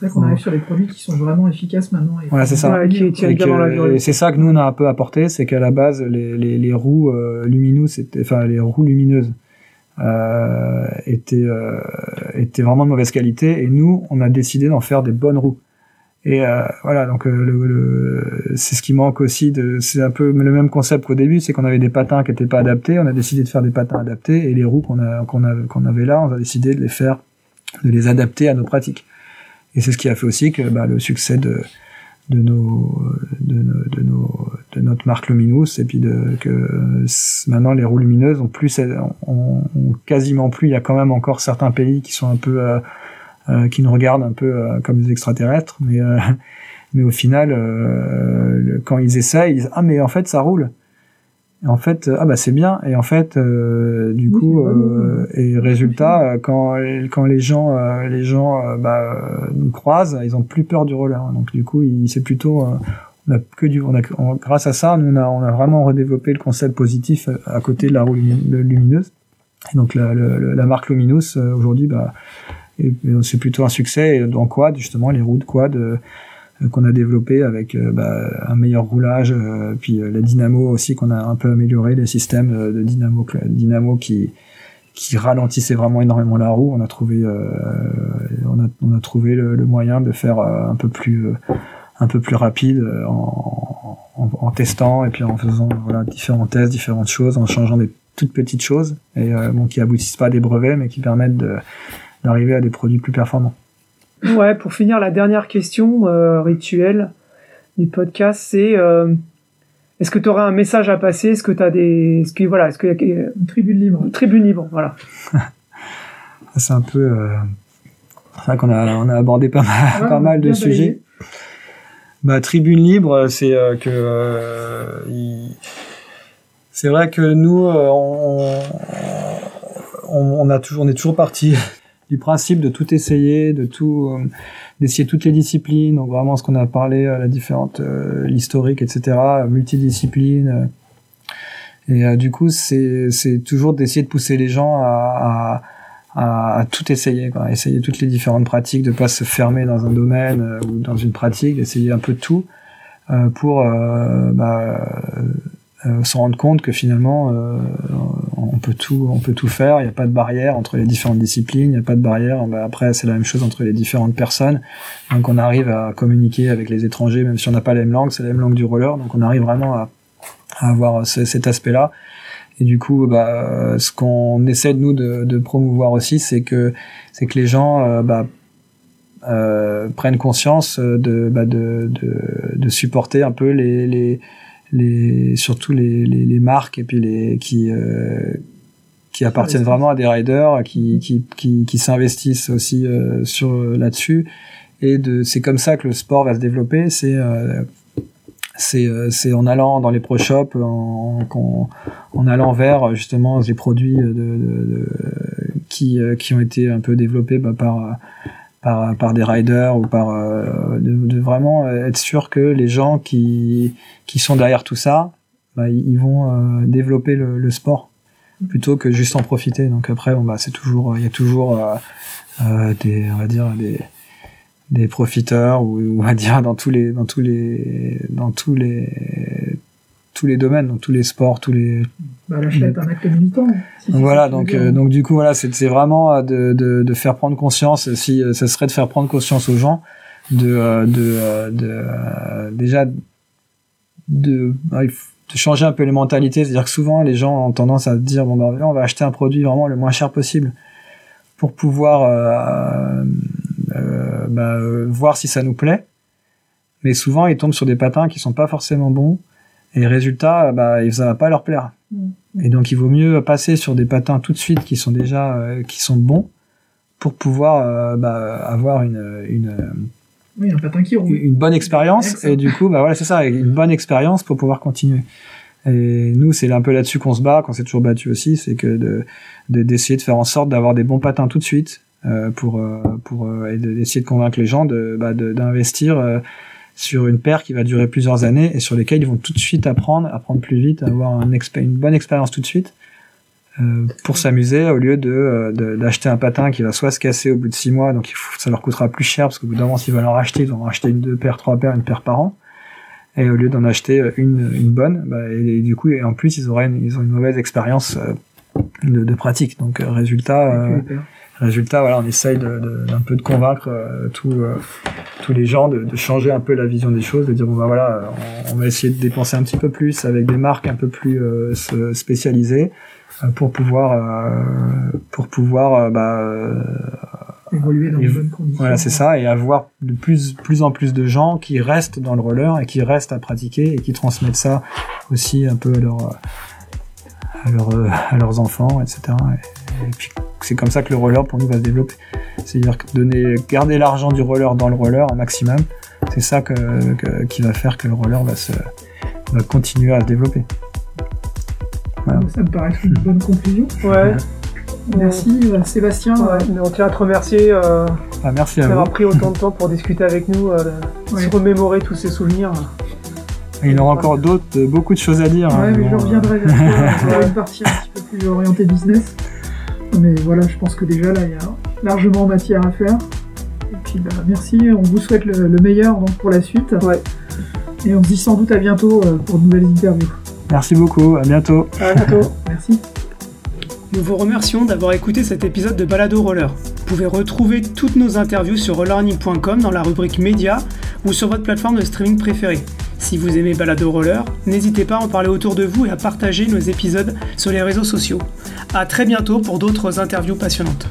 C'est vrai qu'on arrive sur des produits qui sont vraiment efficaces maintenant. et- Voilà, c'est ça. Ouais, qui tiennent Et que- et c'est ça que nous on a un peu apporté, c'est qu'à la base les, les, les roues euh, lumineuses, enfin les roues lumineuses, euh, était euh, était vraiment de mauvaise qualité et nous on a décidé d'en faire des bonnes roues et euh, voilà donc euh, le, le c'est ce qui manque aussi de c'est un peu le même concept qu'au début c'est qu'on avait des patins qui étaient pas adaptés on a décidé de faire des patins adaptés et les roues qu'on a qu'on a qu'on avait là on a décidé de les faire de les adapter à nos pratiques et c'est ce qui a fait aussi que bah, le succès de de nos de, nos, de, nos, de notre marque Luminous et puis de que maintenant les roues lumineuses ont plus ont, quasiment plus. Il y a quand même encore certains pays qui sont un peu euh, euh, qui nous regardent un peu euh, comme des extraterrestres. Mais euh, <laughs> mais au final le, quand ils essayent ils disent ah mais en fait ça roule et en fait ah bah c'est bien. Et en fait euh, du Oui, coup euh, et résultat euh, quand quand les gens euh, les gens euh, bah, euh, nous croisent ils ont plus peur du roller donc du coup c'est plutôt euh, on a que du on a on- grâce à ça nous on a on a vraiment redéveloppé le concept positif à, à côté de la roue lumineuse et donc la, le- la marque Luminous euh, aujourd'hui bah c'est plutôt un succès. Et dans quad justement les roues de quad euh, euh, qu'on a développé avec euh, bah, un meilleur roulage, euh, puis euh, la dynamo aussi qu'on a un peu amélioré, les systèmes euh, de dynamo, dynamo qui qui ralentissaient vraiment énormément la roue. On a trouvé euh, on a on a trouvé le, le moyen de faire euh, un peu plus euh, un peu plus rapide euh, en, en, en testant et puis en faisant voilà différents tests, différentes choses, en changeant des toutes petites choses et euh, bon qui aboutissent pas à des brevets mais qui permettent d'arriver à des produits plus performants. Ouais, pour finir, la dernière question euh, rituelle du podcast, c'est euh, est-ce que tu aurais un message à passer? Est-ce que tu as des. Est-ce que, voilà, est-ce qu'il y a Une tribune libre. une tribune libre Voilà. <laughs> C'est un peu euh, c'est vrai qu'on a on a abordé pas mal Ouais, pas on a mal de sujets. Bah, tribune libre, c'est euh, que euh, il- c'est vrai que nous, euh, on, on, on a toujours, on est toujours parti du principe de tout essayer, de tout, euh, d'essayer toutes les disciplines. Donc vraiment, ce qu'on a parlé, euh, la différente, euh, l'historique, etc., multidiscipline. euh. et du coup, c'est, toujours d'essayer de pousser les gens à, à, tout essayer, quoi. essayer toutes les différentes pratiques, de pas se fermer dans un domaine ou dans une pratique, essayer un peu tout pour bah, euh, se rendre compte que finalement on peut tout, on peut tout faire. Il n'y a pas de barrière entre les différentes disciplines, il n'y a pas de barrière. Après, c'est la même chose entre les différentes personnes. Donc, on arrive à communiquer avec les étrangers, même si on n'a pas la même langue, c'est la même langue du roller. Donc, on arrive vraiment à, avoir ce- cet aspect-là. Et du coup, bah, ce qu'on essaie de nous de, promouvoir aussi, c'est que c'est que les gens euh, bah, euh, prennent conscience de, bah, de, de, de supporter un peu les, les surtout les, les, les marques et puis les qui euh, qui appartiennent vraiment à des riders qui qui qui, qui s'investissent aussi euh, sur là-dessus. Et de c'est comme ça que le sport va se développer. C'est euh, c'est euh, c'est en allant dans les pro shops en, en, en allant vers justement les produits de, de, de qui euh, qui ont été un peu développés bah, par par, des riders ou par euh, de, vraiment être sûr que les gens qui qui sont derrière tout ça bah, ils vont euh, développer le, sport plutôt que juste en profiter. Donc après bah c'est toujours il y a toujours euh, euh, des on va dire des des profiteurs ou on va dire dans tous les dans tous les dans tous les tous les domaines dans tous les sports tous les Bah, l'achat est un acte militant. si c'est donc ça voilà, donc euh, donc du coup voilà, c'est c'est vraiment euh, de, de de faire prendre conscience. Si euh, ça serait de faire prendre conscience aux gens de de de déjà de bah, de changer un peu les mentalités, c'est-à-dire que souvent les gens ont tendance à dire bon bah on va acheter un produit vraiment le moins cher possible pour pouvoir euh, euh, bah, euh, voir si ça nous plaît. Mais souvent ils tombent sur des patins qui sont pas forcément bons et résultat bah ça va pas leur plaire. Et donc il vaut mieux passer sur des patins tout de suite qui sont déjà euh, qui sont bons pour pouvoir euh, bah, avoir une, une, Oui, un patin qui roule. une bonne expérience et du coup bah voilà c'est ça une bonne expérience pour pouvoir continuer. Et nous c'est un peu là-dessus qu'on se bat, qu'on s'est toujours battu aussi, c'est que de de- d'essayer de, faire en sorte d'avoir des bons patins tout de suite euh, pour euh, pour euh, et de- d'essayer de convaincre les gens de bah, d'investir euh, sur une paire qui va durer plusieurs années et sur lesquelles ils vont tout de suite apprendre, apprendre plus vite, avoir un une bonne expérience tout de suite euh, pour s'amuser au lieu de euh, de- d'acheter un patin qui va soit se casser au bout de six mois, donc il faut, ça leur coûtera plus cher parce qu'au bout d'un moment s'ils veulent en racheter, ils vont en racheter une, deux paires, trois paires, une paire par an. Et au lieu d'en acheter une, une bonne, bah, et, et du coup, et en plus, ils auraient une, ils ont une mauvaise expérience euh, de, de pratique. Donc euh, résultat, euh. Résultat, voilà, on essaye de, de- d'un peu de convaincre euh, tous euh, tous les gens de, de changer un peu la vision des choses, de dire bon bah voilà, on, on va essayer de dépenser un petit peu plus avec des marques un peu plus euh, spécialisées euh, pour pouvoir pour pouvoir bah, euh, Évoluer dans v- bonnes conditions. voilà, c'est ça, et avoir de plus, plus en plus de gens qui restent dans le roller et qui restent à pratiquer et qui transmettent ça aussi un peu à, leur, à, leur, à leurs enfants, etc. Et, et puis c'est comme ça que le roller pour nous va se développer. C'est-à-dire que donner, garder l'argent du roller dans le roller un maximum, c'est ça que, que- qui va faire que le roller va, se, va continuer à se développer. Ça me paraît une bonne conclusion. Ouais. Merci euh, Sébastien. Ouais, on tient à te remercier euh, Ah, merci à d'avoir vous. pris autant de temps pour discuter avec nous, euh, Ouais. se remémorer tous ces souvenirs. Il y aura encore d'autres, beaucoup de choses à dire. Ouais, hein, mais je reviendrai vers toi <laughs> pour une partie un petit peu plus orientée business. Mais voilà, je pense que déjà là, il y a largement matière à faire. Et puis bah, merci, on vous souhaite le, le meilleur donc, pour la suite. Ouais. Et on se dit sans doute à bientôt euh, pour de nouvelles interviews. Merci beaucoup, à bientôt. À bientôt. <laughs> Merci. Nous vous remercions d'avoir écouté cet épisode de Balado Roller. Vous pouvez retrouver toutes nos interviews sur rollerunning.com dans la rubrique Média ou sur votre plateforme de streaming préférée. Si vous aimez Balado Roller, n'hésitez pas à en parler autour de vous et à partager nos épisodes sur les réseaux sociaux. A très bientôt pour d'autres interviews passionnantes.